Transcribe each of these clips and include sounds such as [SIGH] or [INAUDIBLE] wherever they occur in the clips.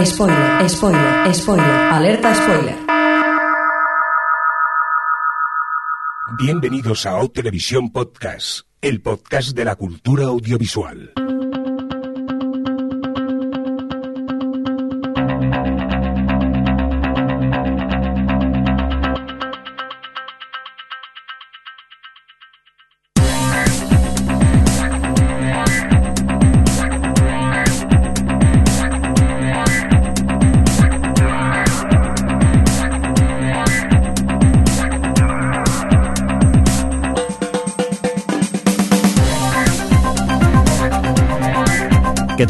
Spoiler, spoiler, spoiler, alerta spoiler. Bienvenidos a O Televisión Podcast, el podcast de la cultura audiovisual.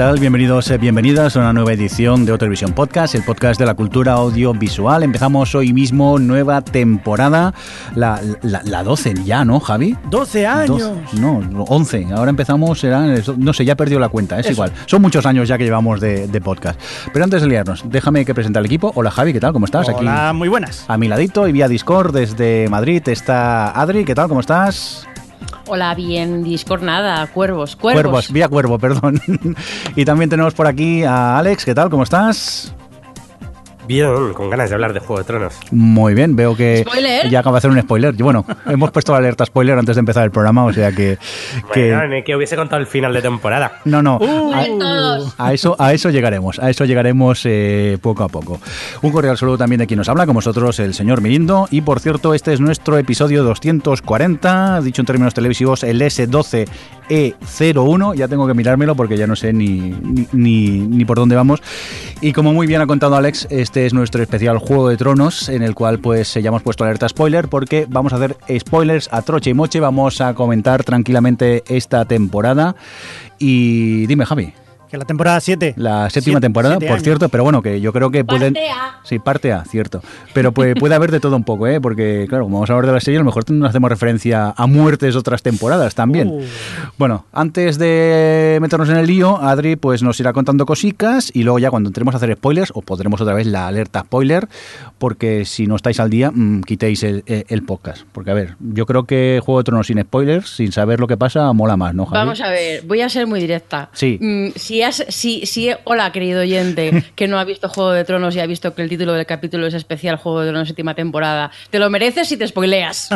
Tal? Bienvenidos, eh, bienvenidas a una nueva edición de Televisión Podcast, el podcast de la cultura audiovisual. Empezamos hoy mismo nueva temporada, la, la, la 12 ya, ¿no, Javi? 12 años. Dos- no, 11. Ahora empezamos, serán, no sé, ya perdió la cuenta, es Eso. igual. Son muchos años ya que llevamos de, de podcast. Pero antes de liarnos, déjame que presente al equipo. Hola Javi, ¿qué tal? ¿Cómo estás? Hola, muy buenas. A mi ladito y vía Discord desde Madrid está Adri, ¿qué tal? ¿Cómo estás? Hola, bien, Discord nada, cuervos, cuervos. Cuervos, vía cuervo, perdón. [LAUGHS] y también tenemos por aquí a Alex, ¿qué tal? ¿Cómo estás? Bien, con ganas de hablar de Juego de Tronos. Muy bien, veo que ¿Spoiler? ya acaba de hacer un spoiler. Y Bueno, hemos puesto la alerta spoiler antes de empezar el programa, o sea que... que- Bueno, ni que hubiese contado el final de temporada. no, no, Uh. a, eso, a eso llegaremos, a eso llegaremos eh, poco a poco. Un cordial saludo también de quien nos habla, con vosotros el señor Mirindo. Y por cierto, este es nuestro episodio 240, dicho en términos televisivos, el S12E01. Ya tengo que mirármelo porque ya no sé ni, ni, ni- ni por dónde vamos. Y como muy bien ha contado Alex, este es nuestro especial Juego de Tronos, en el cual pues ya hemos puesto alerta spoiler, porque vamos a hacer spoilers a troche y moche. Vamos a comentar tranquilamente esta temporada. Y dime, Javi. Que la temporada 7. La séptima Siete- temporada, siete por años. cierto, pero bueno, que yo creo que pueden... Parte A. Sí, parte A, cierto. Pero pues, [LAUGHS] puede haber de todo un poco, ¿eh? Porque, claro, como vamos a hablar de la serie, a lo mejor nos hacemos referencia a muertes de otras temporadas también. Uh. Bueno, antes de meternos en el lío, Adri pues nos irá contando cositas y luego ya cuando entremos a hacer spoilers, os pondremos otra vez la alerta spoiler, porque si no estáis al día, mm, quitéis el, el- el podcast. Porque, a ver, yo creo que Juego de Tronos sin spoilers, sin saber lo que pasa, mola más, ¿no, Javi? Vamos a ver, voy a ser muy directa. Sí. Mm, si, has, si, si, hola, querido oyente, [LAUGHS] que no ha visto Juego de Tronos y ha visto que el título del capítulo es especial Juego de Tronos séptima temporada, te lo mereces si te spoileas.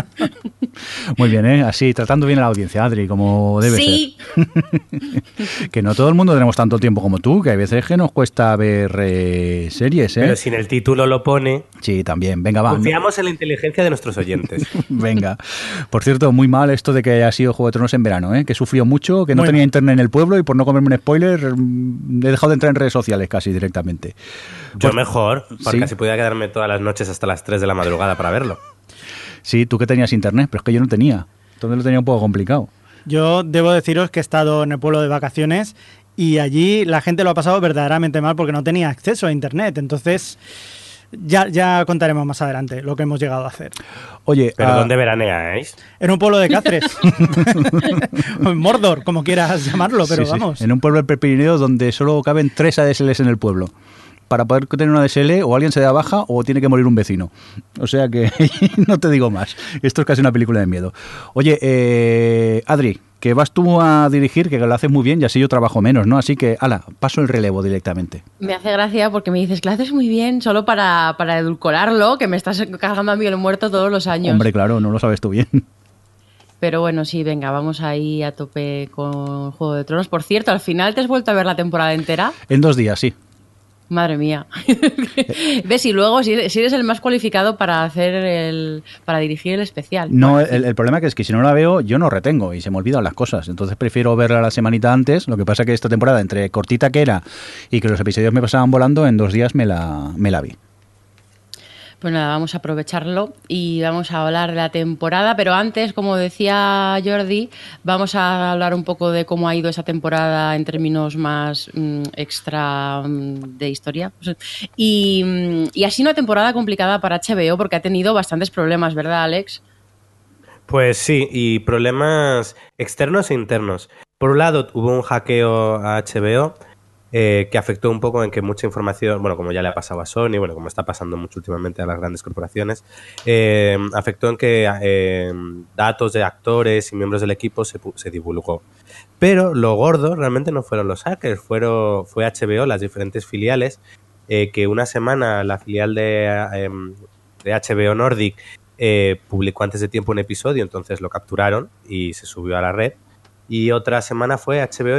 [LAUGHS] Muy bien, ¿eh? Así, tratando bien a la audiencia, Adri, como debe sí. ser. [LAUGHS] que no todo el mundo tenemos tanto tiempo como tú, que hay veces que nos cuesta ver eh, series, ¿eh? Pero si en el título lo pone, Sí, también. Venga, va. confiamos en la inteligencia de nuestros oyentes. Venga. Por cierto, muy mal esto de que haya sido Juego de Tronos en verano, ¿eh? Que sufrió mucho, que no Muy tenía mal. internet en el pueblo y por no comerme un spoiler he dejado de entrar en redes sociales casi directamente. Yo mejor, porque Sí. así podía quedarme todas las noches hasta las 3 de la madrugada para verlo. Sí, tú que tenías internet, pero es que yo no tenía. Entonces lo tenía un poco complicado. Yo debo deciros que he estado en el pueblo de vacaciones y allí la gente lo ha pasado verdaderamente mal porque no tenía acceso a internet. Entonces, ya, ya contaremos más adelante lo que hemos llegado a hacer. Oye, Pero ah, ¿dónde veraneáis? En un pueblo de Cáceres. [LAUGHS] [LAUGHS] Mordor, como quieras llamarlo, pero sí, sí, vamos. en un pueblo del Prepirineo donde solo caben tres ADSLs en el pueblo. Para poder tener una ADSL o alguien se da baja o tiene que morir un vecino. O sea que [LAUGHS] no te digo más. Esto es casi una película de miedo. Oye, eh, Adri, que vas tú a dirigir, que lo haces muy bien y así yo trabajo menos, ¿no? Así que, ala, paso el relevo directamente. Me hace gracia porque me dices que lo haces muy bien solo para, para edulcorarlo, que me estás cargando a mí el muerto todos los años. Hombre, claro, no lo sabes tú bien. Pero bueno, sí, venga, vamos ahí a tope con Juego de Tronos. Por cierto, al final te has vuelto a ver la temporada entera. En dos días, sí. Madre mía. [LAUGHS] ¿Ves? Y luego, si eres, el más cualificado para hacer el. para dirigir el especial. No, el, el problema que es que si no la veo, yo no retengo y se me olvidan las cosas. Entonces prefiero verla la semanita antes. Lo que pasa que esta temporada, entre cortita que era y que los episodios me pasaban volando, en dos días me la, me la vi. Pues nada, vamos a aprovecharlo y vamos a hablar de la temporada, pero antes, como decía Jordi, vamos a hablar un poco de cómo ha ido esa temporada en términos más mm, extra mm, de historia. Y, mm, y ha sido una temporada complicada para HBO porque ha tenido bastantes problemas, ¿verdad, Alex? Pues sí, y problemas externos e internos. Por un lado, hubo un hackeo a HBO eh, que afectó un poco en que mucha información, bueno, como ya le ha pasado a Sony, bueno, como está pasando mucho últimamente a las grandes corporaciones, eh, afectó en que eh, datos de actores y miembros del equipo se, se divulgó. Pero lo gordo realmente no fueron los hackers, fueron, fue HBO, las diferentes filiales, que una semana la filial de, de HBO Nordic publicó antes de tiempo un episodio, entonces lo capturaron y se subió a la red. Y otra semana fue HBO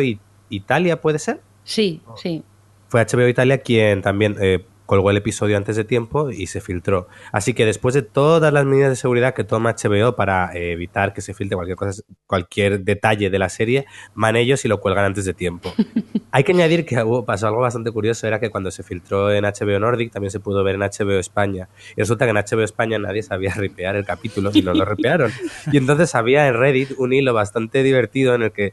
Italia, ¿puede ser? Sí, sí. Fue HBO Italia quien también eh, colgó el episodio antes de tiempo y se filtró. Así que después de todas las medidas de seguridad que toma HBO para eh, evitar que se filtre cualquier cosa, cualquier detalle de la serie, van ellos y lo cuelgan antes de tiempo. [LAUGHS] Hay que añadir que hubo, pasó algo bastante curioso, era que cuando se filtró en HBO Nordic también se pudo ver en HBO España. Y resulta que en HBO España nadie sabía [LAUGHS] ripear el capítulo y no lo ripearon. Y entonces había en Reddit un hilo bastante divertido en el que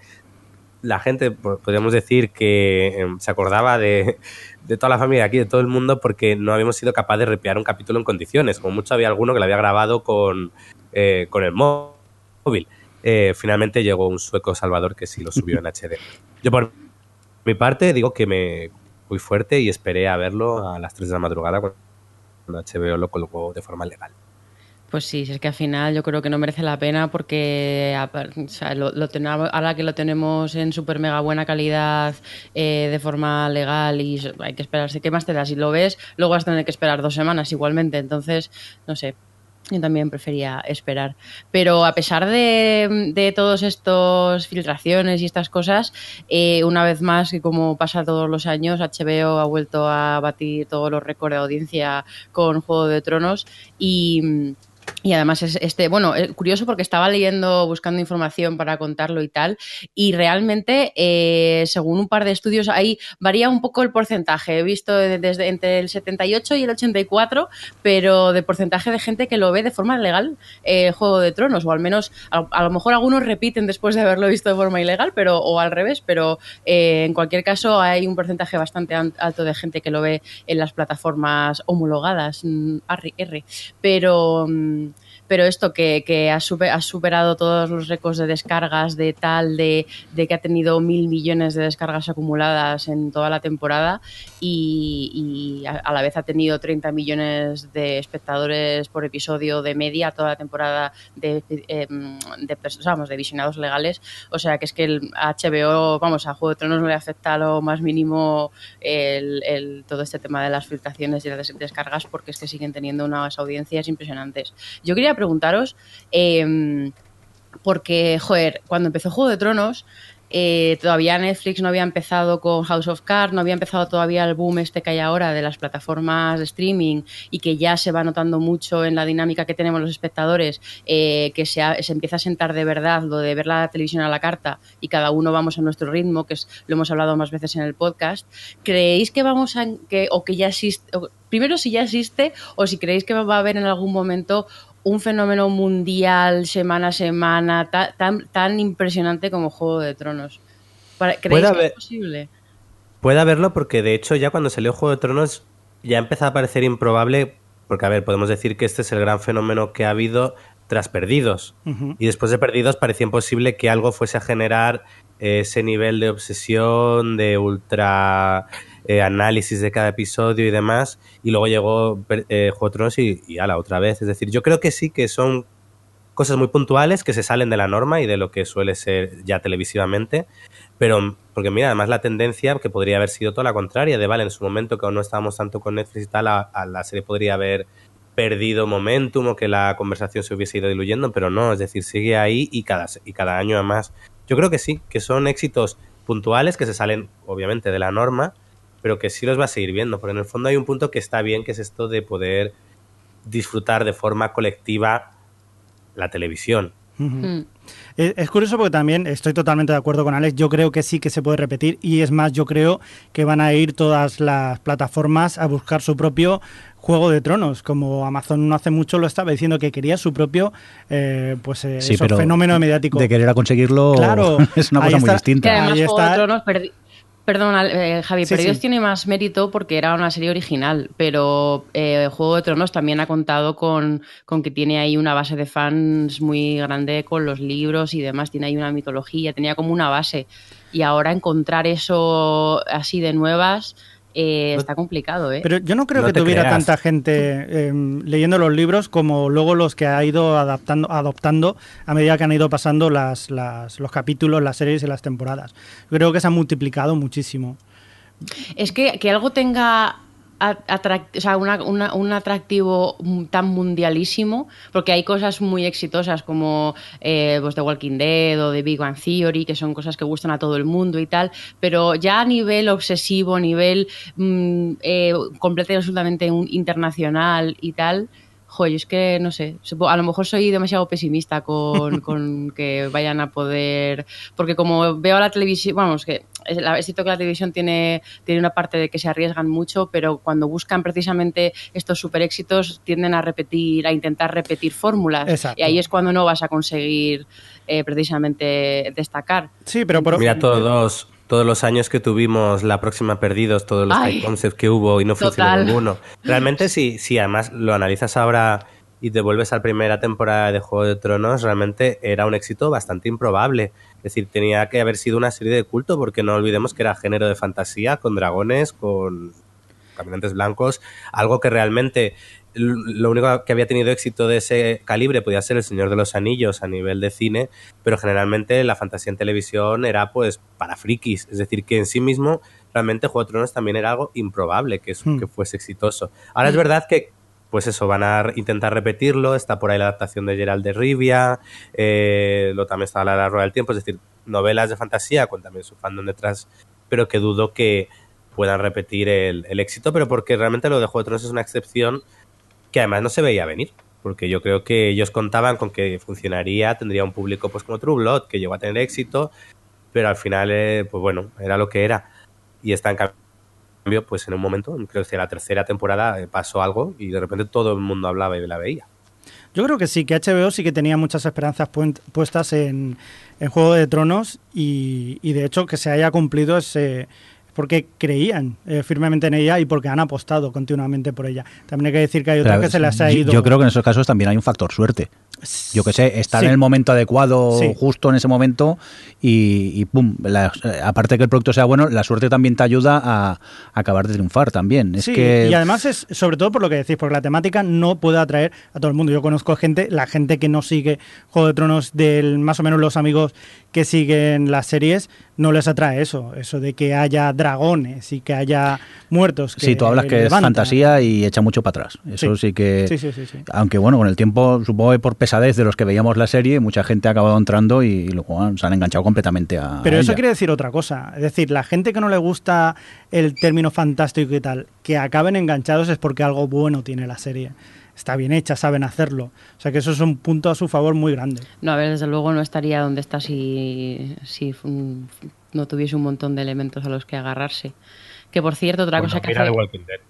la gente, po- podríamos decir que em, se acordaba de, de toda la familia de aquí, de todo el mundo, porque no habíamos sido capaces de ripear un capítulo en condiciones. Como mucho había alguno que lo había grabado con, eh, con el mó- móvil. Eh, finalmente llegó un sueco Salvador que sí lo subió en HD. [LAUGHS] Yo por mi parte digo que me fui fuerte y esperé a verlo a las 3 de la madrugada cuando HBO lo colgó de forma legal. Pues sí, es que al final yo creo que no merece la pena porque ahora que lo tenemos en súper mega buena calidad eh, de forma legal y hay que esperarse. ¿Qué más te da? Si lo ves, luego vas a tener que esperar dos semanas igualmente. Entonces, no sé. Yo también prefería esperar. Pero a pesar de, de todos estos filtraciones y estas cosas, eh, una vez más, que como pasa todos los años, HBO ha vuelto a batir todos los récords de audiencia con Juego de Tronos y, y además es este, bueno, eh, curioso porque estaba leyendo, buscando información para contarlo y tal, y realmente, eh, según un par de estudios, ahí varía un poco el porcentaje. He visto desde entre el 78 y el 84, pero de porcentaje de gente que lo ve de forma legal eh, Juego de Tronos, o al menos a, lo mejor algunos repiten después de haberlo visto de forma ilegal, pero o al revés, pero en cualquier caso hay un porcentaje bastante an- alto de gente que lo ve en las plataformas homologadas, mm, arri, R, pero mm, pero esto que, que ha, super- ha superado todos los récords de descargas de tal, de, de que ha tenido mil millones de descargas acumuladas en toda la temporada y, y a, la vez ha tenido 30 millones de espectadores por episodio de media toda la temporada de, eh, de, vamos, de visionados legales. O sea que es que el HBO, vamos, a Juego de Tronos no le afecta lo más mínimo el, el- todo este tema de las filtraciones y las des- descargas porque es que siguen teniendo unas audiencias impresionantes. Yo quería preguntaros, eh, porque, joder, cuando empezó Juego de Tronos, eh, todavía Netflix no había empezado con House of Cards, no había empezado todavía el boom este que hay ahora de las plataformas de streaming y que ya se va notando mucho en la dinámica que tenemos los espectadores, eh, que se, se empieza a sentar de verdad lo de ver la televisión a la carta y cada uno vamos a nuestro ritmo, que lo hemos hablado más veces en el podcast. ¿Creéis que vamos a, que, o que ya existe, primero si ya existe o si creéis que va a haber en algún momento un fenómeno mundial semana a semana ta- tan, tan impresionante como Juego de Tronos. ¿Creéis Puede que haber- es posible? Puede haberlo porque de hecho ya cuando salió Juego de Tronos ya empezó a parecer improbable, porque a ver, podemos decir que este es el gran fenómeno que ha habido tras Perdidos. Y después de Perdidos parecía imposible que algo fuese a generar eh, ese nivel de obsesión, de ultra eh, análisis de cada episodio y demás. Y luego llegó eh, y, y ala, otra vez. Es decir, yo creo que sí que son cosas muy puntuales que se salen de la norma y de lo que suele ser ya televisivamente. Pero, porque mira, además la tendencia que podría haber sido toda la contraria, de vale, en su momento que aún no estábamos tanto con Netflix y tal, a la serie podría haber perdido momentum o que la conversación se hubiese ido diluyendo, pero no, es decir, sigue ahí y cada, y cada año además. Yo creo que sí, que son éxitos puntuales que se salen obviamente de la norma, pero que sí los va a seguir viendo, porque en el fondo hay un punto que está bien, que es esto de poder disfrutar de forma colectiva la televisión. Mm. Es, es curioso porque también estoy totalmente de acuerdo con Alex. Yo creo que sí que se puede repetir y es más, yo creo que van a ir todas las plataformas a buscar su propio Juego de Tronos, como Amazon no hace mucho lo estaba diciendo que quería su propio eh, pues eh, Sí, eso, pero fenómeno mediático. De querer a conseguirlo Claro, [LAUGHS] es una cosa muy. Que distinta. además Ahí Juego está. de Tronos, perdi- perdón, eh, Javi, Sí, Perdidos sí. tiene más mérito porque era una serie original, pero eh, Juego de Tronos también ha contado con, con que tiene ahí una base de fans muy grande con los libros y demás, tiene ahí una mitología, tenía como una base. Y ahora encontrar eso así de nuevas eh, está complicado, ¿eh? Pero yo no creo No que tuviera creas. tanta gente eh, leyendo los libros como luego los que ha ido adaptando, adoptando a medida que han ido pasando las, las- los capítulos, las series y las temporadas. Yo creo que se han multiplicado muchísimo. Es que, que algo tenga un atractivo tan mundialísimo, porque hay cosas muy exitosas como eh, pues The Walking Dead o The Big Bang Theory, que son cosas que gustan a todo el mundo y tal, pero ya a nivel obsesivo, a nivel mm, eh, completo y absolutamente internacional y tal, Joder, es que no sé, a lo mejor soy demasiado pesimista con, [LAUGHS] con que vayan a poder, porque como veo la televisión, vamos, que es, cierto que la televisión tiene, tiene una parte de que se arriesgan mucho, pero cuando buscan precisamente estos super éxitos tienden a repetir, a intentar repetir fórmulas. Exacto. Y ahí es cuando no vas a conseguir eh, precisamente destacar. Sí, pero por, Mira todos, todos los años que tuvimos la próxima Perdidos, todos los Ay. high concepts que hubo y no funcionó Total. ninguno. Realmente si, si además lo analizas ahora y te vuelves a la primera temporada de Juego de Tronos, realmente era un éxito bastante improbable. Es decir, tenía que haber sido una serie de culto porque no olvidemos que era género de fantasía, con dragones, con caminantes blancos, algo que realmente lo único que había tenido éxito de ese calibre podía ser El Señor de los Anillos a nivel de cine, pero generalmente la fantasía en televisión era pues para frikis, es decir, que en sí mismo realmente Juego de Tronos también era algo improbable que, es- Hmm. que fuese exitoso. Ahora es verdad que pues eso, van a intentar repetirlo, está por ahí la adaptación de Gerald de Rivia, eh, lo también está la, la Rueda del Tiempo, es decir, novelas de fantasía con también su fandom detrás, pero que dudo que puedan repetir el, el éxito, pero porque realmente lo de Juego de Tronos es una excepción que además no se veía venir, porque yo creo que ellos contaban con que funcionaría, tendría un público pues como True Blood, que llegó a tener éxito, pero al final, eh, pues bueno, era lo que era. Y está en cambio, pues en un momento, creo que la tercera temporada eh, pasó algo y de repente todo el mundo hablaba y la veía. Yo creo que sí, que HBO sí que tenía muchas esperanzas puestas en, en Juego de Tronos y, y de hecho que se haya cumplido ese porque creían eh, firmemente en ella y porque han apostado continuamente por ella. También hay que decir que hay otras Pero que se las ha ido. Yo creo que en esos casos también hay un factor suerte. Yo que sé, estar Sí. en el momento adecuado, Sí. justo en ese momento, y, y pum. la- aparte que el producto sea bueno, la suerte también te ayuda a, a acabar de triunfar también. Es sí, que. y además es sobre todo por lo que decís, porque la temática no puede atraer a todo el mundo. Yo conozco gente, la gente que no sigue Juego de Tronos, del más o menos los amigos que siguen las series, no les atrae eso, eso de que haya dragones y que haya muertos. Sí, tú hablas que es fantasía y echa mucho para atrás. Eso sí, que. Sí, sí, sí, sí. Aunque bueno, con el tiempo, supongo que por pesadez de los que veíamos la serie, mucha gente ha acabado entrando y luego bueno, se han enganchado completamente a. Pero a eso ella. quiere decir otra cosa. Es decir, la gente que no le gusta el término fantástico y tal, que acaben enganchados es porque algo bueno tiene la serie. Está bien hecha, saben hacerlo. O sea que eso es un punto a su favor muy grande. No, a ver, desde luego no estaría donde está si, si no tuviese un montón de elementos a los que agarrarse. Que por cierto, otra Bueno, cosa que mira hace... The Walking Dead.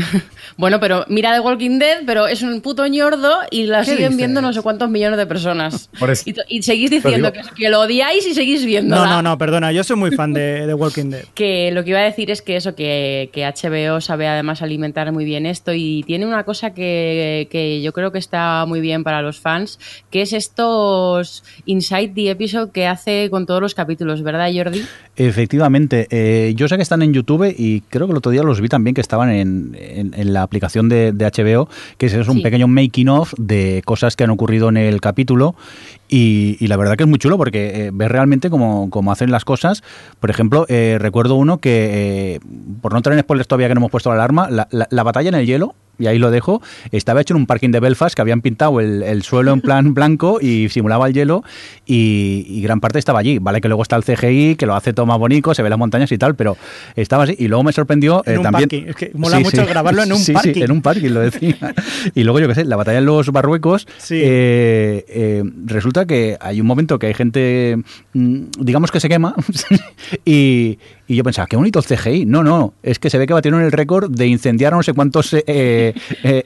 [LAUGHS] Bueno, pero mira The Walking Dead, pero es un puto ñordo y la ¿Qué siguen dices? viendo no sé cuántos millones de personas. Por eso. Y, y seguís diciendo digo. que, que lo odiáis y seguís viendo. No, no, no, perdona, yo soy muy fan de, de Walking Dead. Que lo que iba a decir es que eso, que, que HBO sabe además alimentar muy bien esto y tiene una cosa que, que yo creo que está muy bien para los fans, que es estos Inside the Episode que hace con todos los capítulos, ¿verdad, Jordi? Efectivamente, eh, yo sé que están en YouTube y creo que el otro día los vi también que estaban en, en- en la aplicación de, de HBO, que es, un Sí. pequeño making of de cosas que han ocurrido en el capítulo y, y la verdad que es muy chulo porque eh, ves realmente cómo, cómo hacen las cosas. Por ejemplo, eh, recuerdo uno que, eh, por no entrar en spoilers todavía que no hemos puesto la alarma, la, la- la batalla en el hielo, y ahí lo dejo, estaba hecho en un parking de Belfast que habían pintado el, el suelo en plan [LAUGHS] blanco y simulaba el hielo y, y gran parte estaba allí. Vale que luego está el CGI, que lo hace todo más bonito, se ve las montañas y tal, pero estaba así. Y luego me sorprendió En eh, un también... parking. Es que mola mucho grabarlo en un [LAUGHS] Sí, sí, parking. en un parking, lo decía. [LAUGHS] y luego yo qué sé, la batalla en los Barruecos, Sí. eh, eh, resulta que hay un momento que hay gente, mm, digamos que se quema, y, y yo pensaba, qué bonito el CGI. No, no, es que se ve que batieron el récord de incendiar no sé cuántos eh, eh,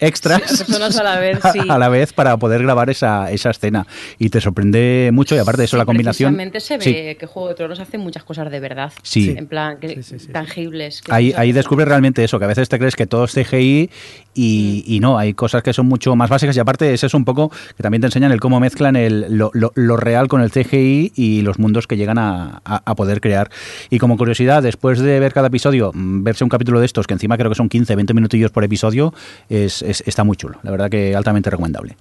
extras Sí, personas a la vez, [LAUGHS] sí. a la vez para poder grabar esa, esa escena. Y te sorprende mucho, y aparte de eso, Sí, la combinación. Se ve Sí. que Juego de Tronos hace muchas cosas de verdad. Sí. En plan, que, Sí, sí, sí, sí. tangibles. que Ahí, ahí descubres realmente eso, que a veces te crees que todo es CGI y, y no, hay cosas que son mucho más básicas y aparte es eso un poco que también te enseñan el cómo mezclan el, lo, lo- lo real con el CGI y los mundos que llegan a, a- a poder crear. Y como curiosidad, después de ver cada episodio, mm, verse un capítulo de estos, que encima creo que son 15, 20 minutillos por episodio, es, es- está muy chulo. La verdad que altamente recomendable.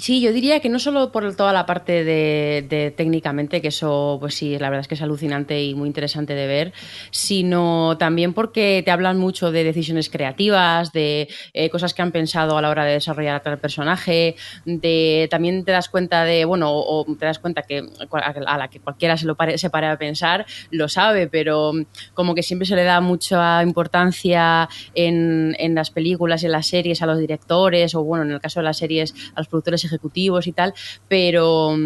Sí, yo diría que no solo por toda la parte de, técnicamente, que eso, pues sí, la verdad es que es alucinante y muy interesante de ver, sino también porque te hablan mucho de decisiones creativas, de eh, cosas que han pensado a la hora de desarrollar a tal personaje, de también te das cuenta de, bueno, o, te das cuenta que a la que cualquiera se lo pare, se pare a pensar, lo sabe, pero como que siempre se le da mucha importancia en, en las películas y en las series a los directores, o bueno, en el caso de las series a los productores ejecutivos y tal, pero,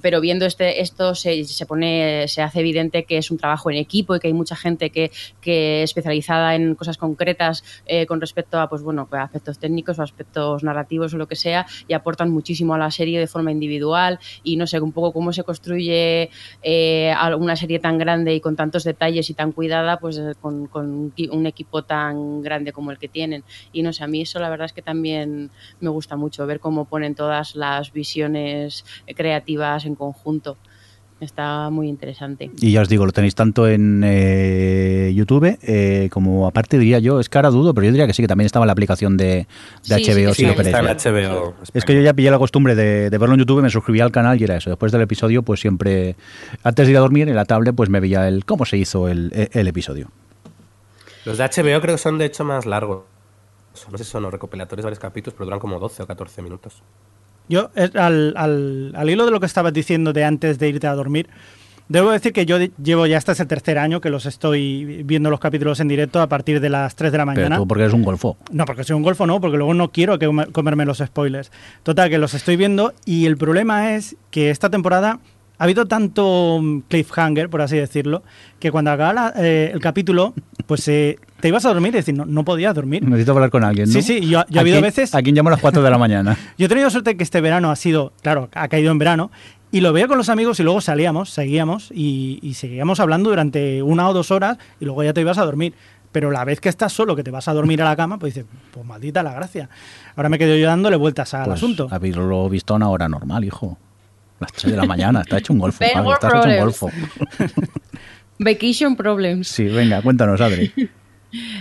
pero viendo este, esto se, se, pone, se hace evidente que es un trabajo en equipo y que hay mucha gente que, que especializada en cosas concretas eh, con respecto a pues bueno, aspectos técnicos o aspectos narrativos o lo que sea y aportan muchísimo a la serie de forma individual y no sé, un poco cómo se construye eh, una serie tan grande y con tantos detalles y tan cuidada, pues eh, con, con un equipo tan grande como el que tienen. Y no sé, a mí eso la verdad es que también me gusta mucho ver cómo ponen todas las visiones creativas en conjunto. Está muy interesante. Y ya os digo, lo tenéis tanto en eh, YouTube eh, como aparte diría yo, es ahora dudo, pero yo diría que sí, que también estaba en la aplicación de, de Sí, sí, HBO. lo sí, queréis está en. HBO. Es que yo ya pillé la costumbre de, de verlo en YouTube, me suscribía al canal y era eso. Después del episodio, pues siempre, antes de ir a dormir en la tablet, pues me veía el cómo se hizo el, el episodio. Los de HBO creo que son de hecho más largos. No sé si son los recopilatorios de varios capítulos, pero duran como 12 o 14 minutos. Yo, al, al, al, hilo de lo que estabas diciendo de antes de irte a dormir, debo decir que yo llevo ya este es el tercer año que los estoy viendo los capítulos en directo a partir de las 3 de la mañana. Pero tú porque eres un golfo. No, porque soy un golfo, no, porque luego no quiero que comerme los spoilers. Total, que los estoy viendo y el problema es que esta temporada ha habido tanto cliffhanger, por así decirlo, que cuando acaba la, eh, el capítulo, pues eh, te ibas a dormir y decir, no, no podías dormir. Necesito hablar con alguien, ¿no? Sí, sí, yo, yo he habido veces... ¿A quién llamo a las 4 de la mañana? [LAUGHS] yo he tenido suerte que este verano ha sido, claro, ha caído en verano, y lo veía con los amigos y luego salíamos, seguíamos, y, y seguíamos hablando durante una o dos horas y luego ya te ibas a dormir. Pero la vez que estás solo, que te vas a dormir a la cama, pues dices, pues maldita la gracia. Ahora me quedo yo dándole vueltas al pues, asunto. Haberlo visto a una hora normal, hijo. Las 3 de la mañana, está hecho un golfo. Estás hecho un golfo. [LAUGHS] Vacation problems. Sí, venga, cuéntanos, Adri. [LAUGHS]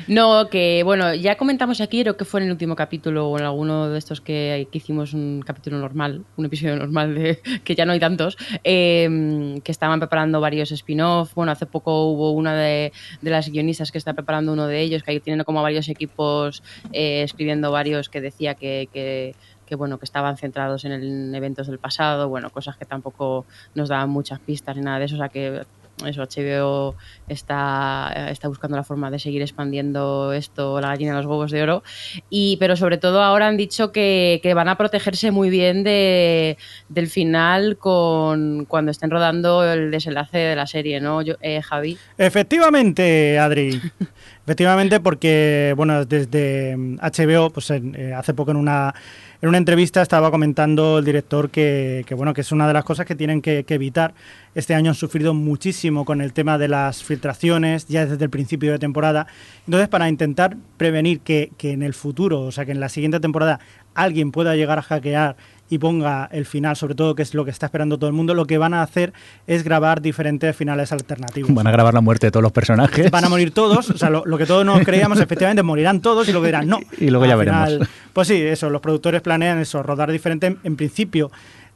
No, que bueno, ya comentamos aquí, creo que fue en el último capítulo o en alguno de estos que, que hicimos un capítulo normal, un episodio normal, de, [LAUGHS] que ya no hay tantos, eh, que estaban preparando varios spin-off. Bueno, hace poco hubo una de, de, las guionistas que está preparando uno de ellos, que ahí tienen como varios equipos eh, escribiendo varios que decía que, que que bueno que estaban centrados en, el, en, eventos del pasado, bueno, cosas que tampoco nos daban muchas pistas ni nada de eso, o sea que eso, HBO está, está buscando la forma de seguir expandiendo esto, la gallina de los huevos de oro, y, pero sobre todo ahora han dicho que, que van a protegerse muy bien de, del final con cuando estén rodando el desenlace de la serie, ¿no, Yo, eh, Javi? Efectivamente, Adri. [LAUGHS] Efectivamente, porque bueno, desde HBO, pues eh, hace poco en una en una entrevista estaba comentando el director que, que, bueno, que es una de las cosas que tienen que, que, evitar. Este año han sufrido muchísimo con el tema de las filtraciones, ya desde el principio de temporada. Entonces, para intentar prevenir que, que en el futuro, o sea, que en la siguiente temporada alguien pueda llegar a hackear y ponga el final, sobre todo que es lo que está esperando todo el mundo, lo que van a hacer es grabar diferentes finales alternativos. Van a grabar la muerte de todos los personajes. Van a morir todos, o sea, lo, lo que todos nos creíamos, [LAUGHS] efectivamente, morirán todos y luego dirán no. Y luego ya final, veremos. Pues sí, eso, los productores planean eso, rodar diferente. En, en principio,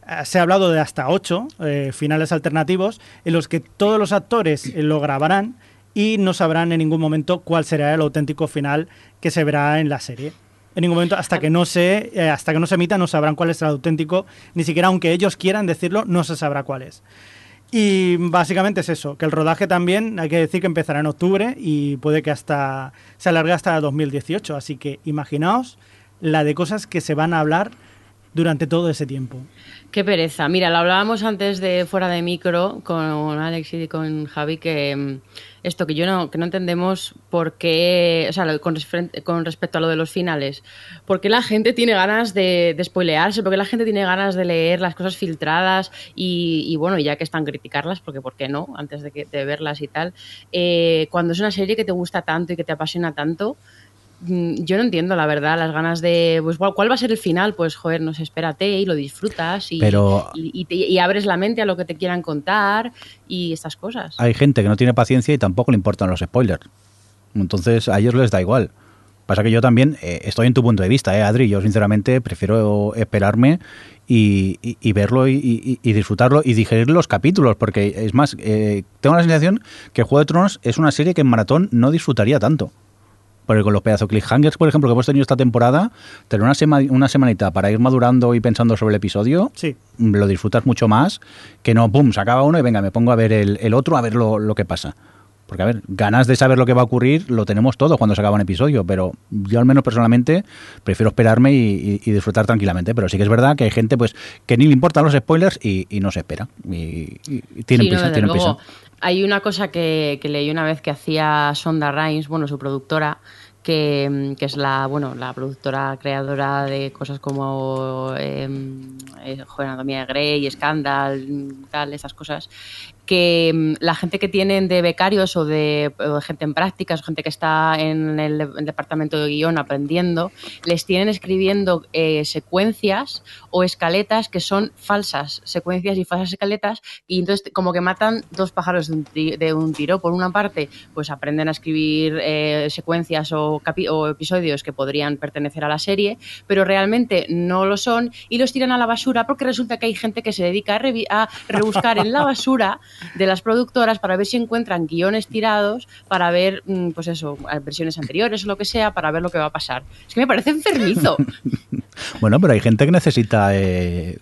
eh, se ha hablado de hasta ocho eh, finales alternativos en los que todos los actores eh, lo grabarán y no sabrán en ningún momento cuál será el auténtico final que se verá en la serie en ningún momento hasta que no se eh, hasta que no se emita no sabrán cuál es el auténtico ni siquiera aunque ellos quieran decirlo no se sabrá cuál es. Y básicamente es eso que el rodaje también hay que decir que empezará en octubre y puede que hasta se alargue hasta 2018 así que imaginaos la de cosas que se van a hablar durante todo ese tiempo. Qué pereza. Mira, lo hablábamos antes de fuera de micro con Alex y con Javi que esto que yo no que no entendemos por qué, o sea, con, con respecto a lo de los finales, por qué la gente tiene ganas de, de spoilearse, por qué la gente tiene ganas de leer las cosas filtradas y, y bueno, ya que están criticarlas, porque por qué no, antes de, que, de verlas y tal, eh, cuando es una serie que te gusta tanto y que te apasiona tanto, mm, yo no entiendo, la verdad, las ganas de. Pues, ¿cuál va a ser el final? Pues, joder, no sé, espérate y lo disfrutas y, Pero... y, y, te, y, abres la mente a lo que te quieran contar y estas cosas. Hay gente que no tiene paciencia y tampoco le importan los spoilers. Entonces, a ellos les da igual. Pasa que yo también eh, estoy en tu punto de vista, ¿eh, Adri. Yo sinceramente prefiero esperarme y, y- y verlo y, y- y disfrutarlo y digerir los capítulos, porque es más, eh, tengo la sensación que Juego de Tronos es una serie que en maratón no disfrutaría tanto. Porque con los pedazos cliffhangers, por ejemplo, que hemos tenido esta temporada, tener una, sema- una semanita para ir madurando y pensando sobre el episodio, Sí. lo disfrutas mucho más que no, pum, se acaba uno y venga, me pongo a ver el, el otro, a ver lo, lo que pasa. Porque, a ver, ganas de saber lo que va a ocurrir lo tenemos todos cuando se acaba un episodio, pero yo al menos personalmente prefiero esperarme y, y- y disfrutar tranquilamente. Pero sí que es verdad que hay gente pues que ni le importan los spoilers y, y no se espera. Y, y- y tienen Sí, prisa, desde tienen luego. prisa. Hay una cosa que, que leí una vez que hacía Sonda Rhimes, bueno, su productora, que, mm, es la, bueno, la productora creadora de cosas como eh, eh, Joder, Anatomía de Grey, Scandal, mm, tal, esas cosas, que mm, la gente que tienen de becarios o de, gente en prácticas o gente que está en el, de- el departamento de guion aprendiendo, les tienen escribiendo eh, secuencias o escaletas que son falsas, secuencias y falsas escaletas, y entonces como que matan dos pájaros de un, tiro. Por una parte, pues aprenden a escribir eh, secuencias o, episodios que podrían pertenecer a la serie, pero realmente no lo son y los tiran a la basura porque resulta que hay gente que se dedica a, a rebuscar en la basura [LAUGHS] de las productoras para ver si encuentran guiones tirados, para ver, mm, pues eso, versiones anteriores o lo que sea, para ver lo que va a pasar. Es que me parece enfermizo. [LAUGHS] Bueno, pero hay gente que necesita eh,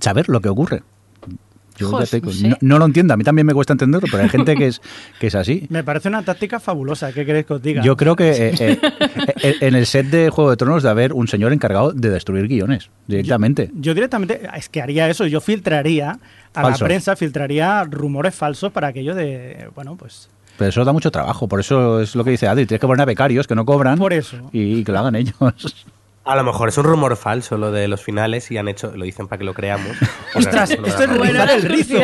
saber lo que ocurre. Yo ya Jos, te- no sé. no, no lo entiendo, a mí también me cuesta entenderlo, pero hay gente que es, que es así. Me parece una táctica fabulosa. ¿Qué queréis que os diga? Yo creo que eh, eh, eh, en el set de Juego de Tronos de haber un señor encargado de destruir guiones directamente. Yo directamente, es que haría eso, yo filtraría a Falsos. la prensa, filtraría rumores falsos para aquello de, bueno, pues Pero eso da mucho trabajo, por eso es lo que dice Adri, tienes que poner a becarios que no cobran por eso. y que lo hagan ellos. A lo mejor es un rumor falso lo de los finales y han hecho, lo dicen para que lo creamos. [LAUGHS] Ostras, esto es rizar Bueno, el rizo.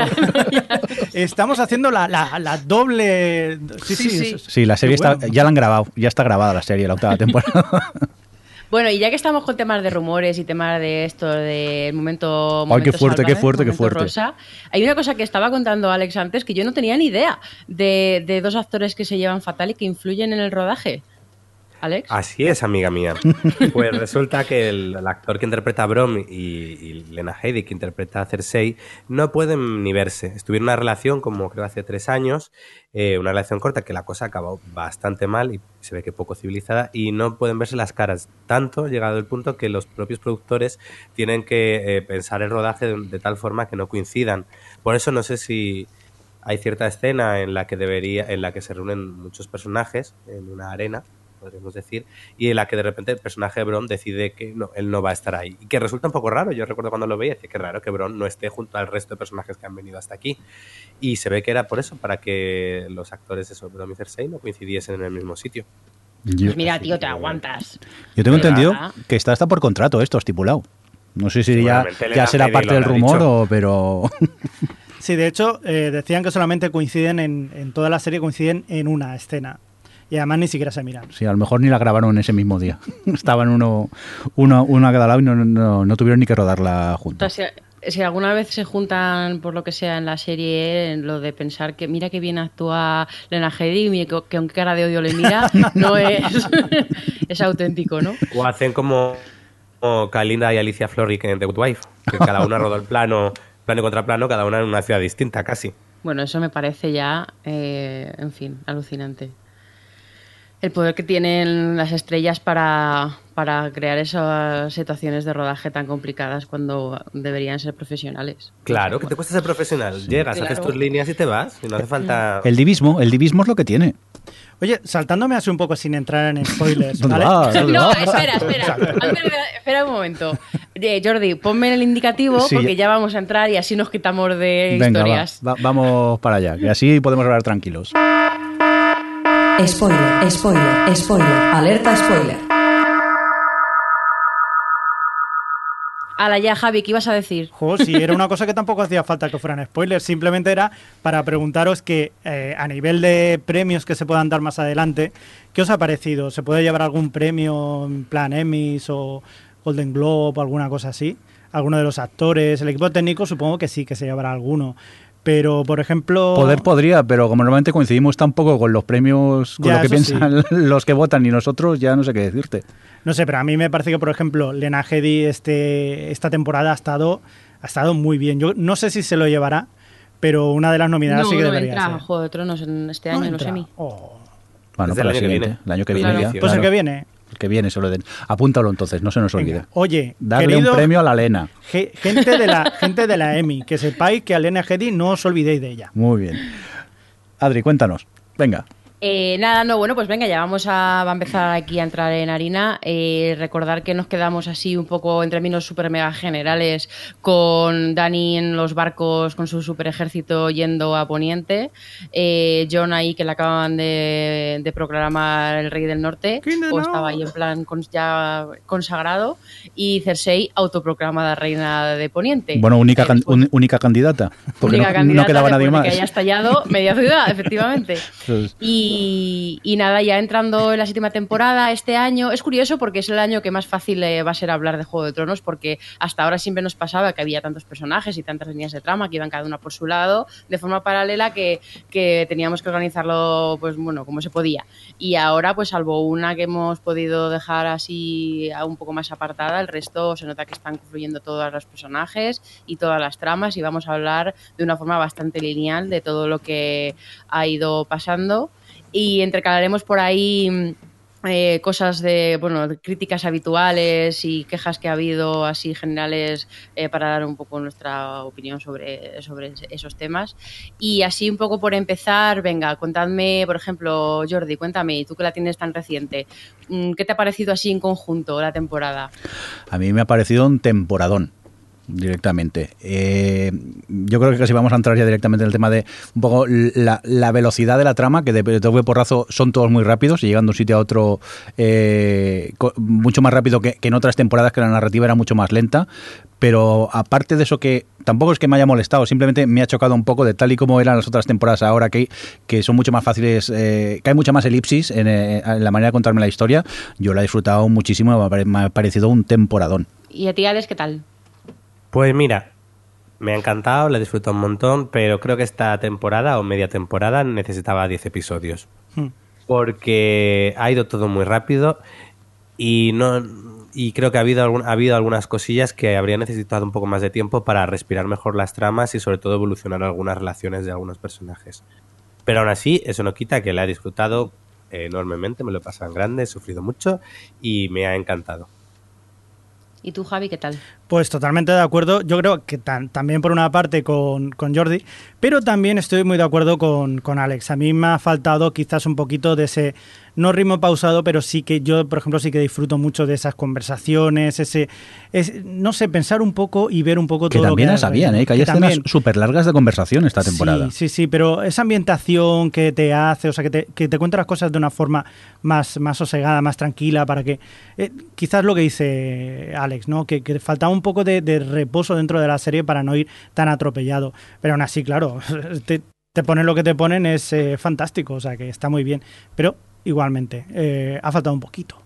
Estamos haciendo la, la- la doble... Sí, sí, Sí, sí. la serie está, ya la han grabado, ya está grabada la serie, la octava temporada. [LAUGHS] Bueno, y ya que estamos con temas de rumores y temas de esto, del momento, Ay, qué fuerte, qué fuerte, qué fuerte. rosa, hay una cosa que estaba contando Alex antes que yo no tenía ni idea de, de dos actores que se llevan fatal y que influyen en el rodaje. Alex. Así es, amiga mía. [LAUGHS] Pues resulta que el, el actor que interpreta a Brom y, y Lena Headey que interpreta a Cersei no pueden ni verse. Estuvieron en una relación como creo hace tres años, eh, una relación corta que la cosa acabó bastante mal y se ve que poco civilizada y no pueden verse las caras. Tanto llegado el punto que los propios productores tienen que eh, pensar el rodaje de, de tal forma que no coincidan. Por eso no sé si hay cierta escena en la que debería, en la que se reúnen muchos personajes en una arena podríamos decir, y en la que de repente el personaje de Bron decide que no, él no va a estar ahí. Y que resulta un poco raro. Yo recuerdo cuando lo veía, decía que raro que Bron no esté junto al resto de personajes que han venido hasta aquí. Y se ve que era por eso, para que los actores de eso, Bron y Cersei no coincidiesen en el mismo sitio. Yo, Pues mira, tío, te aguantas. yo tengo Pero entendido que está hasta por contrato esto estipulado. No sé si ya, ya será parte del rumor dicho. o pero Sí, de hecho, eh, decían que solamente coinciden en, en toda la serie, coinciden en una escena. Y además ni siquiera se miran. sí, a lo mejor ni la grabaron ese mismo día. [LAUGHS] Estaban uno, uno, uno a cada lado y no, no, no tuvieron ni que rodarla juntos. si, si alguna vez se juntan por lo que sea en la serie, en lo de pensar que mira que bien actúa Lena Headey, que, que aunque cara de odio le mira, [LAUGHS] no es, [LAUGHS] es auténtico, ¿no? O hacen como, como Kalinda y Alicia Florrick en The Good Wife, que cada una rodó el plano, plano contra plano, cada una en una ciudad distinta casi. Bueno, eso me parece ya, eh, en fin, alucinante. El poder que tienen las estrellas para, para crear esas situaciones de rodaje tan complicadas cuando deberían ser profesionales. Claro, que te cuesta ser profesional. Llegas, haces Claro. tus líneas y te vas. Y no hace falta... El divismo, el divismo es lo que tiene. Oye, saltándome así un poco sin entrar en spoilers, [LAUGHS] ¿Dónde ¿vale? No, [LAUGHS] espera, espera. Espera un momento. Eh, Jordi, ponme el indicativo Sí, porque ya- vamos a entrar y así nos quitamos de Venga, va, historias. va- vamos para allá, que así podemos hablar tranquilos. Spoiler, spoiler, spoiler, alerta spoiler. Ala ya, Javi, ¿qué ibas a decir? Jo, sí, era una [LAUGHS] cosa que tampoco hacía falta que fueran spoilers, simplemente era para preguntaros que eh, a nivel de premios que se puedan dar más adelante, ¿qué os ha parecido? ¿Se puede llevar algún premio en plan Emmys o Golden Globe o alguna cosa así? ¿Alguno de los actores? El equipo técnico supongo que sí, que se llevará alguno. Pero, por ejemplo... Poder podría, pero como normalmente coincidimos tampoco con los premios, con Ya, lo que piensan [LAUGHS] los que votan y nosotros, ya no sé qué decirte. No sé, pero a mí me parece que, por ejemplo, Lena Headey este, esta temporada ha estado, ha estado muy bien. Yo no sé si se lo llevará, pero una de las nominadas no, sí que no debería entra a ser. Juego de Tronos en este año, no, entra. sé mí. Oh. Bueno, para el el año que siguiente, viene. el año que Claro. viene ya. Pues el claro. que viene. Que viene se lo den. Apúntalo entonces, no se nos olvide. Venga. Oye, Darle querido- un premio a la Lena. ge- gente de la gente de la EMI, que sepáis que a Lena Headey no os olvidéis de ella. Muy bien. Adri, cuéntanos. Venga. Eh, nada, no, bueno, pues venga, ya vamos a, va a empezar aquí a entrar en harina. Eh, recordar que nos quedamos así un poco en términos super mega generales con Dani en los barcos con su super ejército yendo a Poniente, eh, John ahí que le acaban de, de proclamar el rey del norte, o estaba ahí en plan ya consagrado, y Cersei autoproclamada reina de Poniente. Bueno, única, Eh, can- un- única candidata. Porque única no, no quedaba nadie más. que haya estallado media ciudad, [LAUGHS] efectivamente. Pues- Y, nada, ya entrando en la séptima temporada este año, es curioso porque es el año que más fácil eh, va a ser hablar de Juego de Tronos, porque hasta ahora siempre nos pasaba que había tantos personajes y tantas líneas de trama que iban cada una por su lado, de forma paralela que, que teníamos que organizarlo, pues bueno, como se podía. Y ahora, pues salvo una que hemos podido dejar así a un poco más apartada, el resto se nota que están confluyendo todos los personajes y todas las tramas y vamos a hablar de una forma bastante lineal de todo lo que ha ido pasando y intercalaremos por ahí mm, eh, cosas de, bueno, críticas habituales y quejas que ha habido así generales eh, para dar un poco nuestra opinión sobre, sobre esos temas. Y así un poco por empezar, venga, contadme, por ejemplo, Jordi, cuéntame, tú que la tienes tan reciente, mm, ¿qué te ha parecido así en conjunto la temporada? A mí me ha parecido un temporadón directamente. Eh, yo creo que casi vamos a entrar ya directamente en el tema de un poco la, velocidad de la trama, que de, de porrazo son todos muy rápidos y llegando de un sitio a otro eh, mucho más rápido que, en otras temporadas que la narrativa era mucho más lenta. Pero aparte de eso que tampoco es que me haya molestado, simplemente me ha chocado un poco de tal y como eran las otras temporadas ahora, que, que son mucho más fáciles, eh, que hay mucha más elipsis en, eh, en la manera de contarme la historia. Yo la he disfrutado muchísimo, me ha pare- me ha parecido un temporadón. ¿Y a ti, Alex, qué tal? Pues mira, me ha encantado, la he disfrutado un montón, pero creo que esta temporada o media temporada necesitaba 10 episodios. Hmm. Porque ha ido todo muy rápido y no y creo que ha habido, algún- ha habido algunas cosillas que habría necesitado un poco más de tiempo para respirar mejor las tramas y sobre todo evolucionar algunas relaciones de algunos personajes. Pero aún así, eso no quita que la he disfrutado enormemente, me lo he pasado en grande, he sufrido mucho y me ha encantado. ¿Y tú, Javi, qué tal? Pues totalmente de acuerdo. Yo creo que tan- también por una parte con, con Jordi, pero también estoy muy de acuerdo con, con Alex. A mí me ha faltado quizás un poquito de ese, no ritmo pausado, pero sí que yo, por ejemplo, sí que disfruto mucho de esas conversaciones, ese, es, no sé, pensar un poco y ver un poco Que todo también lo que las habían. ¿eh? que hay Que escenas súper largas de conversación esta temporada. Sí, sí, sí, pero esa ambientación que te hace, o sea, que te, que te cuenta las cosas de una forma más, más sosegada, más tranquila, para que. eh, quizás lo que dice Alex, ¿no? Que, que faltaba un poco de, de reposo dentro de la serie para no ir tan atropellado. Pero aún así, claro, [LAUGHS] te, te ponen lo que te ponen, es eh, fantástico, o sea, que está muy bien. Pero igualmente, eh, ha faltado un poquito.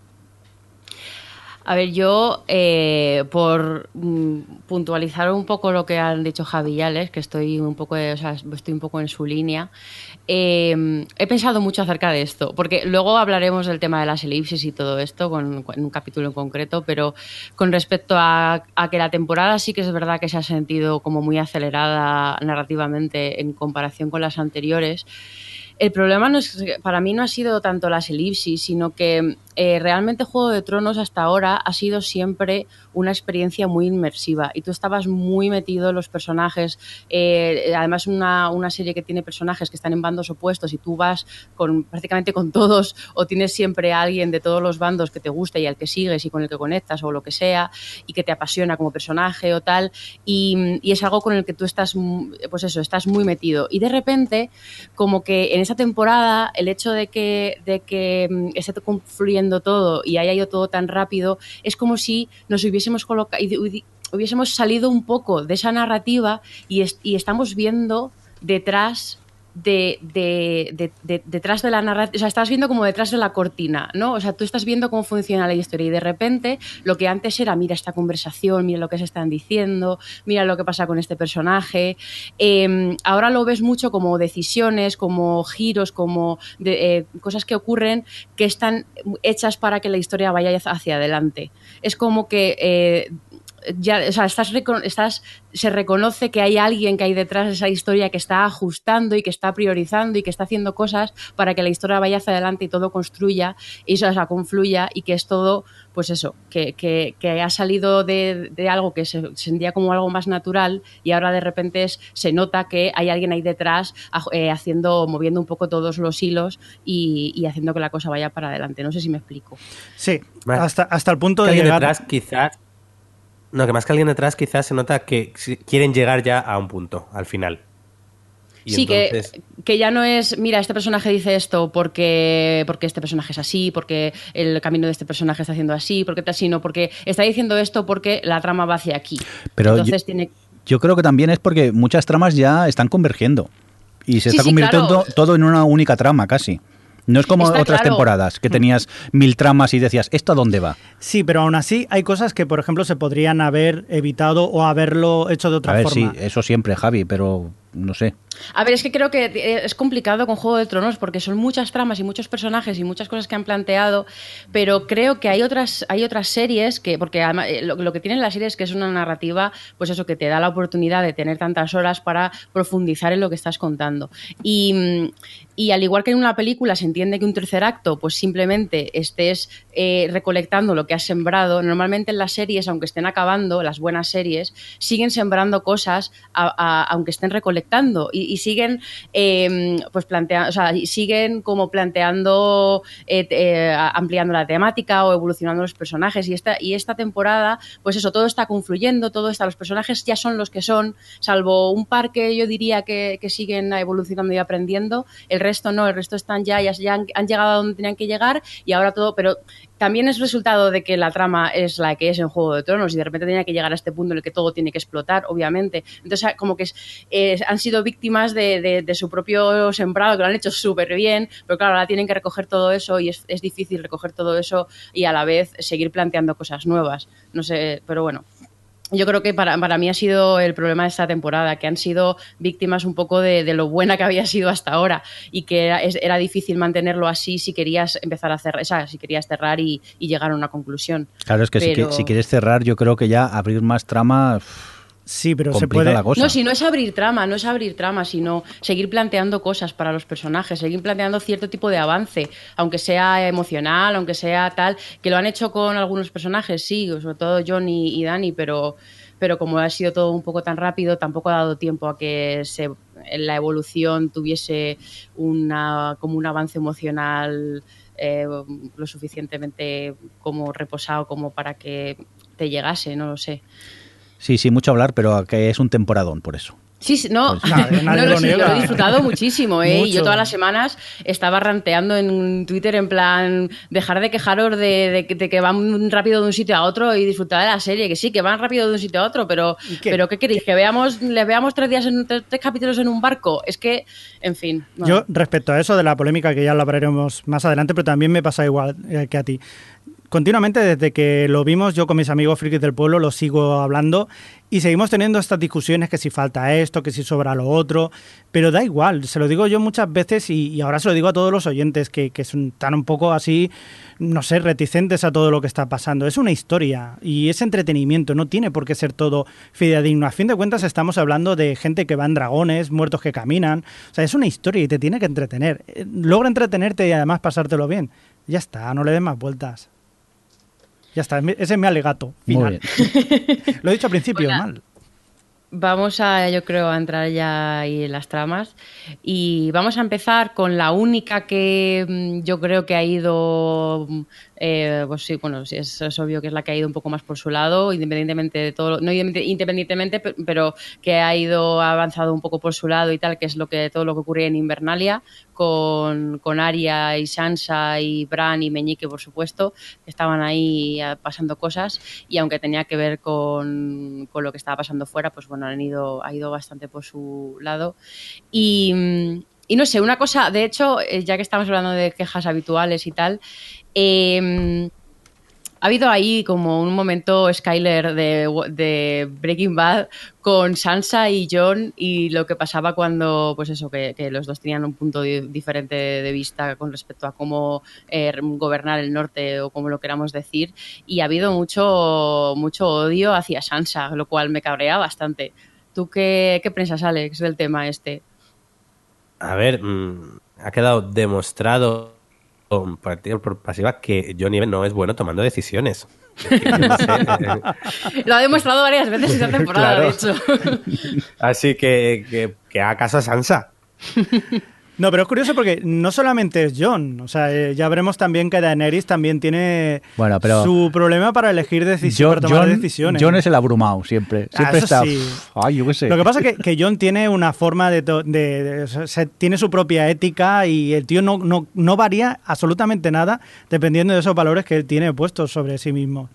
A ver, yo, eh, por mm, puntualizar un poco lo que han dicho Javi que estoy un poco, o sea, estoy un poco en su línea, eh, he pensado mucho acerca de esto, porque luego hablaremos del tema de las elipsis y todo esto con, en un capítulo en concreto, pero con respecto a, a que la temporada sí que es verdad que se ha sentido como muy acelerada narrativamente en comparación con las anteriores. El problema no es, para mí no ha sido tanto las elipsis, sino que eh, realmente Juego de Tronos hasta ahora ha sido siempre una experiencia muy inmersiva y tú estabas muy metido en los personajes. eh, además, una, una serie que tiene personajes que están en bandos opuestos y tú vas con prácticamente con todos o tienes siempre a alguien de todos los bandos que te gusta y al que sigues y con el que conectas o lo que sea y que te apasiona como personaje o tal. Y, y es algo con el que tú estás, pues eso, estás muy metido. Y de repente, como que en esa temporada, el hecho de que, de que mm, esté confluyendo todo y haya ido todo tan rápido, es como si nos hubiésemos colocado, hubiésemos salido un poco de esa narrativa y, y estamos viendo detrás de, de- de- de- detrás de la narrativa, o sea, estás viendo como detrás de la cortina, ¿no? O sea, tú estás viendo cómo funciona la historia y de repente lo que antes era, mira esta conversación, mira lo que se están diciendo, mira lo que pasa con este personaje, eh, ahora lo ves mucho como decisiones, como giros, como eh, cosas que ocurren que están hechas para que la historia vaya hacia adelante. Es como que... eh, ya, o sea, estás, estás, se reconoce que hay alguien que hay detrás de esa historia que está ajustando y que está priorizando y que está haciendo cosas para que la historia vaya hacia adelante y todo construya y o sea, confluya y que es todo, pues eso, que, que- que ha salido de, de algo que se sentía como algo más natural y ahora de repente es- se nota que hay alguien ahí detrás eh, haciendo, moviendo un poco todos los hilos y, y haciendo que la cosa vaya para adelante. No sé si me explico. Sí, Vale. hasta, hasta el punto de llegar... detrás quizás... No, que más que alguien detrás quizás se nota que quieren llegar ya a un punto, al final. Y sí, entonces- que, que ya no es, mira, este personaje dice esto porque, porque este personaje es así, porque el camino de este personaje está haciendo así, porque tal, sino porque está diciendo esto porque la trama va hacia aquí. Pero Entonces tiene... Yo creo que también es porque muchas tramas ya están convergiendo. Y se Sí, está sí, convirtiendo claro. todo en una única trama casi. No es como Está otras claro. temporadas, que tenías mil tramas y decías, ¿esto a dónde va? Sí, pero aún así hay cosas que, por ejemplo, se podrían haber evitado o haberlo hecho de otra a ver, forma. sí, eso siempre, Javi, pero no sé. A ver, es que creo que eh, es complicado con Juego de Tronos porque son muchas tramas y muchos personajes y muchas cosas que han planteado, pero creo que hay otras, hay otras series que, porque eh, lo, que tienen las series es que es una narrativa, pues eso, que te da la oportunidad de tener tantas horas para profundizar en lo que estás contando. Y, mm, y al igual que en una película se entiende que un tercer acto, pues simplemente estés eh, recolectando lo que has sembrado, normalmente en las series, aunque estén acabando, las buenas series, siguen sembrando cosas aunque estén recolectando y, y siguen eh, pues planteando, o sea, siguen como planteando, eh, eh, ampliando la temática o evolucionando los personajes. Y esta, y esta temporada, pues eso, todo está confluyendo, todo está, los personajes ya son los que son, salvo un par que yo diría que, que siguen evolucionando y aprendiendo, el resto no, el resto están ya, ya, ya han, han llegado a donde tenían que llegar y ahora todo, pero también es resultado de que la trama es la que es en Juego de Tronos y de repente tenía que llegar a este punto en el que todo tiene que explotar, obviamente. Entonces, como que eh, han sido víctimas de, de- de su propio sembrado, que lo han hecho súper bien, pero claro, ahora tienen que recoger todo eso y es, es difícil recoger todo eso y a la vez seguir planteando cosas nuevas. No sé, pero bueno. Yo creo que para, para mí ha sido el problema de esta temporada, que han sido víctimas un poco de, de lo buena que había sido hasta ahora y que era, es- era difícil mantenerlo así si querías empezar a cerrar, o sea, si querías cerrar y, y llegar a una conclusión. Claro, es que, si, Pero- que- si quieres cerrar, yo creo que ya abrir más trama Sí, pero se puede... la cosa. No, si no es abrir trama, no es abrir trama, sino seguir planteando cosas para los personajes, seguir planteando cierto tipo de avance, aunque sea emocional, aunque sea tal, que lo han hecho con algunos personajes, sí, sobre todo John y, y Dani, pero, pero como ha sido todo un poco tan rápido, tampoco ha dado tiempo a que se, la evolución tuviese una, como un avance emocional eh, lo suficientemente como reposado como para que te llegase, no lo sé. Sí, sí, mucho hablar, pero que es un temporadón por eso. Sí, sí, no, Pues [LAUGHS] nadie- nadie no, no, lo sí, lo he disfrutado muchísimo, ¿eh? Y Mucho. yo todas las semanas estaba ranteando en Twitter en plan, dejar de quejaros de, de que- de que van rápido de un sitio a otro y disfrutar de la serie, que sí, que van rápido de un sitio a otro, pero ¿Y qué? pero ¿qué queréis? ¿Que veamos, les veamos tres días en tres, tres capítulos en un barco? Es que, en fin. Yo, respecto a eso de la polémica, que ya lo hablaremos más adelante, pero también me pasa igual eh, que a ti. Continuamente, desde que lo vimos, yo con mis amigos frikis del pueblo lo sigo hablando y seguimos teniendo estas discusiones que si falta esto, que si sobra lo otro, pero da igual, se lo digo yo muchas veces y, ahora se lo digo a todos los oyentes que, que están un poco así, no sé, reticentes a todo lo que está pasando. Es una historia y es entretenimiento, no tiene por qué ser todo fidedigno. A fin de cuentas estamos hablando de gente que va en dragones, muertos que caminan, o sea, es una historia y te tiene que entretener. Eh, Logra entretenerte y además pasártelo bien. Ya está, no le des más vueltas. Ya está, ese es mi alegato Muy final. bien. [LAUGHS] Lo he dicho al principio, Hola. mal. Vamos a, yo creo, a entrar ya ahí en las tramas y vamos a empezar con la única que mm, yo creo que ha ido, mm, eh, pues sí, bueno, sí, es, obvio que es la que ha ido un poco más por su lado, independientemente de todo, no independientemente- independientemente, pe- pero que ha ido ha avanzado un poco por su lado y tal, que es lo que todo lo que ocurría en Invernalia con, con Arya y Sansa y Bran y Meñique, por supuesto, que estaban ahí eh, pasando cosas y aunque tenía que ver con, con lo que estaba pasando fuera, pues bueno, han ido, ha ido bastante por su lado. Y, y no sé, una cosa, de hecho, eh, ya que estamos hablando de quejas habituales y tal, eh, ha habido ahí como un momento Skyler de, Breaking Bad con Sansa y John y lo que pasaba cuando, pues eso, que, los dos tenían un punto di diferente de vista con respecto a cómo eh, gobernar el norte o como lo queramos decir. Y ha habido mucho, mucho odio hacia Sansa, lo cual me cabrea bastante. ¿Tú qué, qué piensas, Alex, del tema este? A ver, mmm, ha quedado demostrado activa por pasiva que Johnny no es bueno tomando decisiones. No [LAUGHS] sé. Lo ha demostrado varias veces esta temporada, claro. de hecho. Así que, que, que haga caso a Sansa. [LAUGHS] No, pero es curioso porque no solamente es John, o sea, eh, ya veremos también que Daenerys también tiene bueno, pero su problema para elegir decisiones, para tomar John, decisiones. John es el abrumado siempre, siempre ah, está. Sí. Ay, yo qué sé. Lo que pasa es que, que John tiene una forma de, de, de, o sea, tiene su propia ética y el tío no, no, no varía absolutamente nada dependiendo de esos valores que él tiene puestos sobre sí mismo.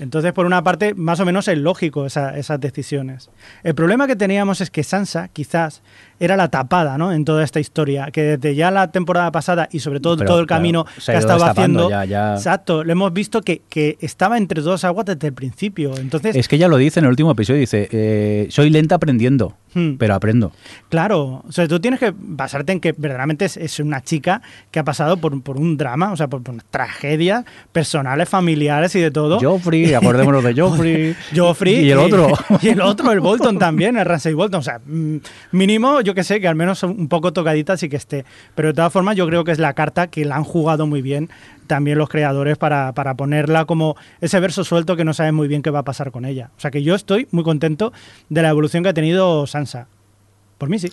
Entonces, por una parte, más o menos es lógico esa, esas decisiones. El problema que teníamos es que Sansa, quizás, era la tapada ¿no? en toda esta historia, que desde ya la temporada pasada y sobre todo Pero, todo el camino que ha estado haciendo, ya, ya. exacto, lo hemos visto que, que, estaba entre dos aguas desde el principio. Entonces, Es que ella lo dice en el último episodio, dice, eh, soy lenta aprendiendo, Hmm. pero aprendo. Claro, o sea, tú tienes que basarte en que verdaderamente es, es una chica que ha pasado por, por un drama, o sea, por, por tragedias personales, familiares y de todo. Joffrey, acordémonos de [LAUGHS] Joffrey. Joffrey y el otro. [LAUGHS] Y, el otro, el Bolton también, el Ramsay Bolton. O sea, mm, mínimo, yo que sé, que al menos un poco tocadita sí que esté. Pero de todas formas, yo creo que es la carta que la han jugado muy bien también los creadores para, para ponerla como ese verso suelto que no saben muy bien qué va a pasar con ella. O sea que yo estoy muy contento de la evolución que ha tenido Sansa. Por mí sí.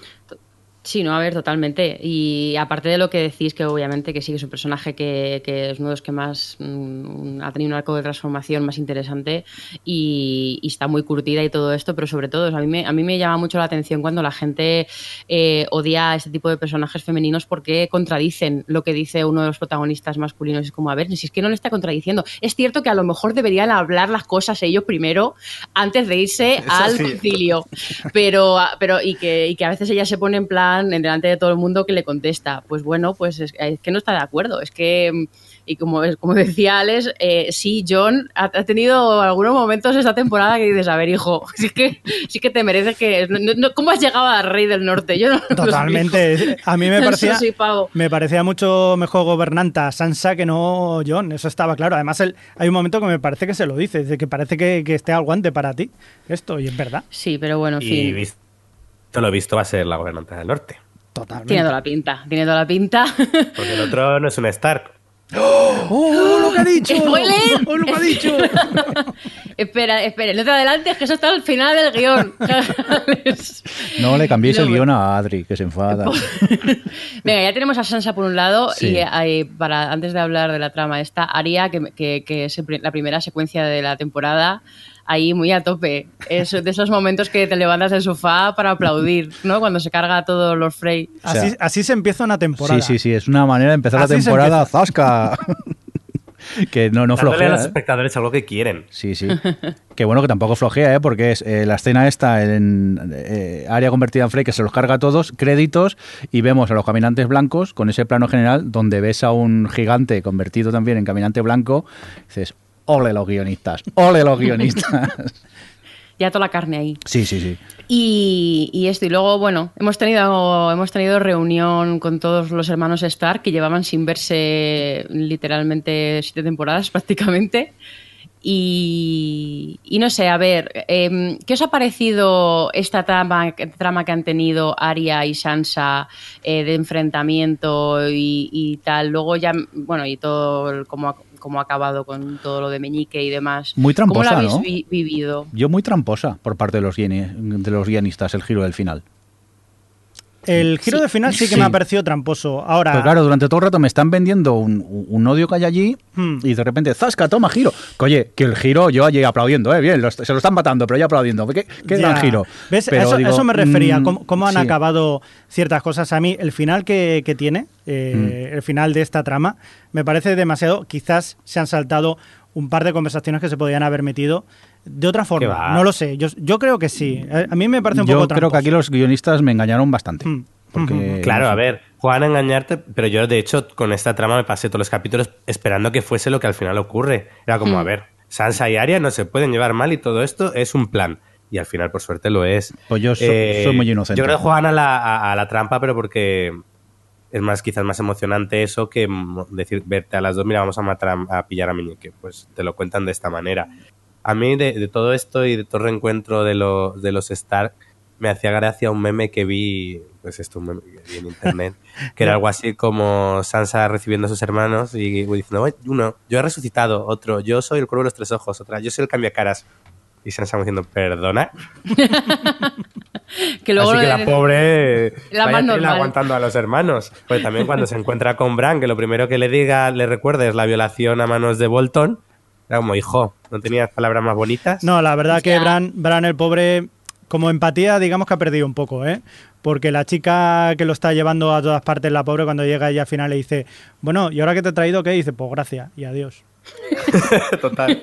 Sí, no, a ver, totalmente. Y aparte de lo que decís, que obviamente que sí que es un personaje que, que es uno de los que más mmm, ha tenido un arco de transformación más interesante y, y, está muy curtida y todo esto, pero sobre todo a mí me, a mí me llama mucho la atención cuando la gente eh, odia a este tipo de personajes femeninos porque contradicen lo que dice uno de los protagonistas masculinos. Es como, a ver, si es que no le está contradiciendo. Es cierto que a lo mejor deberían hablar las cosas ellos primero antes de irse [LAUGHS] Eso al sí. concilio, pero, pero y, que, y que a veces ella se pone en plan en delante de todo el mundo que le contesta. Pues bueno, pues es, es que no está de acuerdo. Es que, y como, como decía Alex, eh, sí, John ha, ha, tenido algunos momentos esta temporada que dices, a ver, hijo, [LAUGHS] sí que, sí que te mereces que... No, no, ¿Cómo has llegado a Rey del Norte? Yo no Totalmente. A mí me [LAUGHS] parecía, sí, me parecía mucho mejor gobernanta Sansa que no John. Eso estaba claro. Además, el, hay un momento que me parece que se lo dice, de que parece que, que esté al guante para ti. Esto, y es verdad. Sí, pero bueno, en fin. Visto lo visto va a ser la gobernante del norte. Totalmente. Tiene toda la pinta, tiene toda la pinta. [LAUGHS] Porque el otro no es un Stark. ¡Oh! ¡Oh lo que ha dicho! ¡Spoiler! ¡Oh, lo que ha dicho! [LAUGHS] espera, espera, no te adelantes, que eso está al final del guion. [LAUGHS] no le cambiéis no, el guion a Adri, que se enfada. Venga, ya tenemos a Sansa por un lado sí. y eh, para antes de hablar de la trama esta, Aria, que, que, que es la primera secuencia de la temporada, ahí muy a tope. Es de esos momentos que te levantas del sofá para aplaudir, ¿no? Cuando se carga a todos los Frey. Así, o sea, así, se empieza una temporada. Sí, sí, sí, es una manera de empezar así la temporada zasca. [LAUGHS] que no, no flojea. a los ¿eh? espectadores algo que quieren. Sí, sí. [LAUGHS] que bueno, que tampoco flojea, ¿eh? porque es eh, la escena esta en eh, área convertida en Frey que se los carga a todos, créditos, y vemos a los caminantes blancos con ese plano general donde ves a un gigante convertido también en caminante blanco. Y dices, ole los guionistas, ole los guionistas. [LAUGHS] ya toda la carne ahí. Sí, sí, sí. Y, y, esto, y luego, bueno, hemos tenido, hemos tenido reunión con todos los hermanos Stark que llevaban sin verse literalmente siete temporadas [LAUGHS] prácticamente. Y, y, no sé, a ver, eh, ¿qué os ha parecido esta trama, trama que han tenido Arya y Sansa eh, de enfrentamiento y, y, tal? Luego ya, bueno, y todo el, como, como ha acabado con todo lo de Meñique y demás. Muy tramposa, ¿Cómo lo habéis ¿no? vi vivido? Yo muy tramposa por parte de los, de los guionistas el giro del final. El giro sí. de final sí que sí. me ha parecido tramposo. Ahora. Pero claro, durante todo el rato me están vendiendo un, un odio que hay allí hmm. y de repente, ¡zasca! Toma giro. Que, oye, que el giro yo allí aplaudiendo, ¿eh? Bien, los, se lo están matando, pero yo aplaudiendo. ¿Qué, qué gran giro? ¿Ves? Pero eso, digo, eso, me refería. mmm, ¿Cómo, cómo han sí. acabado ciertas cosas? A mí, el final que, que tiene, eh, mm. el final de esta trama, me parece demasiado. Quizás se han saltado un par de conversaciones que se podían haber metido de otra forma. No lo sé. Yo, yo creo que sí. A mí me parece un yo poco creo tramposo. que aquí los guionistas me engañaron bastante. Mm. Porque, Claro, a ver, juegan a engañarte, pero yo de hecho con esta trama me pasé todos los capítulos esperando que fuese lo que al final ocurre. Era como, a ver, Sansa y Arya no se pueden llevar mal y todo esto es un plan. Y al final, por suerte, lo es. Pues yo so- soy muy inocente. Yo creo que juegan a la, a- a la trampa, pero porque es más quizás más emocionante eso que mm, decir, verte a las dos, mira, vamos a matar a, a pillar a Meñique. Pues te lo cuentan de esta manera. A mí, de, de todo esto y de todo el reencuentro de, los de los Stark, me hacía gracia un meme que vi, pues esto, un meme que vi en internet, [LAUGHS] que era algo así como Sansa recibiendo a sus hermanos y diciendo, "Oye, uno, yo he resucitado, otro, yo soy el cuervo de los tres ojos, otra, yo soy el cambiacaras. Y Sansa diciendo, perdona. [LAUGHS] Que luego Así que lo la de- pobre La vaya más aguantando a los hermanos. Pues también cuando se encuentra con Bran, que lo primero que le diga, le recuerde es la violación a manos de Bolton. Era como, hijo, ¿no tenías palabras más bonitas? No, la verdad que. Bran, Bran el pobre, como empatía, digamos que ha perdido un poco, ¿eh? Porque la chica que lo está llevando a todas partes, la pobre, cuando llega ella al final le dice, bueno, ¿y ahora que te he traído qué? dice, pues gracias y adiós. [LAUGHS] [LAUGHS] Total.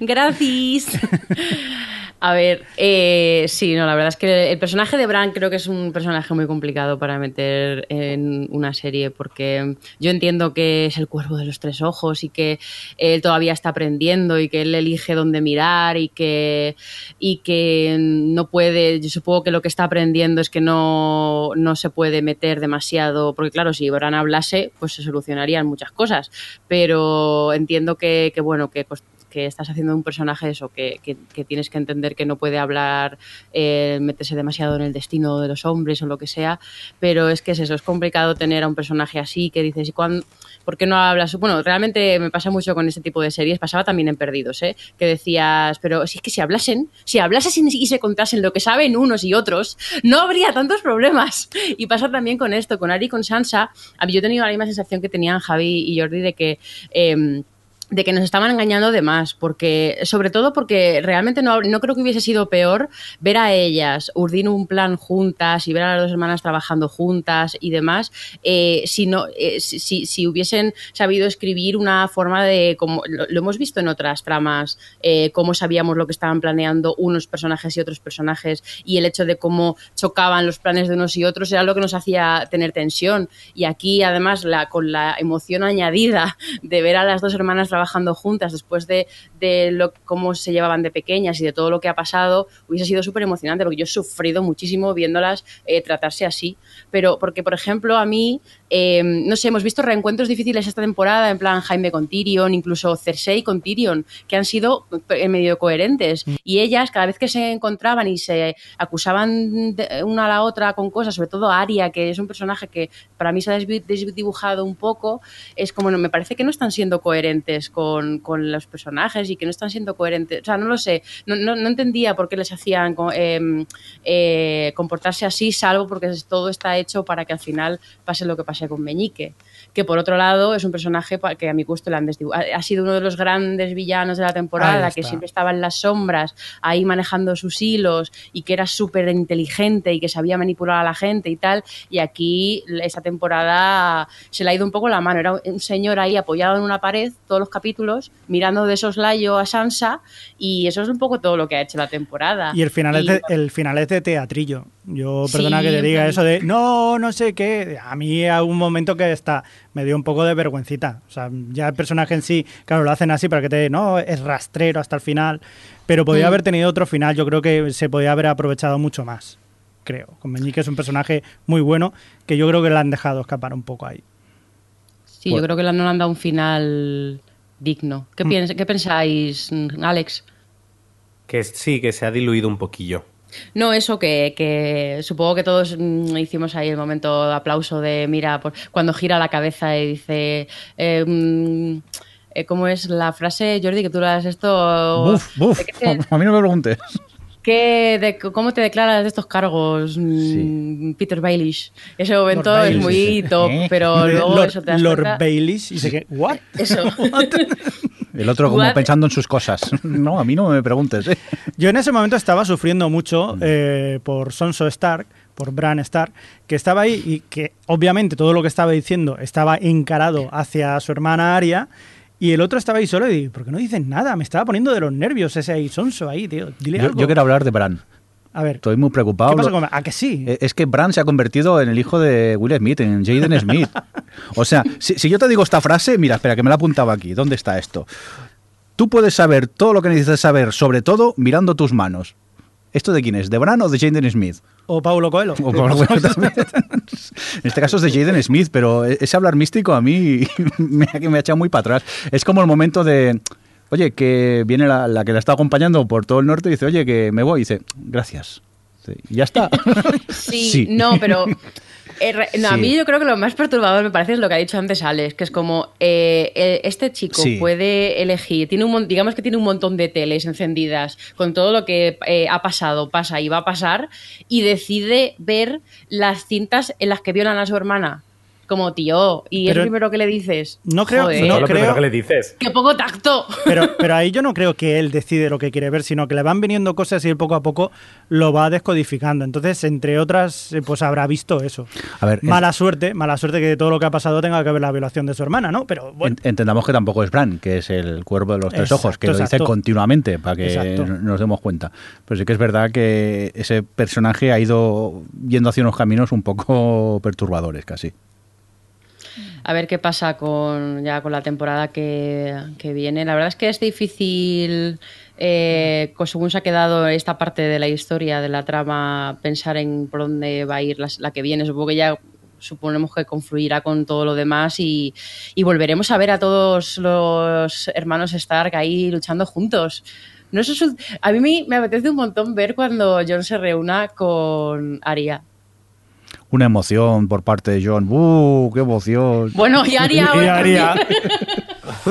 Gracias. [LAUGHS] A ver, eh, sí, no, la verdad es que el personaje de Bran creo que es un personaje muy complicado para meter en una serie porque yo entiendo que es el cuervo de los tres ojos y que él todavía está aprendiendo y que él elige dónde mirar y que, y que no puede, yo supongo que lo que está aprendiendo es que no, no se puede meter demasiado, porque claro, si Bran hablase, pues se solucionarían muchas cosas, pero entiendo que, que bueno, que cos- que estás haciendo un personaje eso, que, que- tienes que entender que no puede hablar, eh, meterse demasiado en el destino de los hombres o lo que sea, pero es que es eso, es complicado tener a un personaje así que dices, ¿y cuándo, ¿por qué no hablas? Bueno, realmente me pasa mucho con este tipo de series, pasaba también en Perdidos, ¿eh? que decías, pero si es que si hablasen, si hablasen y se contasen lo que saben unos y otros, no habría tantos problemas. Y pasa también con esto, con Ari y con Sansa, yo he tenido la misma sensación que tenían Javi y Jordi de que... em, de que nos estaban engañando de más, porque, sobre todo porque realmente no, no creo que hubiese sido peor ver a ellas urdir un plan juntas y ver a las dos hermanas trabajando juntas y demás, eh, si, no, eh, si, hubiesen sabido escribir una forma de, como lo, lo hemos visto en otras tramas, eh, cómo sabíamos lo que estaban planeando unos personajes y otros personajes y el hecho de cómo chocaban los planes de unos y otros era lo que nos hacía tener tensión. Y aquí, además, la, con la emoción añadida de ver a las dos hermanas trabajando juntas después de, de lo, cómo se llevaban de pequeñas y de todo lo que ha pasado, hubiese sido súper emocionante porque yo he sufrido muchísimo viéndolas eh, tratarse así. Pero porque, por ejemplo, a mí, eh, no sé, hemos visto reencuentros difíciles esta temporada, en plan Jaime con Tyrion, incluso Cersei con Tyrion, que han sido eh, medio coherentes. Y ellas, cada vez que se encontraban y se acusaban de una a la otra con cosas, sobre todo Aria, que es un personaje que para mí se ha desdibujado un poco, es como, no, me parece que no están siendo coherentes con, con los personajes y que no están siendo coherentes. O sea, no lo sé, no, no, no entendía por qué les hacían em, eh, comportarse así, salvo porque todo está hecho para que al final pase lo que pase con Meñique. Que por otro lado es un personaje que a mi gusto le han desdibujado. Ha sido uno de los grandes villanos de la temporada, que siempre estaba en las sombras, ahí manejando sus hilos y que era súper inteligente y que sabía manipular a la gente y tal. Y aquí esta temporada se le ha ido un poco la mano. Era un señor ahí apoyado en una pared, todos los capítulos, mirando de soslayo a Sansa y eso es un poco todo lo que ha hecho la temporada. Y el final, es de, el final es de teatrillo. Yo, perdona Sí, que te diga plan- eso de no, no sé qué. A mí hay un momento que está, me dio un poco de vergüencita. O sea, ya el personaje en sí, claro, lo hacen así para que te no, es rastrero hasta el final. Pero podía Mm. haber tenido otro final. Yo creo que se podía haber aprovechado mucho más. Creo. Con Meñique es un personaje muy bueno que yo creo que le han dejado escapar un poco ahí. Sí, yo creo que no le han dado un final digno. ¿Qué, piens- qué pensáis, mm, Alex? Que sí, que se ha diluido un poquillo. No, eso que, que supongo que todos mm, hicimos ahí el momento de aplauso de, mira, por- cuando gira la cabeza y dice, eh, mm, eh, ¿cómo es la frase, Jordi, que tú las esto... Buf, buf. ¿De qué te- A mí no me preguntes. qué- de- ¿Cómo te declaras de estos cargos, mm, Peter Baelish? Ese momento es muy top, ¿Eh? pero luego Lord, eso te das Lord cuenta- Baelish y se que, ¿what? Eso. [LAUGHS] El otro como What? pensando en sus cosas. [LAUGHS] No, a mí no me preguntes. ¿eh? Yo en ese momento estaba sufriendo mucho eh, por Sonso Stark, por Bran Stark, que estaba ahí y que obviamente todo lo que estaba diciendo estaba encarado hacia su hermana Arya. Y el otro estaba ahí solo y digo, ¿por qué no dices nada? Me estaba poniendo de los nervios ese ahí, Sonso ahí, tío. Dile Yo, algo. yo quiero hablar de Bran. A ver, Estoy muy preocupado. ¿qué pasa con... ¿A que sí? Eh, Es que Bran se ha convertido en el hijo de Will Smith, en Jaden Smith. [LAUGHS] O sea, si, si yo te digo esta frase, mira, espera, que me la apuntaba aquí. ¿Dónde está esto? Tú puedes saber todo lo que necesitas saber, sobre todo mirando tus manos. ¿Esto de quién es? ¿De Bran o de Jaden Smith? O Paulo Coelho. O por lo menos también. en este caso es de Jaden Smith, pero ese hablar místico a mí [LAUGHS] me ha echado muy para atrás. Es como el momento de, oye, que viene la, la que la está acompañando por todo el norte y dice, oye, que me voy. Y dice, gracias. Sí, y ya está. [LAUGHS] Sí, no, pero eh, no, a mí yo creo que lo más perturbador me parece es lo que ha dicho antes Alex, que es como eh, eh, este chico Sí. puede elegir, tiene un digamos que tiene un montón de teles encendidas con todo lo que eh, ha pasado, pasa y va a pasar y decide ver las cintas en las que violan a su hermana. Como tío, y es Pero- lo primero que le dices. No creo- Joder, Eso no es lo primero creo- que le dices. ¡Qué poco tacto! Pero, [LAUGHS] pero ahí yo no creo que él decide lo que quiere ver, sino que le van viniendo cosas y él poco a poco lo va descodificando. Entonces, entre otras, eh, pues habrá visto eso. A ver, Mala suerte, mala suerte que todo lo que ha pasado tenga que ver la violación de su hermana, ¿no? Pero bueno, En- Entendamos que tampoco es Bran, que es el cuervo de los tres Exacto, ojos, que lo dice exacto. continuamente para que Exacto. nos demos cuenta. Pero sí que es verdad que ese personaje ha ido yendo hacia unos caminos un poco perturbadores casi. A ver qué pasa con ya con la temporada que, viene. La verdad es que es difícil, eh, según se ha quedado esta parte de la historia, de la trama, pensar en por dónde va a ir la, que viene. Supongo que ya suponemos que confluirá con todo lo demás y, volveremos a ver a todos los hermanos Stark ahí luchando juntos. No eso es a mí me, me apetece un montón ver cuando John se reúna con Arya. Una emoción por parte de John. ¡Uh, qué emoción! Bueno, y Arya Y ahora Arya. también.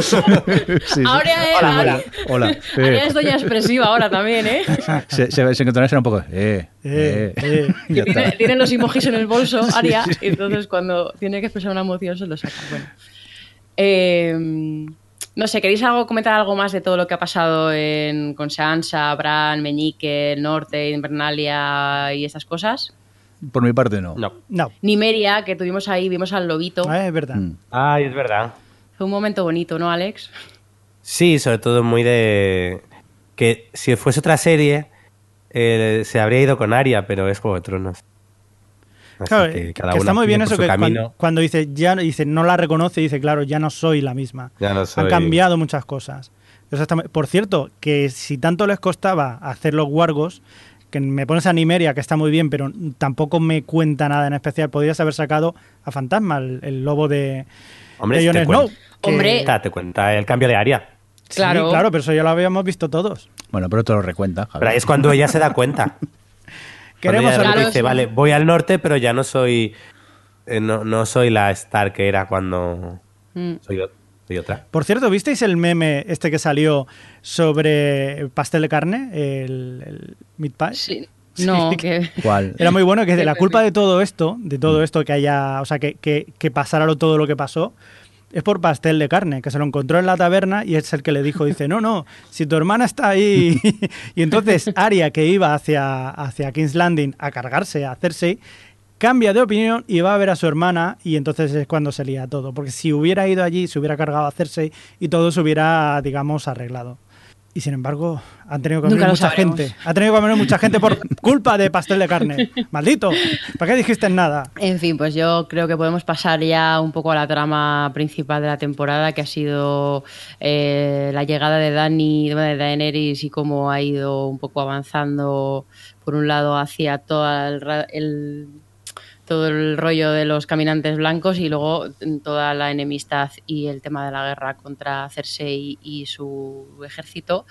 Sí, sí. Ahora es, Hola, hola. [LAUGHS] Arya Eh, es doña expresiva ahora también, ¿eh? [LAUGHS] se, se, se encontrará un poco. Eh, Eh, eh. eh. [LAUGHS] Tiene, está. tiene los emojis en el bolso, Aria, y entonces cuando tiene que expresar una emoción se lo saca. Bueno. Eh, no sé, ¿queréis algo, comentar algo más de todo lo que ha pasado en, con Sansa, Bran, Meñique, el Norte, Invernalia y estas cosas? Por mi parte, no. No. no, Nimeria, que tuvimos ahí, vimos al lobito. Ah, es verdad. Mm. Ay, es verdad. Fue un momento bonito, ¿no, Alex? Sí, sobre todo muy de... Que si fuese otra serie, eh, se habría ido con Aria, pero es Juego de Tronos. Así Claro, que que cada está uno muy bien eso que cuando, cuando dice ya dice no la reconoce dice claro ya no soy la misma Ya no soy- han cambiado muchas cosas está por cierto que si tanto les costaba hacer los wargos que me pones a Nimeria que está muy bien pero tampoco me cuenta nada en especial podrías haber sacado a Fantasma el, el lobo de, Hombre, de si Jon te Snow que- Hombre. Cuenta, te cuenta el cambio de Aria. Sí, Claro. claro pero eso ya lo habíamos visto todos Bueno, pero te lo recuenta. Javier. Pero ahí es cuando ella se da cuenta. [LAUGHS] Queremos Cuando ella Claro, dice, sí. vale, voy al norte, pero ya no soy... eh, no, no soy la Star que era cuando... Mm. Soy, otra. Por cierto, ¿visteis el meme este que salió sobre pastel de carne? El, el meat pie. Sí. [LAUGHS] No, que... ¿Cuál? Era muy bueno que Sí, la culpa de todo esto, de todo esto que haya, o sea, que, que, que pasara todo lo que pasó, es por pastel de carne, que se lo encontró en la taberna y es el que le dijo, dice, no, no, si tu hermana está ahí. [LAUGHS] y entonces Aria, que iba hacia, hacia King's Landing a cargarse, a hacerse, cambia de opinión y va a ver a su hermana y entonces es cuando se lía todo. Porque si hubiera ido allí, se hubiera cargado a hacerse y todo se hubiera, digamos, arreglado. Y sin embargo, han tenido que lo mucha sabremos. gente. Ha tenido que morir mucha gente por [LAUGHS] culpa de pastel de carne. Maldito. ¿Para qué dijiste nada? En fin, pues yo creo que podemos pasar ya un poco a la trama principal de la temporada, que ha sido eh, la llegada de Dani, de Daenerys y cómo ha ido un poco avanzando, por un lado, hacia todo el, el- todo el rollo de los caminantes blancos y luego mm, toda la enemistad y el tema de la guerra contra Cersei y su ejército.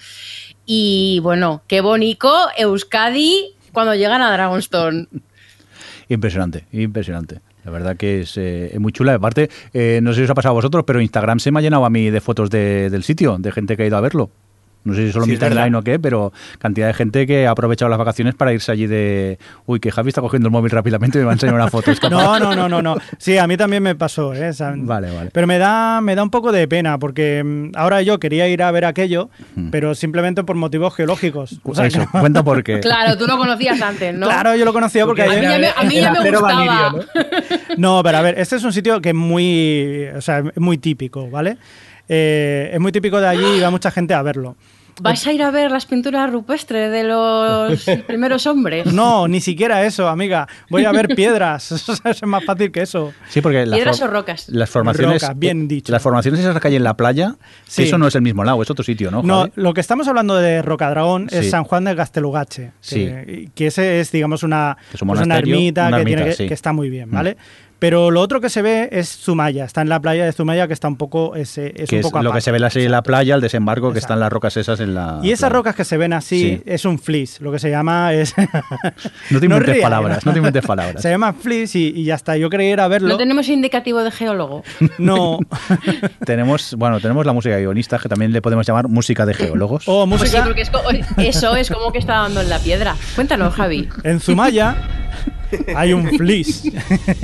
Y bueno, qué bonito Euskadi cuando llegan a Dragonstone. [LAUGHS] Impresionante, impresionante. La verdad que es, eh, es muy chula. Aparte, eh, no sé si os ha pasado a vosotros, pero Instagram se me ha llenado a mí de fotos de- del sitio, de gente que ha ido a verlo. No sé si solo Sí, mi es verdad. timeline o qué, pero cantidad de gente que ha aprovechado las vacaciones para irse allí de... Uy, que Javi está cogiendo el móvil rápidamente y me va a enseñar una foto. No, no, no, no, no. Sí, a mí también me pasó, ¿eh? O sea, [LAUGHS] Vale, vale. Pero me da, me da un poco de pena porque mm, ahora yo quería ir a ver aquello, pero simplemente por motivos geológicos. O sea, Eso, que- cuenta por qué. [LAUGHS] Claro, tú lo conocías antes, ¿no? Claro, yo lo conocía porque A mí ya me, a mí ya me Pero gustaba. Valirio, [LAUGHS] No, pero a ver, este es un sitio que es muy, o sea, es muy típico, ¿vale? Eh, es muy típico de allí y va mucha gente a verlo. ¿Vais a ir a ver las pinturas rupestres de los [LAUGHS] primeros hombres? No, ni siquiera eso, amiga. Voy a ver piedras. [LAUGHS] Eso es más fácil que eso. Sí, porque la ¿Piedras o rocas? Las formaciones, Rocas, bien eh, dicho. Las formaciones esas que hay en la playa, Sí. eso no es el mismo lado, es otro sitio, ¿no? No, Javi? lo que estamos hablando de Rocadragón es Sí. San Juan del Gastelugache. Sí. Que, que ese es, digamos, una, Que es un pues una ermita, una que, ermita, tiene que, sí. que está muy bien, Mm. Pero lo otro que se ve es Zumaya. Está en la playa de Zumaya, que está un poco. Es, es que un es poco lo que se ve en la serie de la playa, el desembarco, que Exacto. están las rocas esas en la. Y esas playa. rocas que se ven así Sí. es un fleece. Lo que se llama es. No te [LAUGHS] inventes rías, palabras, no te inventes palabras. [LAUGHS] Se llama fleece y, y ya está. Yo quería ir a verlo. ¿No tenemos indicativo de geólogo? [LAUGHS] No. tenemos, bueno, tenemos la música de guionistas, que también le podemos llamar música de geólogos. O Pues sí, música. porque es eso es como que está dando en la piedra. Cuéntanos, Javi. En Zumaya hay un fleece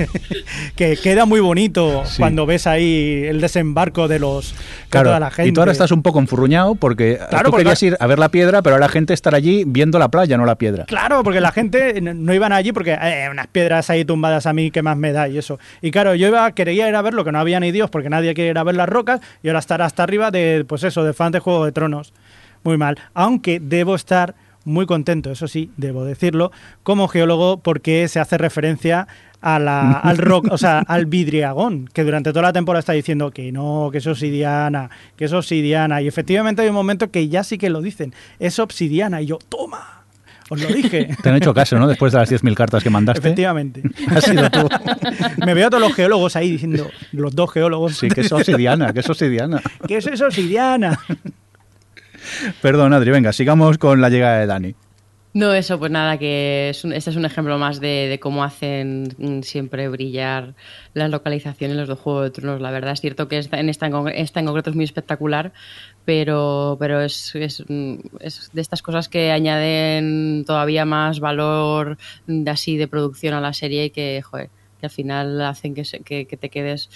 [LAUGHS] que queda muy bonito Sí. cuando ves ahí el desembarco de los de Claro, toda la gente. y tú ahora estás un poco enfurruñado porque Claro, tú porque- querías ir a ver la piedra, pero ahora la gente estará allí viendo la playa, no la piedra. Claro, porque la gente no- iban allí porque eh, unas piedras ahí tumbadas a mí, ¿qué más me da? Y eso. Y claro, yo iba, quería ir a verlo, que no había ni Dios, porque nadie quiere ir a ver las rocas, y ahora estar hasta arriba de, pues eso, de fan de Juego de Tronos. Muy mal. Aunque debo estar muy contento, eso sí, debo decirlo, como geólogo, porque se hace referencia a la, [LAUGHS] al rock, o sea, al vidriagón, que durante toda la temporada está diciendo que no, que es obsidiana, que es obsidiana. Y efectivamente hay un momento que ya sí que lo dicen, es obsidiana. Y yo, toma, os lo dije. [LAUGHS] Te han hecho caso, ¿no? Después de las 10.000 cartas que mandaste. Efectivamente. [LAUGHS] Has sido tú. Me veo a todos los geólogos ahí diciendo, los dos geólogos, Sí, que es obsidiana, que es obsidiana. ¿qué es eso, obsidiana? [LAUGHS] Perdón, Adri, venga, sigamos con la llegada de Dani. No, eso, pues nada, que es un- este es un ejemplo más de, de cómo hacen siempre brillar las localizaciones los de Juego de Tronos. La verdad es cierto que esta, en esta, en concre- esta en concreto es muy espectacular, pero, pero es, es, es de estas cosas que añaden todavía más valor de así de producción a la serie y que, joder, que al final hacen que, se- que, que te quedes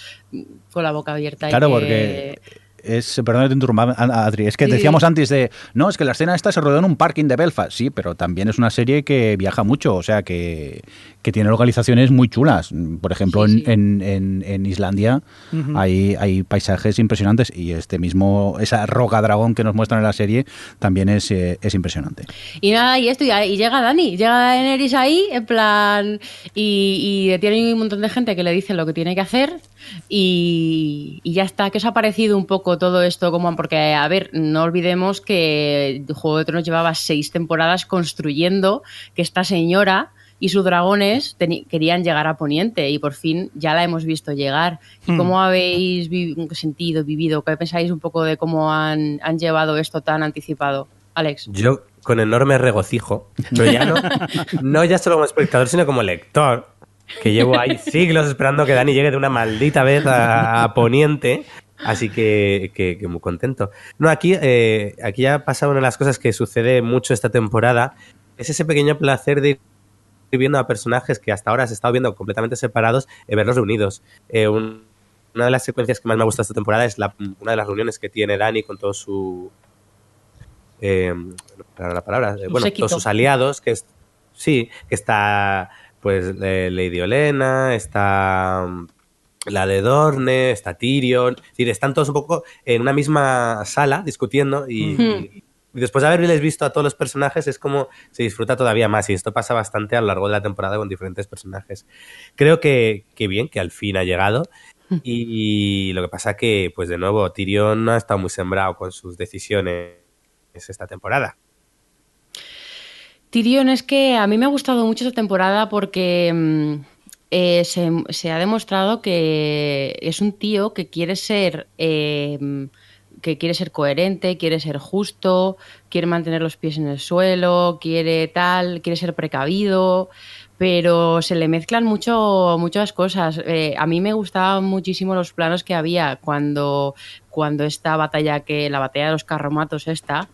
con la boca abierta. y Claro, que- porque es, perdón te interrumpa, Adri, es que Sí, decíamos antes de, no, es que la escena esta se rodó en un parking de Belfast, sí, pero también es una serie que viaja mucho, o sea, que, que tiene localizaciones muy chulas. Por ejemplo, Sí, en, sí. en- en- en Islandia hay, hay paisajes impresionantes y este mismo, esa roca dragón que nos muestran en la serie también es, eh, es impresionante. Y nada, y esto, y, y llega Dani, llega Daenerys ahí, en plan, y, y tiene un montón de gente que le dice lo que tiene que hacer, y, y ya está. ¿Qué os ha parecido un poco todo esto? Como, porque, a ver, no olvidemos que Juego de Tronos llevaba seis temporadas construyendo que esta señora y sus dragones querían llegar a Poniente, y por fin ya la hemos visto llegar. ¿Y Hmm. cómo habéis vi- sentido, vivido? ¿Qué pensáis un poco de cómo han, han llevado esto tan anticipado? Alex. Yo con enorme regocijo, pero ya no, no ya solo como espectador, sino como lector, que llevo ahí siglos esperando que Dani llegue de una maldita vez a, a Poniente. Así que, que- que muy contento. No, aquí, eh, aquí ya pasa una de las cosas que sucede mucho esta temporada. Es ese pequeño placer de ir viendo a personajes que hasta ahora se estado viendo completamente separados, eh, verlos reunidos. Eh, un- una de las secuencias que más me ha gustado esta temporada es la- una de las reuniones que tiene Dani con todo su, eh, para la palabra, eh, bueno, todos sus aliados, que es, sí, que está pues Lady Olena, está mm, la de Dorne, está Tyrion, es decir, están todos un poco en una misma sala discutiendo y después de haberles visto a todos los personajes es como se disfruta todavía más y esto pasa bastante a lo largo de la temporada con diferentes personajes. Creo que, que bien, que al fin ha llegado [LAUGHS] y lo que pasa que, pues de nuevo, Tyrion no ha estado muy sembrado con sus decisiones esta temporada. Tyrion es que a mí me ha gustado mucho esta temporada porque mm, eh, se, se ha demostrado que es un tío que quiere ser eh, que quiere ser coherente, quiere ser justo, quiere mantener los pies en el suelo, quiere tal, quiere ser precavido, pero se le mezclan mucho muchas cosas. Eh, a mí me gustaban muchísimo los planos que había cuando cuando esta batalla que la batalla de los carromatos esta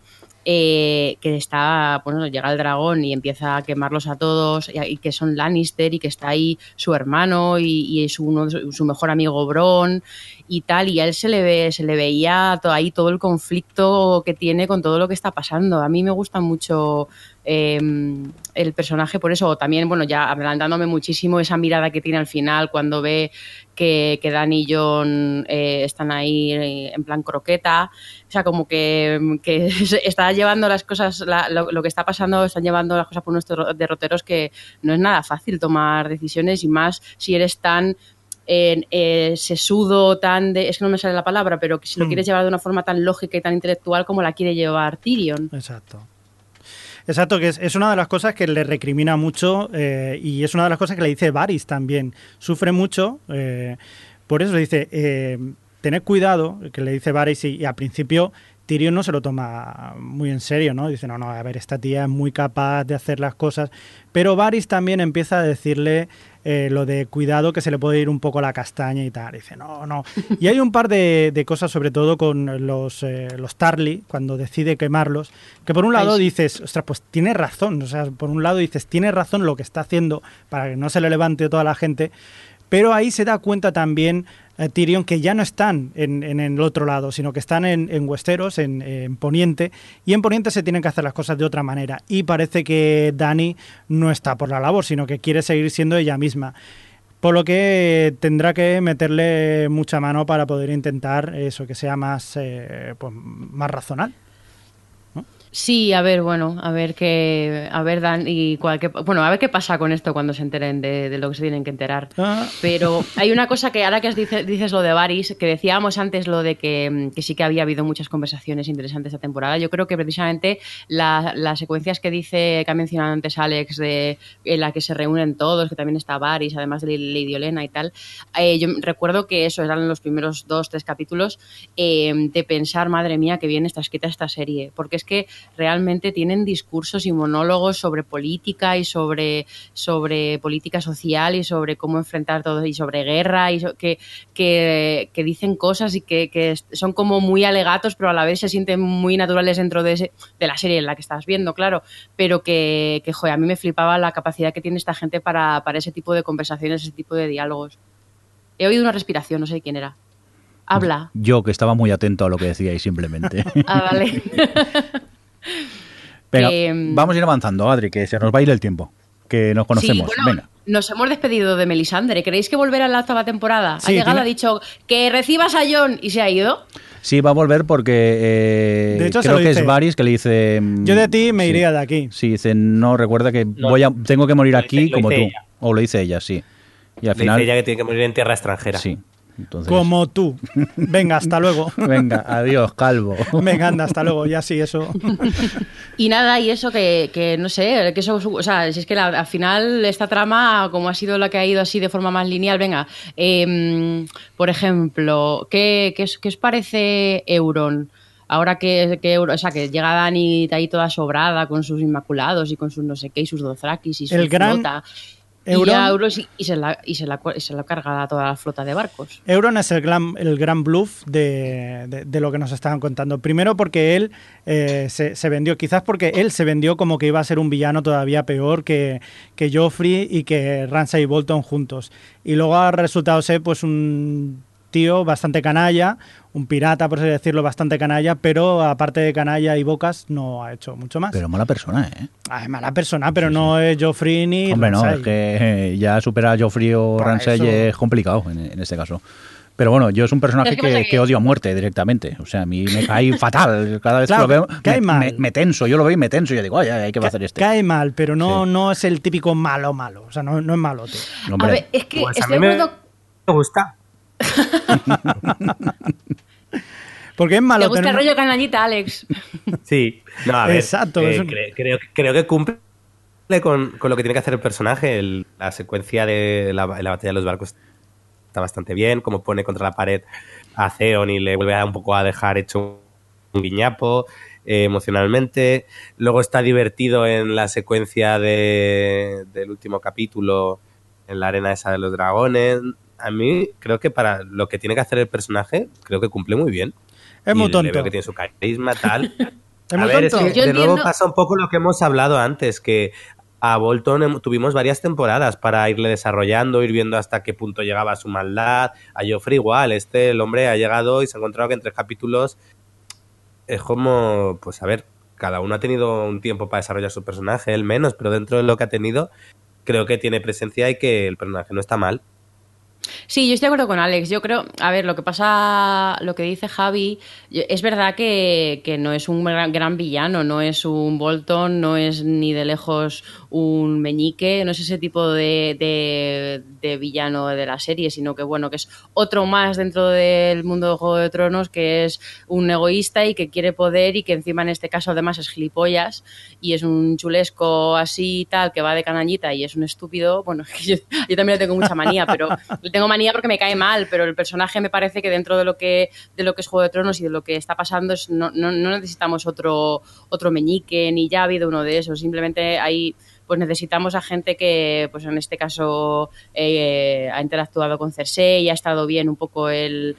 eh, que está, bueno, llega el dragón y empieza a quemarlos a todos, y, que son Lannister y que está ahí su hermano y, y su, uno su mejor amigo Bron y tal, y a él se le ve, se le veía todo ahí todo el conflicto que tiene con todo lo que está pasando. A mí me gusta mucho eh, el personaje por eso, también, bueno, ya adelantándome muchísimo esa mirada que tiene al final cuando ve que, Dan y John eh, están ahí eh, en plan croqueta. O sea, como que, que [LAUGHS] está llevando las cosas, lo, que está pasando, están llevando las cosas por unos derro- derroteros que no es nada fácil tomar decisiones y más si eres tan eh, eh, sesudo, tan de, es que no me sale la palabra, pero que si lo Hmm. quieres llevar de una forma tan lógica y tan intelectual como la quiere llevar Tyrion. Exacto. Exacto, que es, es una de las cosas que le recrimina mucho eh, y es una de las cosas que le dice Varys también. Sufre mucho, eh, por eso le dice, eh, tened cuidado, que le dice Varys y, y al principio Tyrion no se lo toma muy en serio, ¿no? Dice, no, no, a ver, esta tía es muy capaz de hacer las cosas, pero Varys también empieza a decirle eh, lo de cuidado que se le puede ir un poco la castaña y tal. Dice, no, no. Y hay un par de, de cosas, sobre todo con los, eh, los Tarly, cuando decide quemarlos, que por un lado Ay, dices, ostras, pues tiene razón. O sea, por un lado dices, tiene razón lo que está haciendo para que no se le levante toda la gente. Pero ahí se da cuenta también eh, Tyrion que ya no están en, en el otro lado, sino que están en, en Westeros, en, en Poniente, y en Poniente se tienen que hacer las cosas de otra manera. Y parece que Dani no está por la labor, sino que quiere seguir siendo ella misma. Por lo que tendrá que meterle mucha mano para poder intentar eso, que sea más, eh, pues, más razonal. Sí, a ver, bueno, a ver qué, a ver Dan y bueno, a ver qué pasa con esto cuando se enteren de, de lo que se tienen que enterar. Ah. Pero hay una cosa que ahora que has dice- dices lo de Varys, que decíamos antes lo de que, que sí que había habido muchas conversaciones interesantes esta temporada. Yo creo que precisamente la- las secuencias que dice, que ha mencionado antes Alex, de en la que se reúnen todos, que también está Varys, además de Lady Olena y tal. eh, yo recuerdo que eso eran los primeros dos, tres capítulos eh, de pensar, madre mía, que bien está escrita esta serie. Porque es que realmente tienen discursos y monólogos sobre política y sobre, sobre política social y sobre cómo enfrentar todo y sobre guerra y so- que, que, que dicen cosas y que, que son como muy alegatos pero a la vez se sienten muy naturales dentro de, ese- de la serie en la que estás viendo, claro, pero que, que joder, a mí me flipaba la capacidad que tiene esta gente para, para ese tipo de conversaciones, ese tipo de diálogos. He oído una respiración, no sé quién era. Habla. Yo, que estaba muy atento a lo que decíais simplemente. Ah, vale. [LAUGHS] Venga, Que, mm, vamos a ir avanzando, Adri, que se nos va a ir el tiempo. Que nos conocemos. Sí, bueno, Venga. nos hemos despedido de Melisandre. ¿Creéis que volverá en la octava temporada? Sí, ha llegado, tiene- ha dicho que recibas a John y se ha ido. Sí, va a volver porque eh, De hecho, se creo que dice. es Varys que le dice... mm, Yo de ti me sí. iría de aquí. Sí, dice, no, recuerda que No, voy a, tengo que morir lo aquí dice- como tú. ella. O lo dice ella, sí. Y al Le final... dice ella que tiene que morir en tierra extranjera. Sí. Entonces, Como tú. Venga, hasta luego. [LAUGHS] Venga, adiós, calvo. Venga, anda, hasta luego. Ya sí, eso. Y nada, y eso que, que no sé, que eso, o sea, si es que la- al final esta trama, como ha sido la que ha ido así de forma más lineal, venga, em, por ejemplo, ¿qué, qué, os- qué os parece Euron? Ahora que, que, Euron- o sea, que llega Dani ahí toda sobrada con sus inmaculados y con sus no sé qué y sus dothrakis y su El gran flota. Y, Euron- sí- y se la, y se la, y se la carga toda la flota de barcos. Euron es el gran, el gran bluff de, de- de lo que nos estaban contando. Primero porque él eh, se, se vendió, quizás porque él se vendió como que iba a ser un villano todavía peor que, que Joffrey y que Ramsay y Bolton juntos. Y luego ha resultado ser pues un tío bastante canalla, un pirata, por así decirlo, bastante canalla, pero aparte de canalla y bocas no ha hecho mucho más. Pero mala persona, ¿eh? Ah, es mala persona, pero no es Joffrey ni Hombre, no, Ramsay. es que eh, ya superar a Joffrey o Ramsay eso- es complicado en, en este caso. Pero bueno, yo es un personaje que odio a muerte directamente. O sea, a mí me cae [LAUGHS] fatal. Cada vez Claro, que lo veo, cae me, mal. me- me tenso. Yo lo veo y me tenso. Y yo digo, oye, hay que hacer este. Cae mal, pero no, Sí. no es el típico malo malo. O sea, no, no es malote. Hombre, A ver, es que Pues a estoy mí de me, acuerdo. me gusta. Porque es ¿Te malo. gusta el rollo canallita, Alex? Sí. No, a ver, Exacto, eh, es un- cre- creo, creo que cumple con, con lo que tiene que hacer el personaje. El- la secuencia de la, la batalla de los barcos está bastante bien. Como pone contra la pared a Theon y le vuelve a un poco a dejar hecho un guiñapo eh, emocionalmente. Luego está divertido en la secuencia de- del último capítulo en la arena esa de los dragones. A mí creo que para lo que tiene que hacer el personaje, creo que cumple muy bien. Es Y muy le tonto. veo que tiene su carisma, tal. [LAUGHS] Es a muy ver, es que de nuevo pasa un poco lo que hemos hablado antes, que a Bolton tuvimos varias temporadas para irle desarrollando, ir viendo hasta qué punto llegaba su maldad. A Joffrey igual, este, el hombre ha llegado y se ha encontrado que en tres capítulos es como, pues a ver, cada uno ha tenido un tiempo para desarrollar su personaje, él menos, pero dentro de lo que ha tenido, creo que tiene presencia y que el personaje no está mal. Sí, yo estoy de acuerdo con Alex. Yo creo, a ver, lo que pasa, lo que dice Javi, es verdad que, que no es un gran, gran villano, no es un Bolton, no es ni de lejos un meñique, no es ese tipo de, de- villano de la serie, sino que bueno, que es otro más dentro del mundo de Juego de Tronos, que es un egoísta y que quiere poder y que encima en este caso además es gilipollas y es un chulesco así y tal, que va de canañita y es un estúpido. Bueno, [LAUGHS] yo, yo también le tengo mucha manía, pero le tengo manía porque me cae mal, pero el personaje me parece que dentro de lo que, de lo que es Juego de Tronos y de lo que está pasando es, no, no, necesitamos otro, otro meñique, ni ya ha habido uno de esos, simplemente hay pues necesitamos a gente que, pues en este caso, eh, ha interactuado con Cersei y ha estado bien un poco el,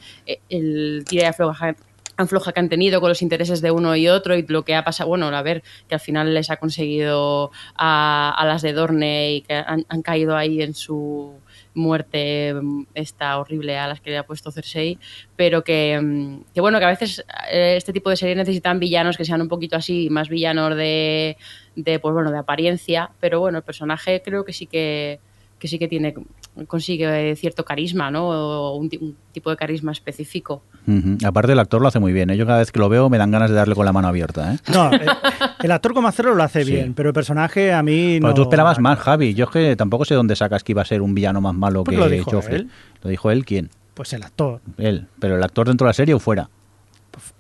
el tira y afloja afloja que han tenido con los intereses de uno y otro y lo que ha pasado, bueno, a ver, que al final les ha conseguido a, a las de Dorne y que han caído ahí en su muerte esta horrible a las que le ha puesto Cersei, pero que, mm, que bueno, que a veces eh, este tipo de series necesitan villanos que sean un poquito así, más villanos de, de pues bueno, de apariencia, pero bueno, el personaje creo que sí que que sí que tiene consigue cierto carisma, ¿no? O un, ti- un tipo de carisma específico. Aparte, el actor lo hace muy bien. ¿eh? Yo cada vez que lo veo me dan ganas de darle con la mano abierta. ¿eh? No, el, el actor como hacerlo lo hace Sí. bien, pero el personaje a mí Pero no. tú esperabas más, Javi. Yo es que tampoco sé dónde sacas que iba a ser un villano más malo Pues que lo dijo Joffrey. él. ¿Lo dijo él? ¿Quién? Pues el actor. Él. ¿Pero el actor dentro de la serie o fuera?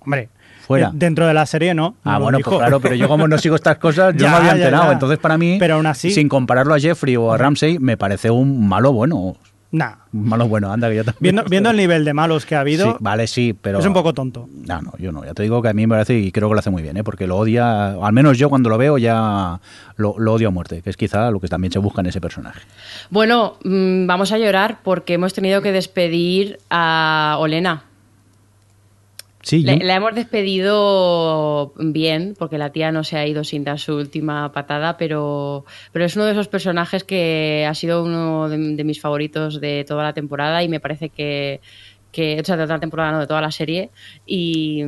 Hombre, Fuera. eh, dentro de la serie no. Ah, bueno, dijo. pues claro, pero yo como no sigo estas cosas, yo [LAUGHS] Ya, no me había enterado. ya. Entonces, para mí, Pero aún así- sin compararlo a Jeffrey o a Ramsey, me parece un malo bueno. Nah. Un malo bueno, anda, que yo también. Viendo, [LAUGHS] viendo el nivel de malos que ha habido, Sí, vale, sí, pero... es un poco tonto. No, no, yo no. Ya te digo que a mí me parece y creo que lo hace muy bien, ¿eh? porque lo odia, al menos yo cuando lo veo ya lo, lo odio a muerte, que es quizá lo que también se busca en ese personaje. Bueno, mm, vamos a llorar porque hemos tenido que despedir a Olena. Sí, yo- la hemos despedido bien, porque la tía no se ha ido sin dar su última patada, pero, pero es uno de esos personajes que ha sido uno de, de mis favoritos de toda la temporada y me parece que, que o sea, de toda la temporada, no, de toda la serie, y,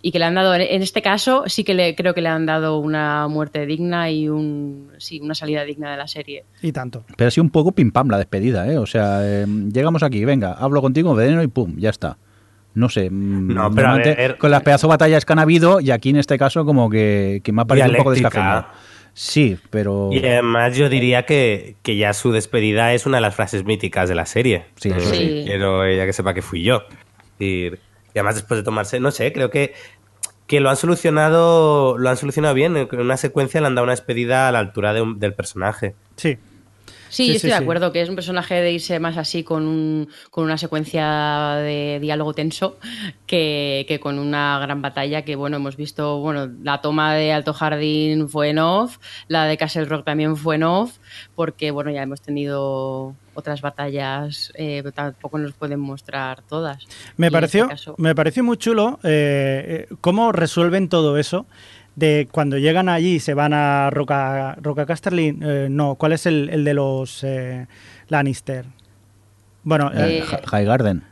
y que le han dado, en este caso sí que le, creo que le han dado una muerte digna y un, sí, una salida digna de la serie. Y tanto. Pero ha sido un poco pim pam la despedida, ¿eh? O sea, eh, llegamos aquí, venga, hablo contigo, veneno y pum, ya está. No sé, mm, No, pero a ver- con las pedazo batallas que han habido y aquí en este caso como que, que me ha parecido un poco descafeinado. Sí, pero... Y además yo diría que, que ya su despedida es una de las frases míticas de la serie. Sí, Eh, sí. Quiero ella que sepa que fui yo. Y, y además después de tomarse, no sé, creo que, que lo han solucionado lo han solucionado bien. En una secuencia le han dado una despedida a la altura de un- del personaje. Sí. Sí, Sí, yo sí, estoy de acuerdo que es un personaje de irse más así con, un- con una secuencia de diálogo tenso que, que con una gran batalla que, bueno, hemos visto, bueno, la toma de Alto Jardín fue en off, la de Castle Rock también fue en off, porque, bueno, ya hemos tenido otras batallas, eh, pero tampoco nos pueden mostrar todas. Me Y pareció, este caso- me pareció muy chulo eh, eh, cómo resuelven todo eso. De cuando llegan allí y se van a Roca, Roca Casterly. eh, no, ¿cuál es el, el de los eh, Lannister? Bueno, Eh, eh, Hi- High Garden.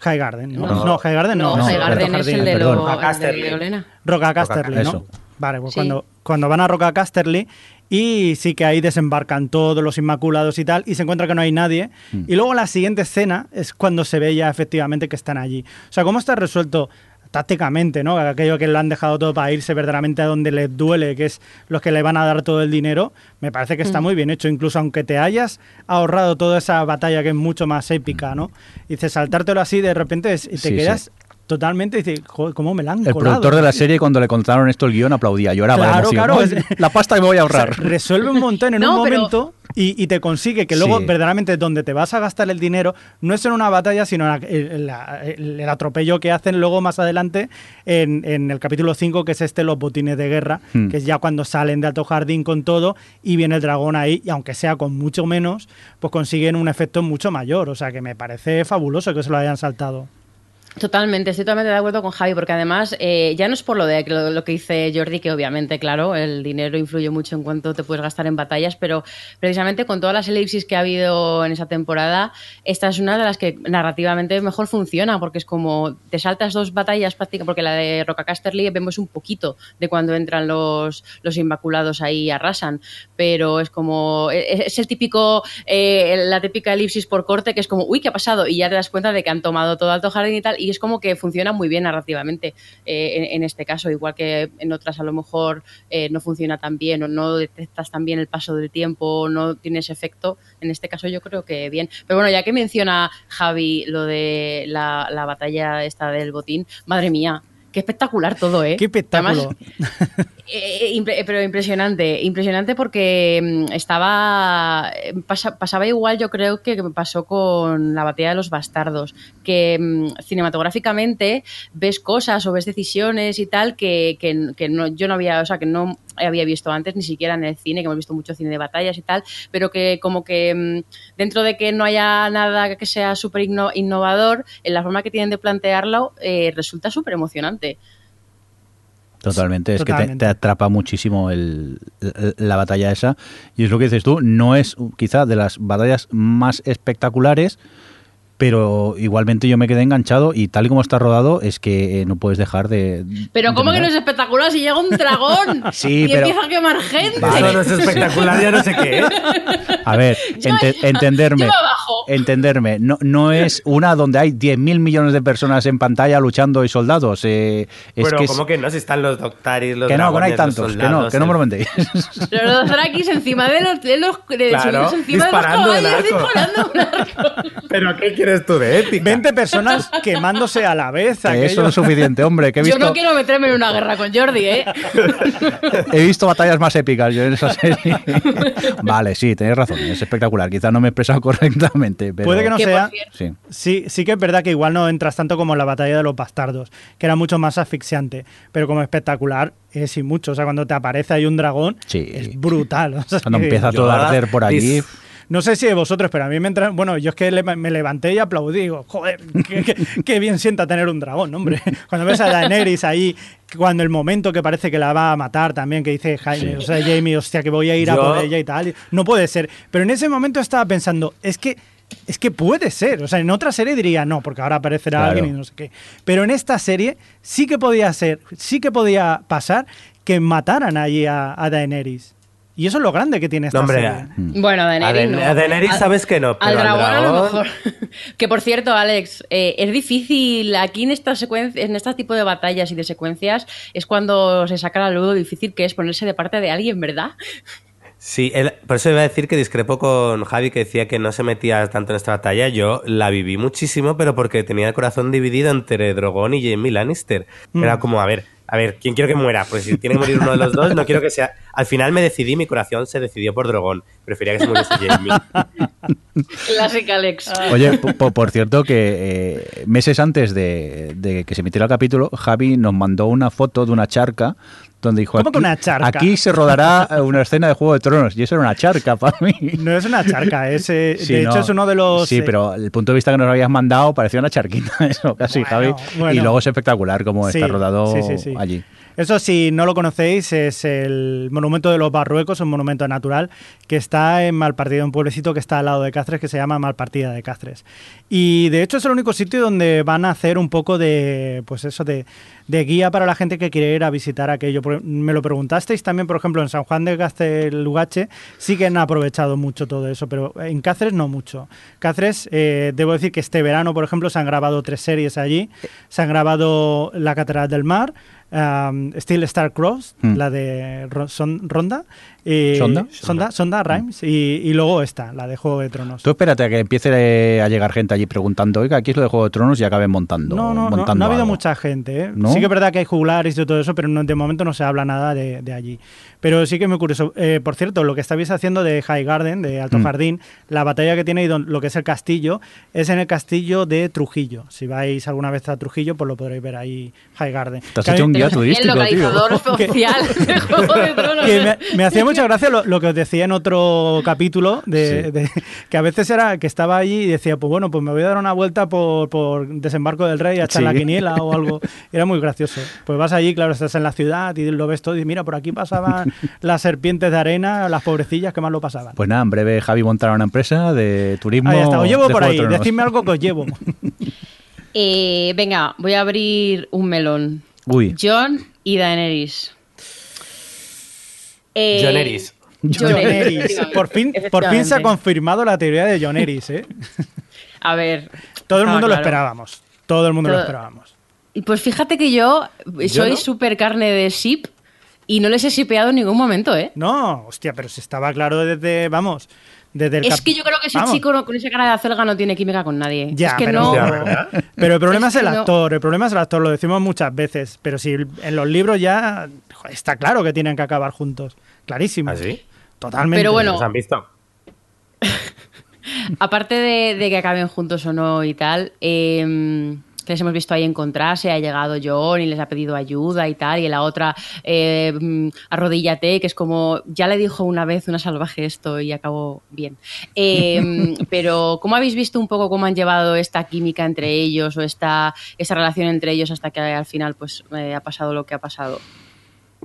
High Garden, ¿no? No. No, High Garden no. No, no, High Garden es el de, perdón. lo, Roca Casterly. Olena. Roca Casterly, ¿no? Eso. Vale, pues Sí. cuando, cuando van a Roca Casterly y sí que ahí desembarcan todos los Inmaculados y tal, y se encuentra que no hay nadie. Mm. Y luego la siguiente escena es cuando se ve ya efectivamente que están allí. O sea, ¿cómo está resuelto tácticamente, ¿no? Aquello que lo han dejado todo para irse verdaderamente a donde les duele, que es los que le van a dar todo el dinero, me parece que está muy bien hecho. Incluso aunque te hayas ahorrado toda esa batalla que es mucho más épica, ¿no? Y dices, saltártelo así de repente y te Sí, sí. Totalmente "Joder, ¿cómo me la han El colado?". productor de la serie cuando le contaron esto el guion aplaudía, lloraba Claro, emoción. claro, ¡Ay, es- [LAUGHS] La pasta que me voy a O sea, ahorrar. resuelve un montón en [LAUGHS] No, un pero- momento y, y te consigue que luego Sí. verdaderamente donde te vas a gastar el dinero no es en una batalla, sino en el atropello que hacen luego más adelante en, en el capítulo 5, que es este, los botines de guerra, Hmm. que es ya cuando salen de Alto Jardín con todo y viene el dragón ahí, y aunque sea con mucho menos, pues consiguen un efecto mucho mayor. O sea que me parece fabuloso que se lo hayan saltado. Totalmente, estoy totalmente de acuerdo con Javi, porque además eh, ya no es por lo de lo, lo, que dice Jordi, que obviamente, claro, el dinero influye mucho en cuánto te puedes gastar en batallas, pero precisamente con todas las elipsis que ha habido en esa temporada, esta es una de las que narrativamente mejor funciona, porque es como te saltas dos batallas prácticamente, porque la de Roca Casterly vemos un poquito de cuando entran los, los Inmaculados ahí y arrasan, pero es como, es, es el típico, eh, la típica elipsis por corte que es como, uy, ¿qué ha pasado? Y ya te das cuenta de que han tomado todo Alto Jardín y tal, es como que funciona muy bien narrativamente eh, en, este caso, igual que en otras a lo mejor eh, no funciona tan bien o no detectas tan bien el paso del tiempo, no tienes efecto, en este caso yo creo que bien. Pero bueno, ya que menciona Javi lo de la, la batalla esta del botín, madre mía, qué espectacular todo, ¿eh? Qué espectáculo. Además, eh, impre pero impresionante, impresionante porque mm, estaba pasa, pasaba igual, yo creo que me pasó con la batalla de los bastardos, que mmm, cinematográficamente ves cosas o ves decisiones y tal que, que, que no, yo no había, o sea, que no había visto antes, ni siquiera en el cine, que hemos visto mucho cine de batallas y tal, pero que como que mmm, dentro de que no haya nada que sea súper inno innovador, en la forma que tienen de plantearlo eh, resulta súper emocionante. Totalmente, es Totalmente. que te, te, atrapa muchísimo el, la batalla esa. Y es lo que dices tú, no es quizá de las batallas más espectaculares, pero igualmente yo me quedé enganchado y tal y como está rodado es que eh, no puedes dejar de... Pero de ¿cómo mirar. que no es espectacular si llega un [LAUGHS] dragón sí, y pero... empieza a quemar gente? Vale. Eso no es espectacular, ya no sé qué es. A ver, [LAUGHS] ent entenderme. Entenderme, no, no es una donde hay 10.000 millones de personas en pantalla luchando y soldados. Eh, es pero que ¿cómo es... que no? Si están los Doctaris, los Que no, que no hay tantos, soldados, que no, que no me lo mentéis. Pero los Drakis encima de los, de los, de claro, encima disparando de los el arco. disparando un arco. [LAUGHS] ¿Pero qué quieres tú de épica? 20 personas quemándose a la vez. Que eso no es suficiente, hombre. Que he visto... Yo no quiero meterme en una guerra con Jordi, ¿eh? he visto batallas más épicas yo en esa serie. [LAUGHS] vale, sí, tenéis razón, es espectacular. Quizás no me he expresado [LAUGHS] correctamente. Pero... Puede que no sea. Sí. sí, sí que es verdad que igual no entras tanto como en la batalla de los bastardos, que era mucho más asfixiante, pero como espectacular es y mucho. O sea, cuando te aparece ahí un dragón, sí. es brutal. O sea, cuando que... empieza todo a arder por allí. No sé si de vosotros, pero a mí me entra. Bueno, yo es que me levanté y aplaudí. Digo, joder, qué, qué, qué, bien sienta tener un dragón, hombre. [LAUGHS] Cuando ves a Daenerys ahí, cuando el momento que parece que la va a matar también, que dice Jaime, sí. o sea, Jamie, hostia, que voy a ir yo... a por ella y tal. No puede ser. Pero en ese momento estaba pensando, es que. Es que puede ser, o sea, en otra serie diría no, porque ahora aparecerá claro. alguien y no sé qué. Pero en esta serie sí que podía ser, sí que podía pasar que mataran allí a, a Daenerys. Y eso es lo grande que tiene esta no, hombre, serie. Bueno, Daenerys a, no. a Daenerys sabes que no, pero al dragón, al dragón... a lo mejor. [LAUGHS] que por cierto, Alex, eh, es difícil aquí en esta secuencia, en este tipo de batallas y de secuencias es cuando se saca la luz lo difícil que es ponerse de parte de alguien, ¿verdad? Sí, él, por eso iba a decir que discrepo con Javi que decía que no se metía tanto en esta batalla. Yo la viví muchísimo, pero porque tenía el corazón dividido entre Drogon y Jamie Lannister. Mm. Era como, a ver, a ver, ¿quién quiero que muera? Pues si tiene que morir uno de los dos, no quiero que sea. Al final me decidí, mi corazón se decidió por Drogon. Prefería que se muriese Jamie. Clásica, Alex. Oye, por, por cierto, que eh, meses antes de, de, que se emitiera el capítulo, Javi nos mandó una foto de una charca donde dijo ¿Cómo aquí, que una charca? aquí se rodará una escena de Juego de Tronos y eso era una charca para mí. No es una charca, es, eh, [LAUGHS] sí, de no, hecho es uno de los... Sí, pero el punto de vista que nos habías mandado parecía una charquita, [LAUGHS] eso casi, bueno, Javi. Bueno. Y luego es espectacular como sí, está rodado sí, allí. Eso, si no lo conocéis, es el Monumento de los Barruecos, un monumento natural que está en Malpartida, un pueblecito que está al lado de Cáceres que se llama Malpartida de Cáceres. Y de hecho es el único sitio donde van a hacer un poco de, pues eso, de, guía para la gente que quiere ir a visitar aquello. Me lo preguntasteis también, por ejemplo, en San Juan de Castelugache sí que han aprovechado mucho todo eso, pero en Cáceres no mucho. Cáceres, eh, debo decir que este verano, por ejemplo, se han grabado tres series allí. Se han grabado La Catedral del Mar, um, Still Star Cross, mm. la de Son, Ronda. Y, ¿Sonda? Sonda, Sonda Rhymes. Mm. Y, y, luego esta, la de Juego de Tronos. Tú espérate a que empiece a llegar gente allí preguntando, oiga, aquí es lo de Juego de Tronos y acaben montando. No, no, montando no, no, ha habido algo. mucha gente. ¿eh? ¿No? Sí que es verdad que hay jugulares y todo eso, pero no, de momento no se habla nada de, de allí. Pero sí que me curioso. Eh, por cierto, lo que estáis haciendo de High Garden, de Alto mm. Jardín, la batalla que tiene y lo que es el castillo, es en el castillo de Trujillo. Si vais alguna vez a Trujillo, pues lo podréis ver ahí, High Garden. Te has hecho un [LAUGHS] El tío. localizador [LAUGHS] oficial [LAUGHS] de Juego de Tronos. Que me, me hacía mucha gracia lo, lo que os decía en otro capítulo, de, Sí. de- que a veces era que estaba allí y decía, pues bueno, pues me voy a dar una vuelta por, por Desembarco del Rey a echar Sí. la quiniela o algo. Era muy gracioso. Pues vas allí, claro, estás en la ciudad y lo ves todo y dices, mira, por aquí pasaban las serpientes de arena, las pobrecillas que más lo pasaban. Pues nada, en breve Javi montará una empresa de turismo. Ahí está, os llevo por ahí, decidme algo que os llevo. Eh, venga, voy a abrir un melón. Uy, John y Daenerys. Eh, John Eris. John Eris. Por fin, por fin se ha confirmado la teoría de John Eris, ¿eh? A ver. Todo el mundo lo esperábamos. Todo el mundo lo esperábamos. Y pues fíjate que yo soy no? súper carne de ship y no les he shipeado en ningún momento, ¿eh? No, hostia, pero si estaba claro desde, vamos, desde el Es que yo creo que ese Vamos. chico no- con esa cara de acelga no tiene química con nadie. Ya, es que pero, no. Pero el problema es, el no. actor, el problema es el actor, lo decimos muchas veces, pero si en los libros ya joder, está claro que tienen que acabar juntos, clarísimo. ¿Ah, sí? Totalmente. Pero bueno, ¿Los han visto? [LAUGHS] Aparte de, de que acaben juntos o no y tal, eh, les hemos visto ahí encontrarse, ha llegado John y les ha pedido ayuda y tal, y la otra, eh, mm, arrodíllate, que es como, ya le dijo una vez una salvaje esto y acabó bien. Eh, [LAUGHS] pero, ¿cómo habéis visto un poco cómo han llevado esta química entre ellos o esta, esta relación entre ellos hasta que al final pues eh, ha pasado lo que ha pasado?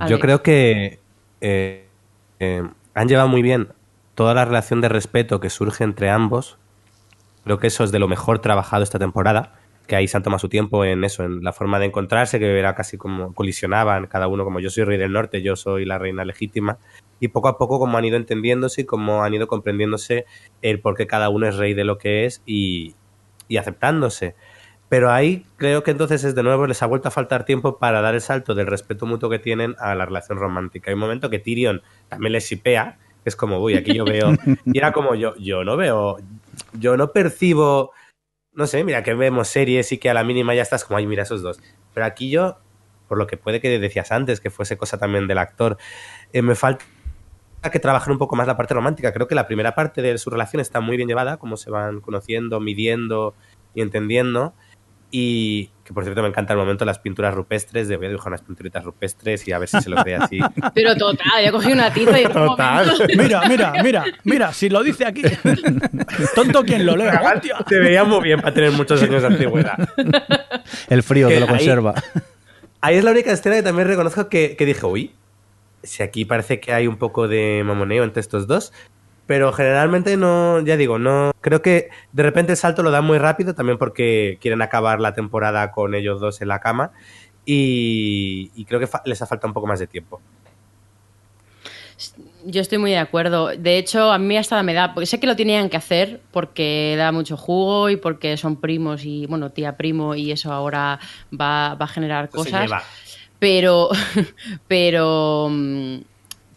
Yo creo que eh, han llevado muy bien toda la relación de respeto que surge entre ambos. Creo que eso es de lo mejor trabajado esta temporada, que ahí se han tomado su tiempo en eso, en la forma de encontrarse, que era casi como colisionaban cada uno, como yo soy rey del norte, yo soy la reina legítima, y poco a poco como han ido entendiéndose y como han ido comprendiéndose el por qué cada uno es rey de lo que es y, y aceptándose. Pero ahí creo que entonces es de nuevo les ha vuelto a faltar tiempo para dar el salto del respeto mutuo que tienen a la relación romántica. Hay un momento que Tyrion también les shipea, que es como, uy, aquí yo veo. [LAUGHS] Y era como yo, yo no veo, yo no percibo, no sé, mira que vemos series y que a la mínima ya estás como, ay, mira esos dos. Pero aquí yo, por lo que puede que decías antes, que fuese cosa también del actor, eh, me falta que trabajar un poco más la parte romántica. Creo que la primera parte de su relación está muy bien llevada, como se van conociendo, midiendo y entendiendo. Y que por cierto me encanta el momento de las pinturas rupestres, de voy a dibujar unas pinturitas rupestres y a ver si se lo cree así. [LAUGHS] Pero total, ya cogí una tiza y Total. [LAUGHS] Mira, mira, mira, mira, si lo dice aquí. [LAUGHS] Tonto quien lo lea. Se veía muy bien para tener muchos años de antigüedad. el frío que que lo ahí- conserva. Ahí es la única escena que también reconozco que, que dije, uy, si aquí parece que hay un poco de mamoneo entre estos dos, pero generalmente no, ya digo, no, creo que de repente el salto lo dan muy rápido, también porque quieren acabar la temporada con ellos dos en la cama, y, y creo que les ha faltado un poco más de tiempo. Yo estoy muy de acuerdo. De hecho, a mí hasta me da, porque sé que lo tenían que hacer porque da mucho jugo y porque son primos y, bueno, tía primo y eso ahora va, va a generar cosas. Pero, [LAUGHS] pero, mm,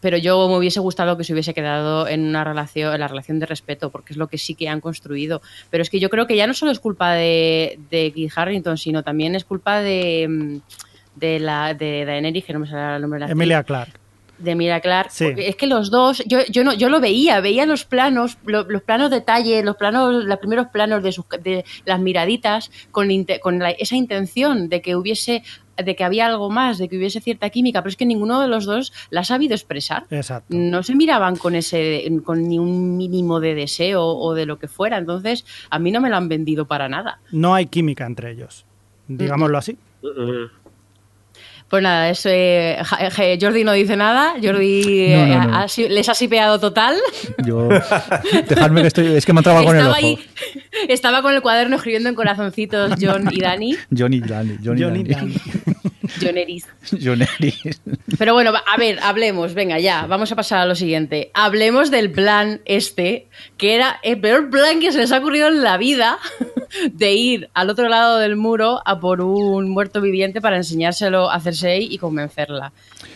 pero yo me hubiese gustado que se hubiese quedado en una relación, en la relación de respeto, porque es lo que sí que han construido. Pero es que yo creo que ya no solo es culpa de, de Kit Harington, sino también es culpa de, mm, de la de Daenerys, que no me sale el nombre de la Emilia Clark. De Emilia Clark. Sí. porque Es que los dos, yo, yo no, yo lo veía, veía los planos, lo- los planos detalle, los planos, los primeros planos de sus de las miraditas, con, inte- con la- esa intención de que hubiese, de que había algo más, de que hubiese cierta química, pero es que ninguno de los dos la ha sabido expresar. Exacto. No se miraban con ese, con ni un mínimo de deseo o de lo que fuera. Entonces, a mí no me lo han vendido para nada. No hay química entre ellos. Digámoslo así. Pues nada, eso, eh, eh, Jordi no dice nada. Jordi No, no, eh, no. ha si- les ha sipeado total. Yo, dejadme que estoy, es que me ha entrado con el estaba ojo. ahí, estaba con el cuaderno escribiendo en corazoncitos John y Dani. Johnny Dani, Johnny, Johnny Dani. Dani. John Eris. John Ellis. [LAUGHS] Pero bueno, a ver, hablemos, venga, ya, vamos a pasar a lo siguiente. Hablemos del plan este, que era el peor plan que se les ha ocurrido en la vida, [LAUGHS] de ir al otro lado del muro a por un muerto viviente para enseñárselo a Cersei y convencerla.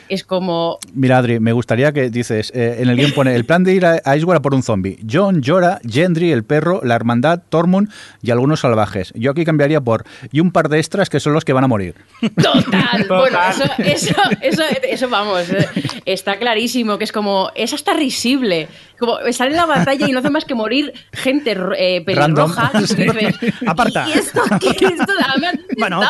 Es como... Mira, Adri, me gustaría que dices, eh, en el guion pone el plan de ir a a por un zombie. John, Jorah, Gendry, el perro, la hermandad, Tormund y algunos salvajes. Yo aquí cambiaría por y un par de extras que son los que van a morir. Total. [LAUGHS] Bueno, eso, eso, eso, eso, vamos, eh, está clarísimo, que es como, es hasta risible. Como sale en la batalla y no hace más que morir gente eh, pelirroja. [LAUGHS] Aparta. ¿Y esto qué? Esto además, ¿dónde Bueno?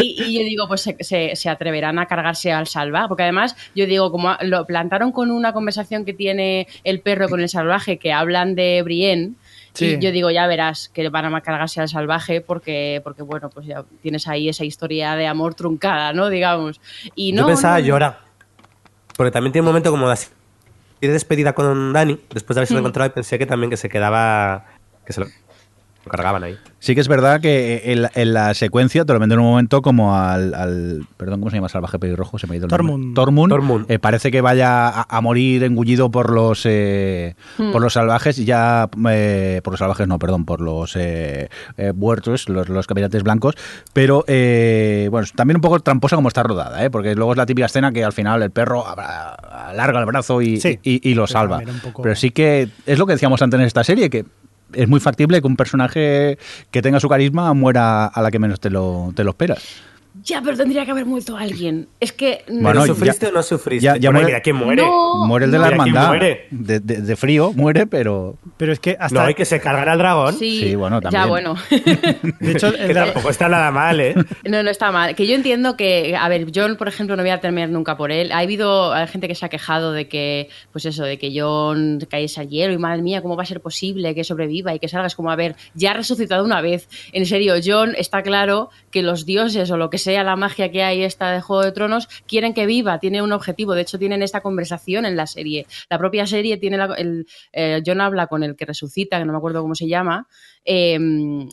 Y, y yo digo, pues se, se- se atreverán a cargarse al salva, porque además yo digo, como lo plantaron con una conversación que tiene el perro con el salvaje, que hablan de Brienne, Sí. y yo digo, ya verás que van a cargarse al salvaje porque, porque bueno, pues ya tienes ahí esa historia de amor truncada, ¿no? Digamos. Y no, Yo pensaba no, llorar. Porque también tiene un momento como de despedida con Dani, después de haberse Mm. encontrado, y pensé que también que se quedaba. que se lo, lo cargaban ahí. Sí que es verdad que en, la- en la secuencia te lo venden en un momento como al, al- perdón, ¿cómo se llama salvaje pelirrojo? Se me ha ido el nombre. Tormund. Tormund. Tormund. Eh, parece que vaya a, a morir engullido por los eh, Hmm. por los salvajes y ya eh, por los salvajes no, perdón, por los eh, eh, muertos, los, los caminantes blancos, pero eh, bueno, también un poco tramposa como está rodada, ¿eh? porque luego es la típica escena que al final el perro abra- alarga el brazo y, Sí. y- y lo salva. poco- Pero sí que es lo que decíamos antes en esta serie, que es muy factible que un personaje que tenga su carisma muera a la que menos te lo, te lo esperas. Ya, pero tendría que haber muerto alguien. Es que. Bueno, ¿Pero ya- sufriste o no sufriste? ya- ya Bueno, muere- mira quién muere. No. muere el de la Mira quién hermandad. muere. De, de- de frío muere, pero Pero es que hasta. No, hay que se cargan al dragón. Sí, Sí, bueno, Ya, también. bueno. De hecho, [LAUGHS] Que tampoco está nada mal, ¿eh? [LAUGHS] No, no está mal. Que yo entiendo que, a ver, John, por ejemplo, no voy a terminar nunca por él. Ha habido gente que se ha quejado de que, pues eso, de que John caes al hielo y madre mía, ¿cómo va a ser posible que sobreviva y que salgas como a ver, ya ha resucitado una vez? En serio, John está claro que los dioses o lo que sea la magia que hay esta de Juego de Tronos quieren que viva, tiene un objetivo. De hecho, tienen esta conversación en la serie. La propia serie tiene la- el, eh, John habla con el que resucita, que no me acuerdo cómo se llama, eh,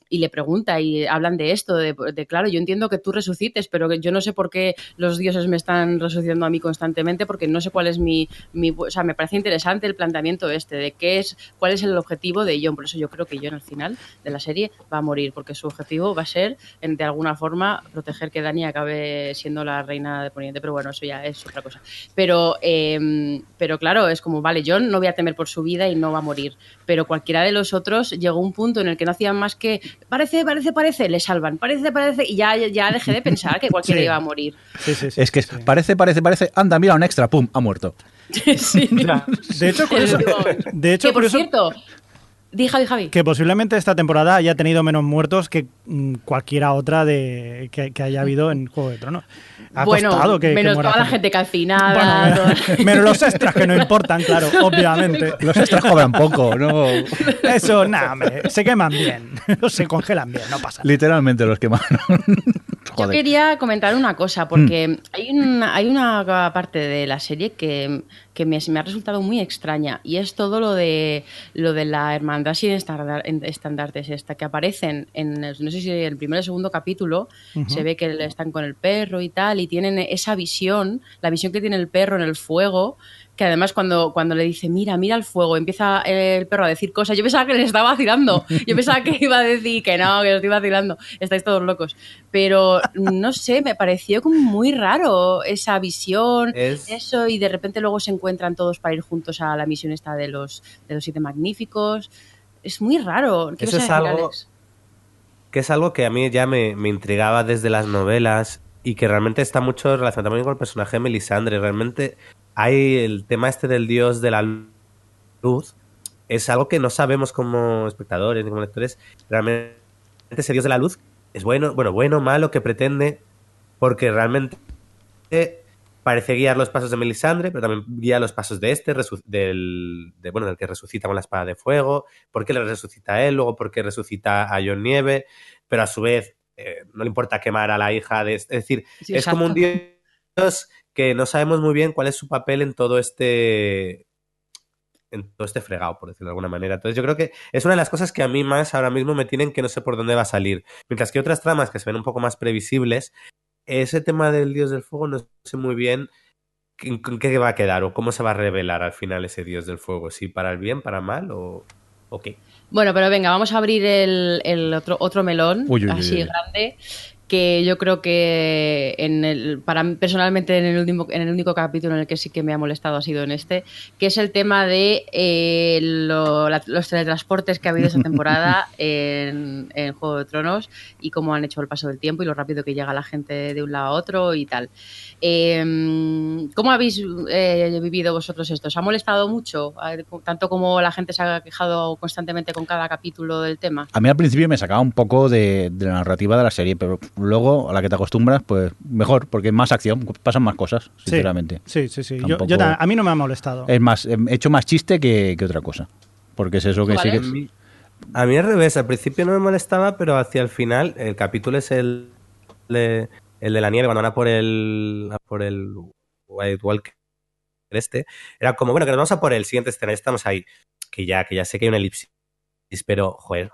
y le pregunta y hablan de esto, de, claro, yo entiendo que tú resucites, pero yo no sé por qué los dioses me están resucitando a mí constantemente, porque no sé cuál es mi, mi- o sea, me parece interesante el planteamiento este, de qué es, cuál es el objetivo de John, por eso yo creo que John al final de la serie va a morir, porque su objetivo va a ser, de alguna forma, proteger que Dani acabe siendo la reina de Poniente, pero bueno, eso ya es otra cosa. Pero, eh, pero claro, es como, vale, John no voy a temer por su vida y no va a morir, pero cualquiera de los otros llegó un punto en el que no hacían más que, parece, parece, parece, le salvan, parece, parece, y ya, ya dejé de pensar que cualquiera Sí. iba a morir. sí, sí, sí, es que sí. parece, parece, parece, anda, mira un extra, pum, ha muerto. [LAUGHS] sí. De hecho, [LAUGHS] curioso, de hecho, que por cierto, di Javi, Javi. que posiblemente esta temporada haya tenido menos muertos que mm, cualquiera otra de que, que haya habido en Juego de Tronos. Ha bueno, costado que, que menos muera toda la gente calcinada. Bueno, [LAUGHS] menos los extras que no importan, claro, [LAUGHS] obviamente. Los extras cobran poco, ¿no? [LAUGHS] Eso, nada, hombre, se queman bien, se congelan bien, no pasa nada. Literalmente los quemaron. Yo quería comentar una cosa, porque hay, una, hay una parte de la serie que, que me, me ha resultado muy extraña, y es todo lo de lo de la hermandad sin estandartes esta, que aparecen en, el- no sé si el primer o segundo capítulo, se ve que están con el perro y tal, y tienen esa visión, la visión que tiene el perro en el fuego, que además cuando, cuando le dice, mira, mira el fuego, empieza el perro a decir cosas, yo pensaba que le estaba vacilando, yo pensaba que iba a decir que no, que lo estoy vacilando, estáis todos locos, pero no sé, me pareció como muy raro esa visión, Es- eso, y de repente luego se encuentran todos para ir juntos a la misión esta de los, de los siete magníficos, es muy raro. ¿Qué Eso es algo- Alex? que es algo que a mí ya me, me intrigaba desde las novelas y que realmente está mucho relacionado también con el personaje de Melisandre. Realmente hay el tema este del dios de la luz, es algo que no sabemos como espectadores ni como lectores. Realmente ese dios de la luz es bueno, bueno, bueno, malo, que pretende, porque realmente parece guiar los pasos de Melisandre, pero también guía los pasos de este, del, de, bueno, del que resucita con la espada de fuego, por qué le resucita a él, luego por qué resucita a John Nieve, pero a su vez eh, no le importa quemar a la hija de... Es decir, Sí, es como un dios que no sabemos muy bien cuál es su papel en todo este en todo este fregado, por decirlo de alguna manera. Entonces yo creo que es una de las cosas que a mí más ahora mismo me tienen que no sé por dónde va a salir. Mientras que otras tramas que se ven un poco más previsibles, ese tema del dios del fuego no sé muy bien en qué va a quedar o cómo se va a revelar al final ese dios del fuego. Si para el bien, para mal o, o qué. Bueno, pero venga, vamos a abrir el, el otro, otro melón, Uy, uy, uy, así uy. grande. Que yo creo que en el, para mí, personalmente en el, último, en el único capítulo en el que sí que me ha molestado ha sido en este, que es el tema de eh, lo- la- los teletransportes que ha habido esa [LAUGHS] temporada en, en Juego de Tronos y cómo han hecho el paso del tiempo y lo rápido que llega la gente de un lado a otro y tal. Eh, ¿Cómo habéis eh, vivido vosotros esto? ¿Os ha molestado mucho? Tanto como la gente se ha quejado constantemente con cada capítulo del tema. A mí al principio me sacaba un poco de, de la narrativa de la serie, pero luego a la que te acostumbras, pues mejor, porque es más acción, pasan más cosas, sinceramente. Sí, sí, sí. Yo, yo a mí no me ha molestado. Es más, he hecho más chiste que, que otra cosa. Porque es eso que ¿Tú, sí que... A mí al revés, al principio no me molestaba, pero hacia el final, el capítulo es el de, el de la nieve, cuando van a por el, a por el White Walker este. Era como, bueno, que nos vamos a por el siguiente escenario, estamos ahí. Que ya, que ya sé que hay una elipsis, pero, joder,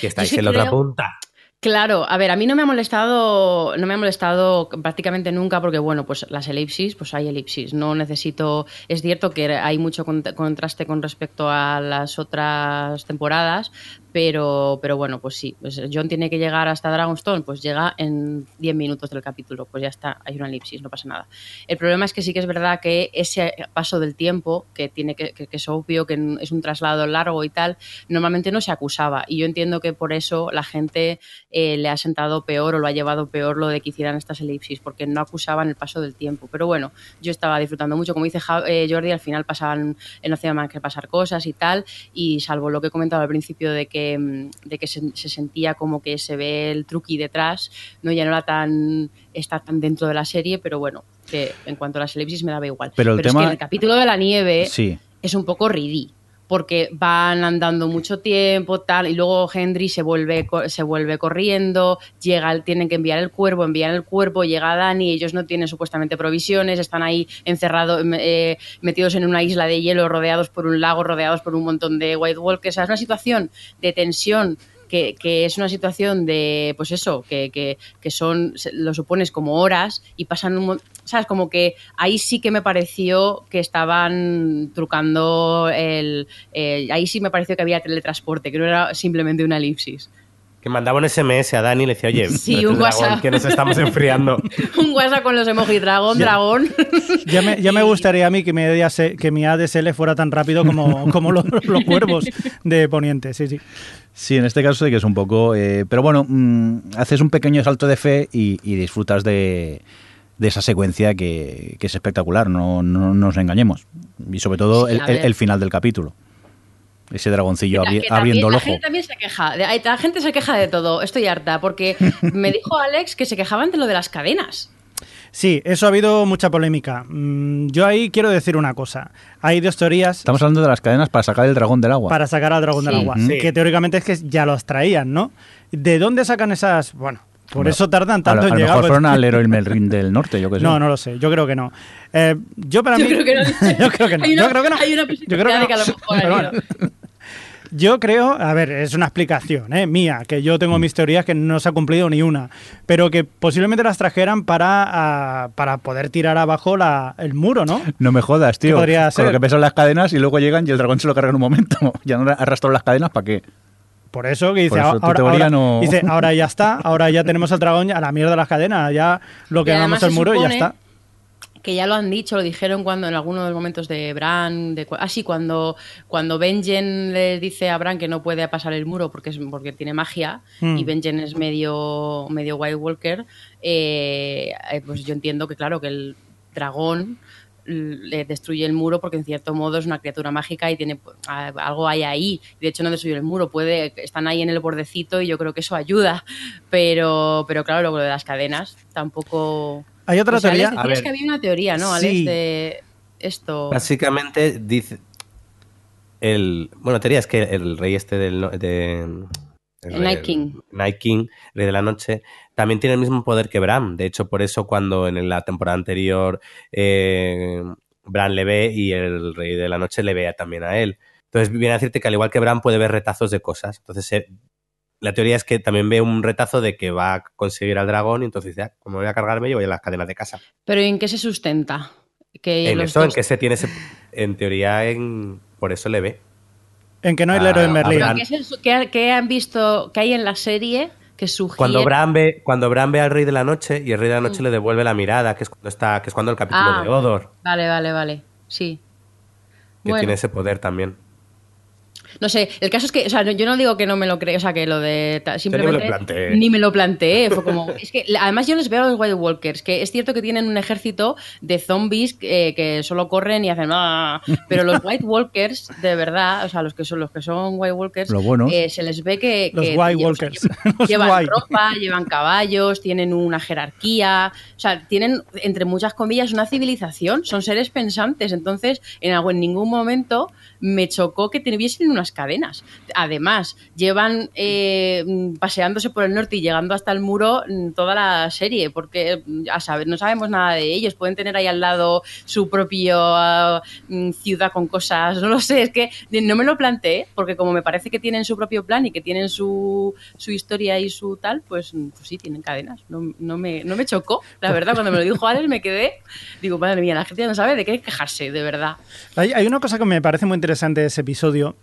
que estáis sí en la otra punta. Claro, a ver, a mí no me ha molestado, no me ha molestado prácticamente nunca porque bueno, pues las elipsis, pues hay elipsis. No necesito, es cierto que hay mucho cont- contraste con respecto a las otras temporadas, pero, pero bueno, pues sí, pues John tiene que llegar hasta Dragonstone, pues llega en 10 minutos del capítulo, pues ya está, hay una elipsis, no pasa nada. El problema es que sí que es verdad que ese paso del tiempo, que tiene que, que- es obvio, que es un traslado largo y tal, normalmente no se acusaba. Y yo entiendo que por eso la gente eh, le ha sentado peor o lo ha llevado peor lo de que hicieran estas elipsis, porque no acusaban el paso del tiempo. Pero bueno, yo estaba disfrutando mucho. Como dice eh, Jordi, al final pasaban, eh, no hacía más que pasar cosas y tal, y salvo lo que he comentado al principio de que, mm, de que se, se sentía como que se ve el truqui detrás, no ya no era tan está tan dentro de la serie, pero bueno, que en cuanto a las elipsis me daba igual. Pero el es tema- que en el capítulo de la nieve Sí. es un poco ridí porque van andando mucho tiempo tal y luego Henry se vuelve se vuelve corriendo llega tienen que enviar el cuervo envían el cuervo llega Dani ellos no tienen supuestamente provisiones están ahí encerrados eh, metidos en una isla de hielo rodeados por un lago rodeados por un montón de White Walkers. Es una situación de tensión que, que es una situación de, pues eso, que, que, que son, lo supones como horas y pasan un ¿sabes? Como que ahí sí que me pareció que estaban trucando el... eh, ahí sí me pareció que había teletransporte, que no era simplemente una elipsis. Que mandaba un SMS a Dani y le decía, oye, Sí, un dragón, que nos estamos enfriando. [LAUGHS] un WhatsApp con los emojis dragón, dragón. [LAUGHS] Ya me, ya me gustaría a mí que mi, ADS que mi ADSL fuera tan rápido como, [LAUGHS] como los, los cuervos de Poniente. Sí, sí. Sí, en este caso sí que es un poco... eh, pero bueno, mm, haces un pequeño salto de fe y, y disfrutas de, de esa secuencia que, que es espectacular, no, no nos engañemos. Y sobre todo Sí, el, final del capítulo. Ese dragoncillo abri- también- abriendo el la ojo. gente también se queja. La gente se queja de todo. Estoy harta porque [LAUGHS] me dijo Alex que se quejaban de lo de las cadenas. Sí, eso ha habido mucha polémica. Mm, Yo ahí quiero decir una cosa. Hay dos teorías Estamos hablando de las cadenas para sacar el dragón del agua. para sacar al dragón del agua, Sí. que teóricamente es que ya los traían, ¿no? ¿De dónde sacan esas? Bueno, por Bueno, eso tardan a, tanto lo- a en lo llegar. mejor pues- fueron al [LAUGHS] héroe Melrin del norte, yo que sé. No, no lo sé. Yo creo que no. Eh, yo para Yo mí. creo que no. [LAUGHS] yo creo que no. Hay una- yo creo que no. hay una yo creo que no. que a lo mejor Pero hay bueno. Yo creo, a ver, es una explicación ¿eh? mía, que yo tengo mis teorías que no se ha cumplido ni una, pero que posiblemente las trajeran para, para poder tirar abajo la, el muro, ¿no? No me jodas, tío. ¿Qué podría Con ser? lo que pesan las cadenas y luego llegan y el dragón se lo carga en un momento. [LAUGHS] Ya no arrastró las cadenas, ¿para qué? Por eso que dice, Por eso tu ahora, teoría ahora- no- [LAUGHS] dice, ahora ya está, ahora ya tenemos al dragón a la mierda las cadenas, ya lo que hagamos el muro y ya está. que ya lo han dicho, lo dijeron cuando en alguno de los momentos de Bran, de, ah sí, cuando cuando Benjen le dice a Bran que no puede pasar el muro porque es porque tiene magia y Benjen es medio medio White Walker, eh, eh, pues yo entiendo que claro que el dragón le destruye el muro porque en cierto modo es una criatura mágica y tiene pues, algo hay ahí de hecho no destruye el muro puede están ahí en el bordecito y yo creo que eso ayuda pero pero claro luego lo de las cadenas tampoco Hay otra Alex, teoría. decías A ver. que había una teoría, ¿no, Alex? Sí. De esto. Básicamente dice el bueno teoría es que el rey este del no- de El Night King. Night King, rey de la noche, también tiene el mismo poder que Bran. De hecho, por eso cuando en la temporada anterior eh, Bran le ve y el rey de la noche le ve también a él. Entonces viene a decirte que al igual que Bran puede ver retazos de cosas. Entonces eh, la teoría es que también ve un retazo de que va a conseguir al dragón y entonces dice, "Ah, como voy a cargarme, yo voy a las cadenas de casa. Pero ¿en qué se sustenta? Que en eso, en que se tiene ese, en teoría, en, por eso le ve. En que no hay Ah, héroe en Berlín. habrán- ¿Qué, es el- qué- qué han visto que hay en la serie que su Cuando Bran, ve, cuando Bran ve al Rey de la Noche y el Rey de la Noche le devuelve la mirada, que es cuando, está, que es cuando el capítulo Ah. de Odor, Vale, vale, vale. Sí. que Bueno. tiene ese poder también. No sé, el caso es que, o sea, yo no digo que no me lo creo, o sea, que lo de. Simplemente. lo planteé. Ni me lo planteé. Fue como. [LAUGHS] es que, además, yo les veo a los White Walkers, que es cierto que tienen un ejército de zombies eh, que solo corren y hacen. "Ah", pero los [LAUGHS] White Walkers, de verdad, o sea, los que son, los que son White Walkers, Los buenos. eh, se les ve que. Los que White lle- o sea, Walkers. llevan- [LAUGHS] Los llevan White. ropa, llevan caballos, tienen una jerarquía, o sea, tienen, entre muchas comillas, una civilización, son seres pensantes. Entonces, en, algo- en ningún momento me chocó que tuviesen unas cadenas. Además, llevan eh, paseándose por el norte y llegando hasta el muro mm, toda la serie, porque mm, a saber, no sabemos nada de ellos. Pueden tener ahí al lado su propia mm, ciudad con cosas, [LAUGHS] no lo sé, es que no me lo planteé, porque como me parece que tienen su propio plan y que tienen su, su historia y su tal, pues, pues sí, tienen cadenas. No, no me, no me chocó, la verdad, cuando me lo dijo Alex me quedé, digo, madre mía, la gente no sabe de qué quejarse, de verdad. Hay, hay una cosa que me parece muy interesante de ese episodio,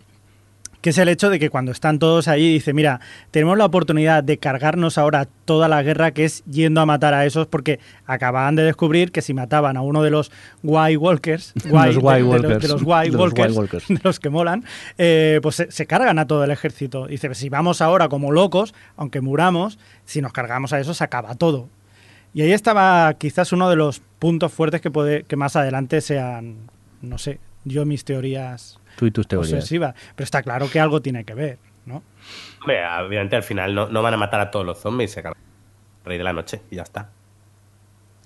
que es el hecho de que cuando están todos ahí, dice, mira, tenemos la oportunidad de cargarnos ahora toda la guerra que es yendo a matar a esos, porque acababan de descubrir que si mataban a uno de los White Walkers, [LAUGHS] White- White de- de, los- Walkers. de los White De los Walkers, White Walkers. [LAUGHS] de los que molan, eh, pues se, se cargan a todo el ejército. Dice, si vamos ahora como locos, aunque muramos, si nos cargamos a eso, se acaba todo. Y ahí estaba quizás uno de los puntos fuertes que, puede, que más adelante sean, no sé, yo mis teorías Tú y tus teorías. Pero está claro que algo tiene que ver, ¿no? Hombre, obviamente al final no, no van a matar a todos los zombies, se al Rey de la Noche y ya está.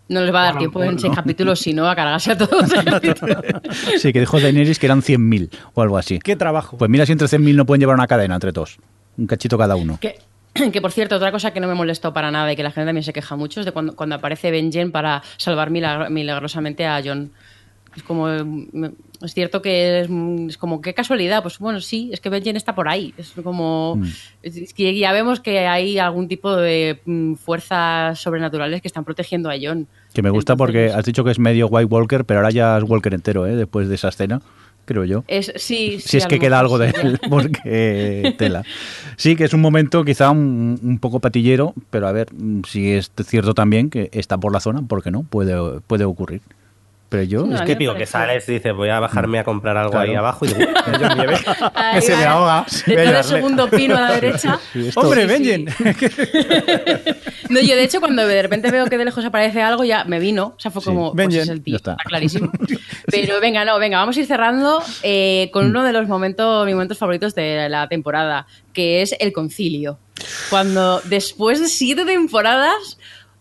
No les va a dar tiempo en seis capítulos, si no, a cargarse a todos. [LAUGHS] Sí, que dijo Daenerys que eran 100.000 o algo así. ¿Qué trabajo? Pues mira si entre 100.000 no pueden llevar una cadena entre todos. Un cachito cada uno. Que, [CLEARS THROAT] que, por cierto, otra cosa que no me molestó para nada y que la gente también se queja mucho es de cuando, cuando aparece Benjen para salvar milagro- milagrosamente a John. Es como. Es cierto que es, mm, es como, qué casualidad. Pues bueno, sí, es que Benjen está por ahí. Es como. Mm. Es que ya vemos que hay algún tipo de mm, fuerzas sobrenaturales que están protegiendo a John. Que me gusta porque has dicho que es medio White Walker, pero ahora ya es Walker entero, ¿eh? Después de esa escena, creo yo. Es, sí, si es que queda algo de él, [LAUGHS] porque tela. Sí, que es un momento quizá un, un poco patillero, pero a ver, si es cierto también que está por la zona, ¿por qué no? Puede, puede ocurrir. Pero yo, No, es que que sales y dices, voy a bajarme a comprar algo Claro. ahí abajo y [LAUGHS] digo, "Uy, John Nieve, Ahí que se me ahoga. De todo el ayudarle". segundo pino a la [LAUGHS] derecha. Sí, ¡Hombre, sí, sí. Benjen! [LAUGHS] No, yo de hecho cuando de repente veo que de lejos aparece algo ya me vino, o sea, fue Sí. como, pues es el tío, está. está. clarísimo. Pero venga, no, venga, vamos a ir cerrando eh, con uno de los momentos, mis momentos favoritos de la temporada, que es el concilio. Cuando después de siete temporadas,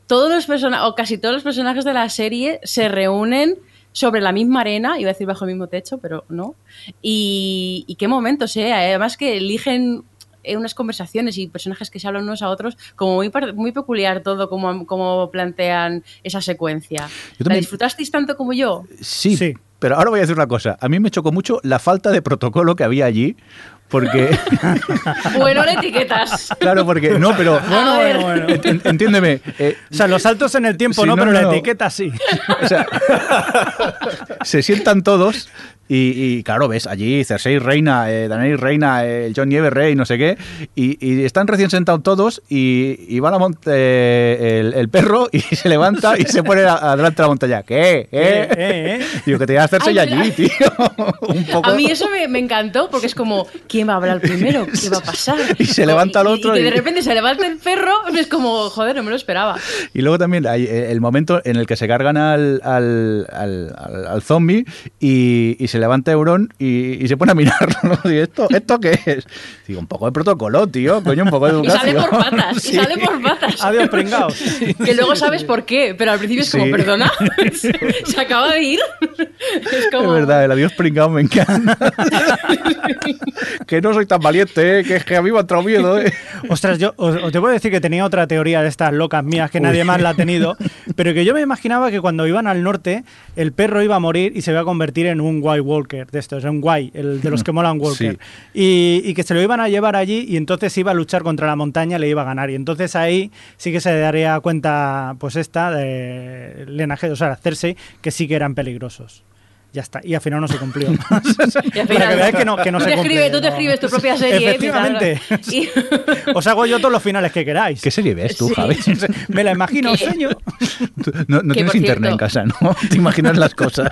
todos los personajes, o casi todos los personajes de la serie se reúnen sobre la misma arena, iba a decir bajo el mismo techo, pero no. Y, y qué momentos, ¿eh? Además que eligen eh, unas conversaciones y personajes que se hablan unos a otros, como muy, muy peculiar todo, como, como plantean esa secuencia. ¿La también- disfrutasteis tanto como yo? sí, Sí. pero ahora voy a decir una cosa. A mí me chocó mucho la falta de protocolo que había allí, porque... [LAUGHS] Bueno, le etiquetas. claro, porque... No, pero... Bueno, bueno, bueno. en- entiéndeme. eh, O sea, los saltos en el tiempo Sí, no, no, pero no, la no. etiqueta sí. O sea, [LAUGHS] se sientan todos y, y, claro, ves allí Cersei reina, eh, Daenerys reina, eh, John Nieve rey, no sé qué, y, y están recién sentados todos y, y va la mont- eh, el, el perro y [LAUGHS] se levanta y se pone a- adelante de la montaña. ¿Qué? ¿Eh? Eh, eh, eh. Digo, que te llevas Cersei Ay, allí, tío. [LAUGHS] Un poco... A mí eso me, me encantó porque es como, ¿quién va a hablar primero? ¿Qué va a pasar? [LAUGHS] Y se levanta el Y- y- otro Y, que de repente se levanta el perro, es como, joder, no me lo esperaba. Y luego también hay eh, el momento en el que se cargan al, al, al, al- al zombie y, y se levanta Euron y, y se pone a mirarlo. ¿no? Digo, ¿esto, ¿Esto qué es? Digo, un poco de protocolo, tío, coño, un poco de [LAUGHS] Y educación. sale por patas, [LAUGHS] Sí. y sale por patas. Adiós, pringaos. [LAUGHS] Que luego sabes por qué, pero al principio es como, Sí. perdona, se acaba de ir. Es Es como... verdad, el adiós pringado me encanta. que no soy tan valiente, ¿eh? que es que a mí me ha entrado miedo. ¿eh? Ostras, yo os, os debo decir que tenía otra teoría de estas locas mías que nadie más la ha tenido, pero que yo me imaginaba que cuando iban al norte el perro iba a morir y se iba a convertir en un White Walker de estos, un White, el de los que [LAUGHS] molan Walker. Y, y que se lo iban a llevar allí y entonces iba a luchar contra la montaña y le iba a ganar. Y entonces ahí sí que se daría cuenta, pues esta, de Lena o sea, Cersei, que sí que eran peligrosos. Ya está. Y al final no se cumplió. [LAUGHS] [LAUGHS] Y al Para que veáis que no, que no tú se escribes, tú te escribes tu propia serie. Efectivamente. Y- Os hago yo todos los finales que queráis. ¿Qué serie ves tú, Sí. Javi? Me la imagino, ¿Qué? sueño. No, no tienes internet en casa, ¿no? Te imaginas las cosas.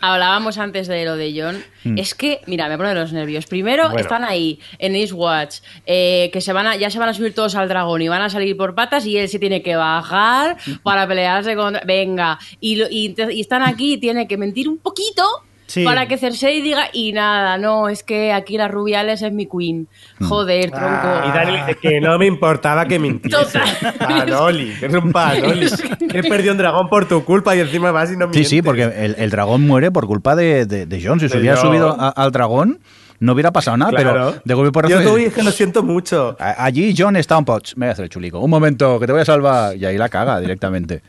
Hablábamos antes de lo de John. Mm. Es que, mira, me pone los nervios. Primero Bueno. están ahí en Eastwatch, eh, que se van a, ya se van a subir todos al dragón y van a salir por patas y él se tiene que bajar para pelearse contra. Venga. Y, lo- y y están aquí y tiene que mentir un poquito. Sí. Para que Cersei diga, y nada, no, es que aquí la Rubiales es mi queen. Joder, tronco. Y Dani le dice que no me importaba que [LAUGHS] mintiese. Total. Panoli, que eres un panoli. [LAUGHS] He perdido un dragón por tu culpa y encima vas y no Sí, mientes. sí, porque el, el dragón muere por culpa de, de, de Jon. Si se hubiera subido a- al dragón, no hubiera pasado nada, Claro. pero de golpe por Yo dije que lo siento mucho. Allí John está un poch. Me voy a hacer el chulico. Un momento, que te voy a salvar. Y ahí la caga directamente.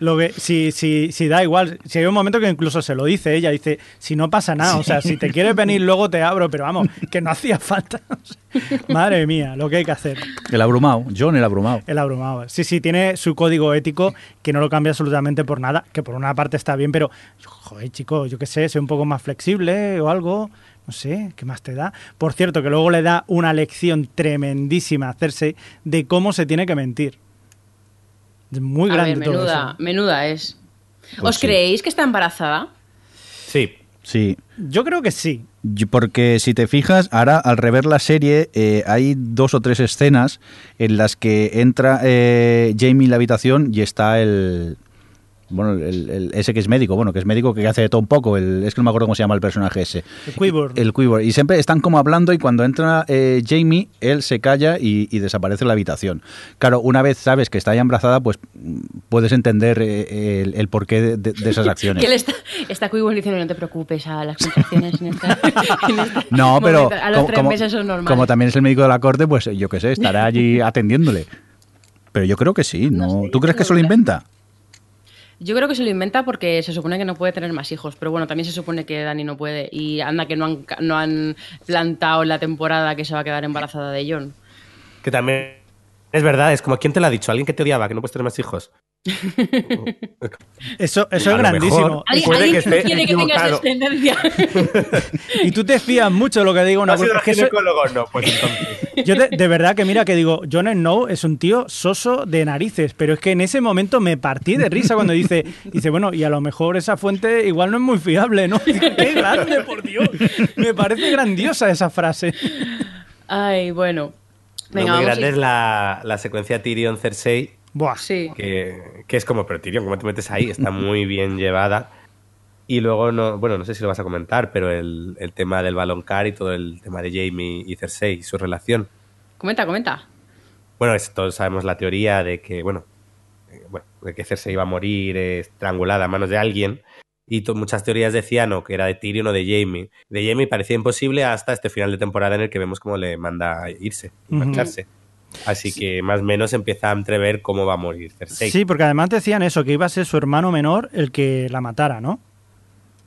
Lo que, si, si, si da igual, si hay un momento que incluso se lo dice ella, dice, si no pasa nada, o sea, si te quieres venir [LAUGHS] luego te abro, pero vamos, que no hacía falta. [LAUGHS] Madre mía, lo que hay que hacer. El abrumado. John el abrumado. El abrumado. Sí, sí, tiene su código ético que no lo cambia absolutamente por nada, que por una parte está bien, pero, joder, chico, yo qué sé, sé un poco más flexible o algo, no sé, ¿qué más te da? Por cierto, que luego le da una lección tremendísima a hacerse de cómo se tiene que mentir. Es muy A grande ver, todo menuda, eso. menuda es. Pues ¿Os sí. creéis que está embarazada? Sí. Sí. Yo creo que sí. Porque si te fijas, ahora al rever la serie eh, hay dos o tres escenas en las que entra eh, Jamie en la habitación y está el... Bueno, el, el- ese que es médico, bueno, que es médico que hace de todo un poco, el, es que no me acuerdo cómo se llama el personaje ese. El Quiver. El Quiver. Y siempre están como hablando y cuando entra eh, Jamie, él se calla y, y desaparece la habitación. Claro, una vez sabes que está ya embarazada, pues puedes entender eh, el, el porqué de, de- de esas [LAUGHS] acciones. Que él está, está Quibull diciendo, no te preocupes, a las contracciones en esta, [LAUGHS] en este [LAUGHS] No, pero momento, a los como, tres como- meses son normales. como también es el médico de la corte, pues yo qué sé, estará allí atendiéndole. Pero yo creo que sí, ¿no? No sé, ¿Tú crees que se lo inventa? Yo creo que se lo inventa porque se supone que no puede tener más hijos, pero bueno, también se supone que Dani no puede. Y anda que no han, no han plantado la temporada que se va a quedar embarazada de John. Que también es verdad, es como ¿quién te lo ha dicho? ¿Alguien que te odiaba, que no puedes tener más hijos? [LAUGHS] Eso, eso es grandísimo. mejor. ¿Alguien, Puede alguien que esté quiere que tengas descendencia? [LAUGHS] Y tú te fías mucho de lo que digo. ¿No Una es que eso-? No, pues entonces. [LAUGHS] yo de, de verdad que mira que digo, Jon Snow es un tío soso de narices, pero es que en ese momento me partí de risa cuando dice, dice bueno, y a lo mejor esa fuente igual no es muy fiable, ¿no? ¡Qué grande, por Dios! Me parece grandiosa esa frase. Ay, bueno. Venga, no, muy vamos. grande es la, la secuencia Tyrion-Cersei, Buah. Sí. que, que es como, pero Tyrion, ¿cómo te metes ahí? Está muy bien llevada. Y luego, no, bueno, no sé si lo vas a comentar, pero el, el tema del baloncar y todo el tema de Jamie y Cersei y su relación. Comenta, comenta. Bueno, es- todos sabemos la teoría de que, bueno, eh, bueno, de que Cersei iba a morir eh, estrangulada a manos de alguien. Y muchas teorías decían o que era de Tyrion o de Jamie. De Jamie parecía imposible hasta este final de temporada en el que vemos cómo le manda irse, y Ujú. marcharse. Así que más o menos empieza a entrever cómo va a morir Cersei. Sí, porque además decían eso, que iba a ser su hermano menor el que la matara, ¿no?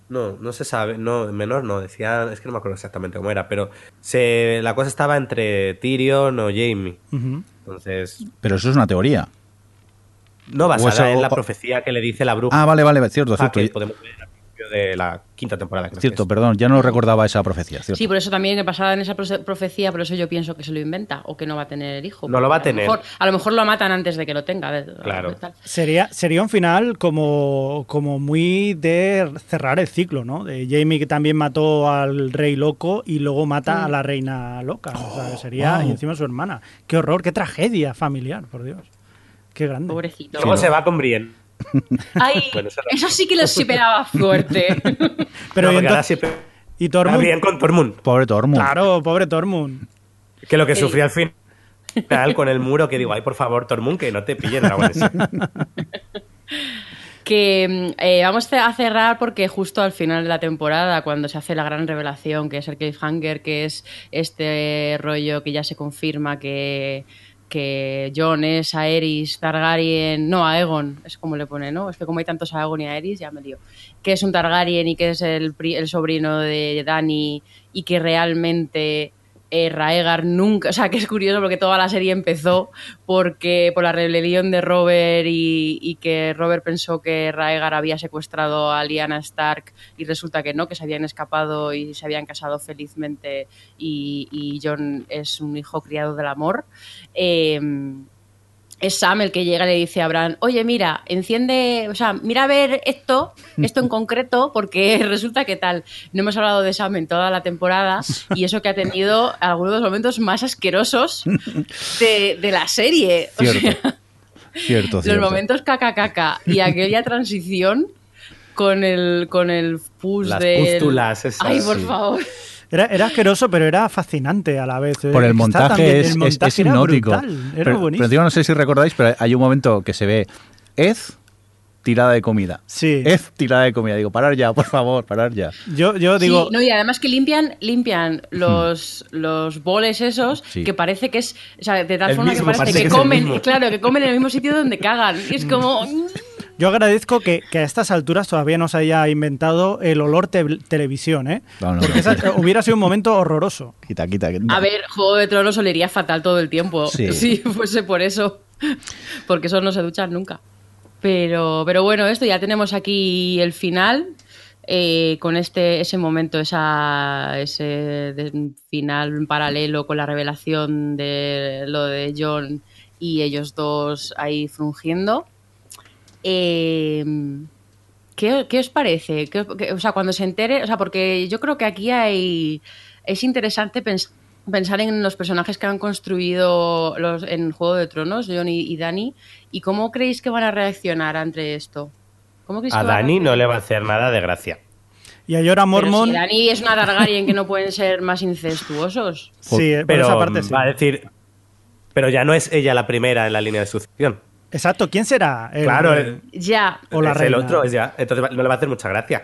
No, no se sabe, no, menor no, decía, es que no me acuerdo exactamente cómo era, pero se, la cosa estaba entre Tyrion o Jamie. Entonces, Pero eso es una teoría. No basada eso- en la profecía que le dice la bruja. Ah, vale, vale, cierto, Ah, cierto. que podemos ver al principio de la quinta temporada. creo Cierto, perdón, ya no recordaba esa profecía. Cierto. Sí, por eso también que basada en esa profe- profecía, por eso yo pienso que se lo inventa o que no va a tener hijo. No lo va a tener. mejor- a lo mejor lo matan antes de que lo tenga. Claro. tal. Sería, sería un final como, como muy de cerrar el ciclo, ¿no? De Jamie que también mató al rey loco y luego mata a la reina loca. O sea, sería, wow. y encima su hermana. Qué horror, qué tragedia familiar, por Dios. Qué grande. Pobrecito. Luego se va con Brienne. Ay, [LAUGHS] Bueno, eso no. eso sí que lo superaba fuerte. [LAUGHS] Pero No, ahora entonces- siempre y Tormund. Brienne con Tormund. Pobre Tormund. Claro, pobre Tormund. Que lo que sufrió al final con el muro, que digo, ay, por favor, Tormund, que no te pille dragones. [LAUGHS] que eh, vamos a cerrar porque justo al final de la temporada, cuando se hace la gran revelación, que es el cliffhanger, que es este rollo que ya se confirma que, que Jon es Aerys Targaryen, no, Aegon, es como le pone, ¿no? Es que como hay tantos Aegon y Aerys, ya me lío. Que es un Targaryen y que es el, el sobrino de Dany y que realmente eh, Raegar nunca, o sea, que es curioso porque toda la serie empezó porque por la rebelión de Robert y, que Robert pensó que Raegar había secuestrado a Lyanna Stark y resulta que no, que se habían escapado y se habían casado felizmente y, y John es un hijo criado del amor. Eh, es Sam el que llega y le dice a Bran, oye, mira, enciende, o sea, mira a ver esto, esto en [LAUGHS] concreto, porque [LAUGHS] resulta que tal. No hemos hablado de Sam en toda la temporada [LAUGHS] y eso que ha tenido algunos de los momentos más asquerosos de, de la serie. O Cierto. sea, Cierto, los cierto. momentos caca caca y aquella transición con el con el pus Las del- pústulas esas, Ay, por sí. favor. Era, era asqueroso, pero era fascinante a la vez. eh. Por el Está montaje, también- es, el es- montaje es hipnótico. brutal, Era pero, pero no sé si recordáis, pero hay un momento que se ve Ed tirada de comida. Sí. Ed tirada de comida. Digo, parar ya, por favor, parar ya. Yo, yo digo, Sí, no, y además que limpian, limpian los, los boles esos, Sí. que parece que es, o sea, de tal El forma mismo, que parece, parece que, que es el comen, claro, que comen en el mismo sitio donde cagan. Y es como, [LAUGHS] yo agradezco que, que a estas alturas todavía no se haya inventado el olor te- televisión, ¿eh? No, no, Porque no. esa- eh, hubiera sido un momento horroroso. Quita, quita. quita. a ver, Juego de Tronos olería fatal todo el tiempo, Sí. [LAUGHS] si fuese por eso, porque esos no se duchan nunca. Pero, pero bueno, esto ya tenemos aquí el final. eh, con este ese momento, esa, ese de- final en paralelo con la revelación de lo de John y ellos dos ahí frungiendo. Eh, ¿qué, qué os parece? ¿Qué- qué- o sea, cuando se entere, o sea, porque yo creo que aquí hay es interesante pens- pensar en los personajes que han construido los, en Juego de Tronos, John y, y Dani, y cómo creéis que van a reaccionar ante esto. ¿Cómo creéis A Dani no le va a hacer nada de gracia. Y a Pero Mormon, si Dani es una Targaryen que no pueden ser más incestuosos. sí, por Pero esa parte sí. va a decir. Pero ya no es ella la primera en la línea de sucesión. Exacto, ¿quién será? El- claro, el- Ya. O la es el otro, es ya. Entonces no le va a hacer mucha gracia.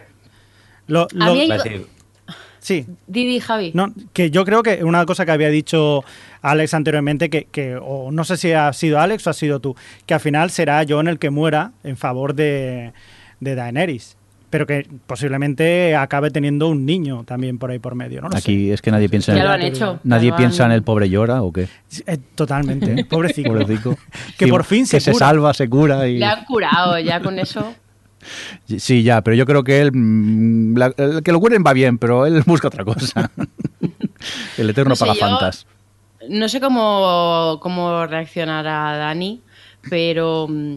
lo- lo- sí, Didi, Javi. No, que yo creo que una cosa que había dicho Alex anteriormente, que, que o no sé si ha sido Alex o ha sido tú, que al final será Jon el que muera en favor de, de Daenerys. Pero que posiblemente acabe teniendo un niño también por ahí por medio, ¿no? lo Aquí es que nadie piensa Ya en lo el, han hecho. nadie lo piensa han- en el pobre llora o qué. Eh, totalmente, ¿eh? [LAUGHS] pobrecito. Pobrecico. Que Sí, por fin se que se salva, se cura y Le han curado ya con eso. [LAUGHS] sí ya, pero yo creo que él mm, la- el que lo curen va bien, pero él [LAUGHS] busca otra cosa. el eterno No sé, yo-. No sé cómo, cómo reaccionará Dani, pero mm,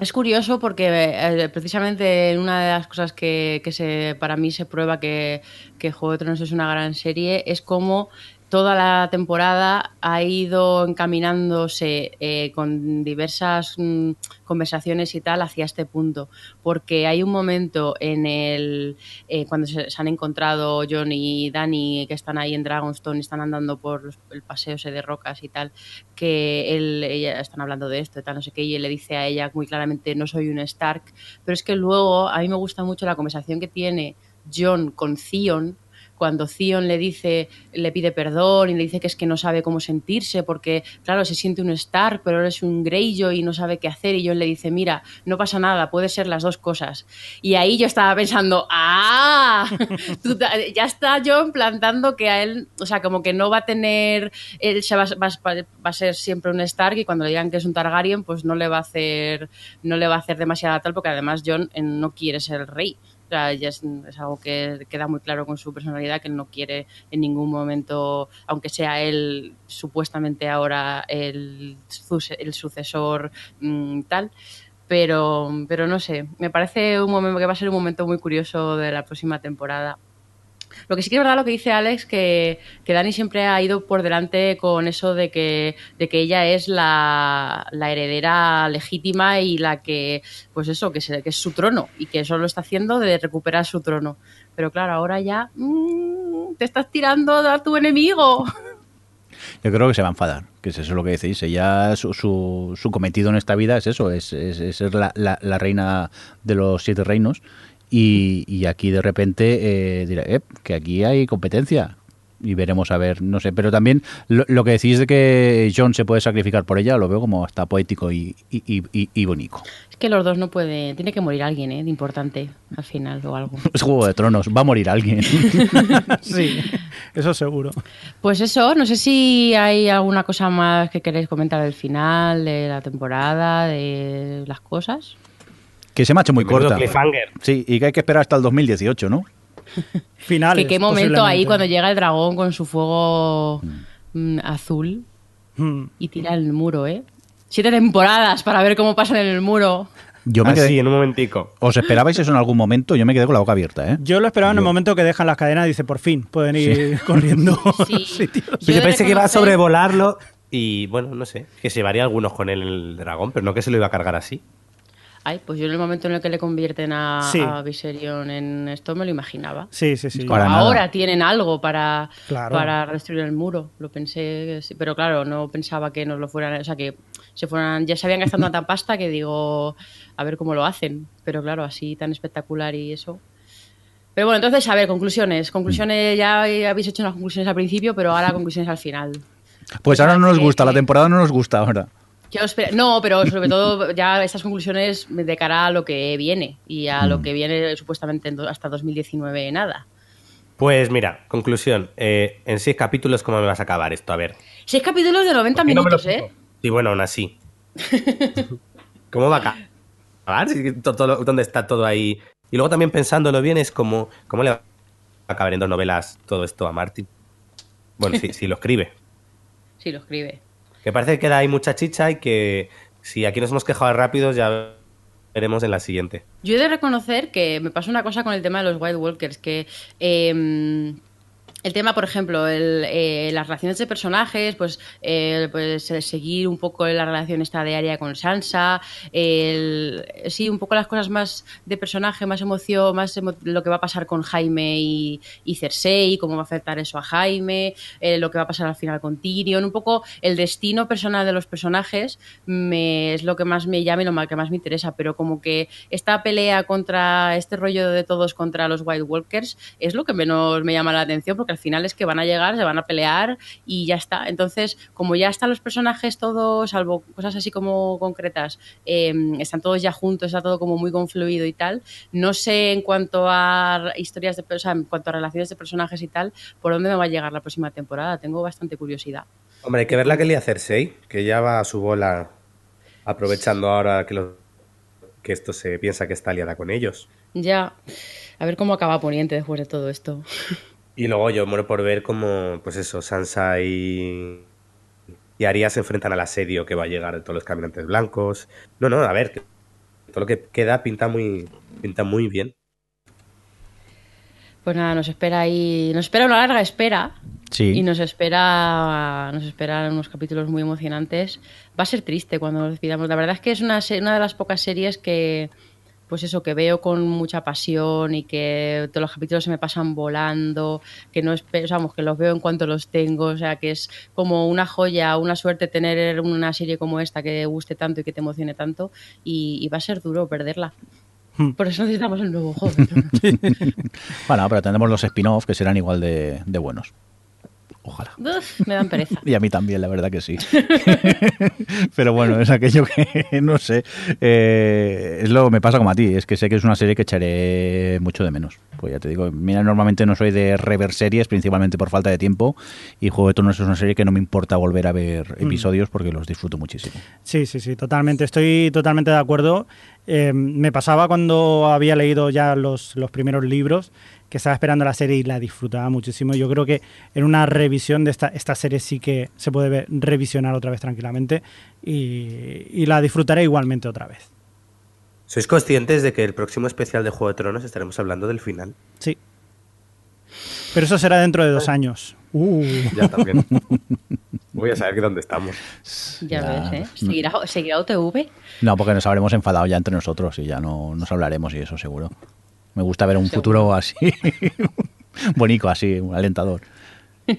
es curioso porque eh, precisamente una de las cosas que, que se, para mí se prueba que, que Juego de Tronos es una gran serie es cómo toda la temporada ha ido encaminándose eh, con diversas mm, conversaciones y tal hacia este punto. Porque hay un momento en el eh, cuando se, se han encontrado John y Dani que están ahí en Dragonstone están andando por los- el paseo de rocas y tal, que él, ella, están hablando de esto y tal, no sé qué, y él le dice a ella muy claramente no soy un Stark, pero es que luego a mí me gusta mucho la conversación que tiene John con Theon cuando Theon le dice, le pide perdón y le dice que es que no sabe cómo sentirse porque, claro, se siente un Stark, pero ahora es un Greyjoy y no sabe qué hacer y John le dice, mira, no pasa nada, puede ser las dos cosas. Y ahí yo estaba pensando, ¡ah! [LAUGHS] Tú ya está John plantando que a él, o sea, como que no va a tener, él se va, va- va a ser siempre un Stark y cuando le digan que es un Targaryen, pues no le va a hacer, no le va a hacer demasiada tal porque además John eh, no quiere ser el rey. O sea, ya es, algo que queda muy claro con su personalidad, que él no quiere en ningún momento, aunque sea él supuestamente ahora el, el sucesor mm, tal, pero, pero no sé, me parece un momento que va a ser un momento muy curioso de la próxima temporada. Lo que sí que es verdad lo que dice Alex, que, que Dani siempre ha ido por delante con eso de que, de que ella es la, la heredera legítima y la que, pues eso, que, se- es su trono y que eso lo está haciendo de recuperar su trono. Pero claro, ahora ya mm, te estás tirando a tu enemigo. [LAUGHS] Yo creo que se va a enfadar, que es eso lo que decís. Ella, su, su, su cometido en esta vida es eso, es, es- es la- la reina de los siete reinos. Y, y aquí de repente eh, dirá, "Eh, que aquí hay competencia. y veremos a ver, no sé, pero también lo, lo que decís de que John se puede sacrificar por ella, lo veo como hasta poético y, y, y, y bonito. Es que los dos no pueden. Tiene que morir alguien, ¿eh? De importante al final o algo. Es Juego de Tronos, va a morir alguien. [LAUGHS] Sí, eso seguro. Pues eso, no sé si hay alguna cosa más que queréis comentar del final, de la temporada, de las cosas. Que se me ha hecho muy corta. cliffhanger. Sí, y que hay que esperar hasta el 2018, ¿no? [LAUGHS] Finales. que qué momento ahí cuando llega el dragón con su fuego mm, azul Mm. y tira el muro, ¿eh? Siete temporadas para ver cómo pasan en el muro. Yo me Así, quedé... en un momentico. ¿Os esperabais eso en algún momento? Yo me quedé con la boca abierta, ¿eh? Yo lo esperaba en el momento que dejan las cadenas y dice, por fin, pueden ir [LAUGHS] corriendo. Sí. [LAUGHS] Yo, de pensé que iba a sobrevolarlo y, bueno, no sé, que se llevaría algunos con él en el dragón, pero no que se lo iba a cargar así. Ay, pues yo en el momento en el que le convierten a, Sí. a Viserion en esto me lo imaginaba. Sí, sí, sí. Como Para nada. ahora tienen algo para, Claro. para destruir el muro. Lo pensé, que sí, pero claro, no pensaba que nos lo fueran, o sea, que se fueran, ya se habían gastado tanta pasta que digo, a ver cómo lo hacen. Pero claro, así tan espectacular y eso. Pero bueno, entonces, a ver, conclusiones. Conclusiones, ya habéis hecho las conclusiones al principio, pero ahora conclusiones al final. Pues ahora no nos que- gusta, la que- temporada no nos gusta ahora. No, pero sobre todo ya estas conclusiones de cara a lo que viene y a Mm. lo que viene supuestamente hasta 2019 nada. Pues mira, conclusión. eh, en seis capítulos, ¿cómo me vas a acabar esto? A ver. Seis capítulos de 90 ¿Por qué no me lo minutos, ¿eh? Sí, bueno, aún así. [LAUGHS] ¿Cómo va a acabar? ¿Dónde está todo ahí? Y luego también pensándolo bien, es como, ¿cómo le va a acabar en dos novelas todo esto a Martin? Bueno, sí, sí lo escribe. [LAUGHS] Sí, lo escribe. Que parece que queda ahí mucha chicha y que si aquí nos hemos quejado de rápidos, ya veremos en la siguiente. Yo he de reconocer que me pasó una cosa con el tema de los White Walkers, que eh, el tema, por ejemplo, el, eh, las relaciones de personajes, pues, eh, pues eh, seguir un poco la relación esta de Arya con Sansa, el- sí, un poco las cosas más de personaje, más emoción, más emo- lo que va a pasar con Jaime y, Cersei, cómo va a afectar eso a Jaime, eh, lo que va a pasar al final con Tyrion, un poco el destino personal de los personajes me, es lo que más me llama y lo que más me interesa, pero como que esta pelea contra este rollo de todos contra los White Walkers es lo que menos me llama la atención porque al final es que van a llegar, se van a pelear y ya está. Entonces, como ya están los personajes todos, salvo cosas así como concretas, eh, están todos ya juntos, está todo como muy confluido y tal, no sé en cuanto a historias de, o sea, en cuanto a relaciones de personajes y tal, por dónde me va a llegar la próxima temporada. Tengo bastante curiosidad. Hombre, hay que ver la que le hace Cersei, que ya va a su bola aprovechando ahora que, lo- que esto se piensa que está aliada con ellos. Ya, a ver cómo acaba Poniente después de todo esto. [LAUGHS] Y luego yo muero por ver cómo, pues eso, Sansa y, y Arya se enfrentan al asedio que va a llegar de todos los caminantes blancos. No, no, a ver, todo lo que queda pinta muy, pinta muy bien. Pues nada, nos espera ahí, nos espera una larga espera Sí. y nos espera, nos esperan unos capítulos muy emocionantes. Va a ser triste cuando nos despidamos. La verdad es que es una, una de las pocas series que, pues eso, que veo con mucha pasión y que todos los capítulos se me pasan volando, que no espero, vamos, que los veo en cuanto los tengo, o sea, que es como una joya, una suerte tener una serie como esta que guste tanto y que te emocione tanto y, y va a ser duro perderla. Hmm. Por eso necesitamos el nuevo juego. [LAUGHS] Bueno, pero tendremos los spin-off que serán igual de, de buenos. Ojalá. Uf, me dan pereza. [LAUGHS] Y a mí también, la verdad que sí. [LAUGHS] Pero bueno, es aquello que, [LAUGHS] no sé, eh, es lo que me pasa como a ti, es que sé que es una serie que echaré mucho de menos. Pues ya te digo, mira, normalmente no soy de rever series, principalmente por falta de tiempo, y Juego de Tronos es una serie que no me importa volver a ver episodios porque los disfruto muchísimo. Sí, sí, sí, totalmente. Estoy totalmente de acuerdo. Eh, me pasaba cuando había leído ya los, los primeros libros, que estaba esperando la serie y la disfrutaba muchísimo. Yo creo que en una revisión de esta, esta serie sí que se puede ver- revisionar otra vez tranquilamente y, y la disfrutaré igualmente otra vez. ¿Sois conscientes de que el próximo especial de Juego de Tronos estaremos hablando del final? Sí. Pero eso será dentro de dos años. Uh. Ya también. [LAUGHS] Voy a saber que dónde estamos. Ya Ya, ves, ¿eh? ¿Seguirá, ¿Seguirá OTV? No, porque nos habremos enfadado ya entre nosotros y ya no nos hablaremos y eso seguro. Me gusta ver un futuro así, [LAUGHS] bonito, así, un alentador. [LAUGHS]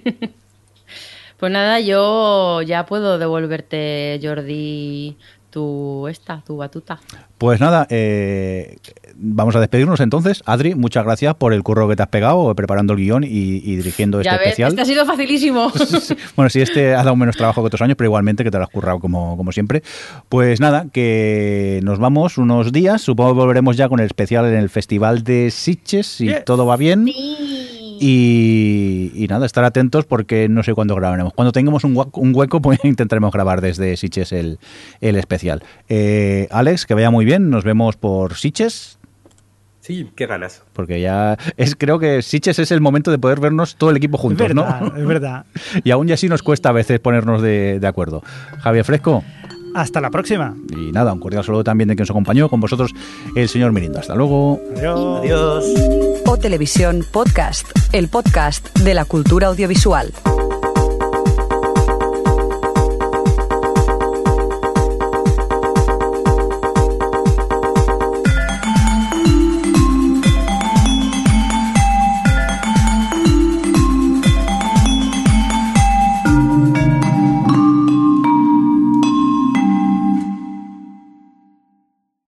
Pues nada, yo ya puedo devolverte, Jordi, tu esta, tu batuta. Pues nada, eh, vamos a despedirnos entonces. Adri, muchas gracias por el curro que te has pegado preparando el guion y, y dirigiendo ya este ves, especial. este ha sido facilísimo. [LAUGHS] bueno, sí, este ha dado menos trabajo que otros años, pero igualmente que te lo has currado como, como siempre. Pues nada, que nos vamos unos días. Supongo que volveremos ya con el especial en el Festival de Sitges, si Yes. todo va bien. Y, y nada, estar atentos porque no sé cuándo grabaremos. Cuando tengamos un, hueco, [LAUGHS] pues intentaremos grabar desde Sitges el, el especial. Eh, Alex, que vaya muy bien. Nos vemos por Sitges. Sí, qué ganas. Porque ya es creo que Sitges es el momento de poder vernos todo el equipo Es juntos, verdad, ¿no? es verdad. [LAUGHS] Y aún y así nos cuesta a veces ponernos de, de acuerdo. Javier Fresco, Hasta la próxima. y nada, un cordial saludo también de quien nos acompañó con vosotros, el señor Mirindo. Hasta luego. Adiós. Adiós. O Televisión Podcast, el podcast de la cultura audiovisual.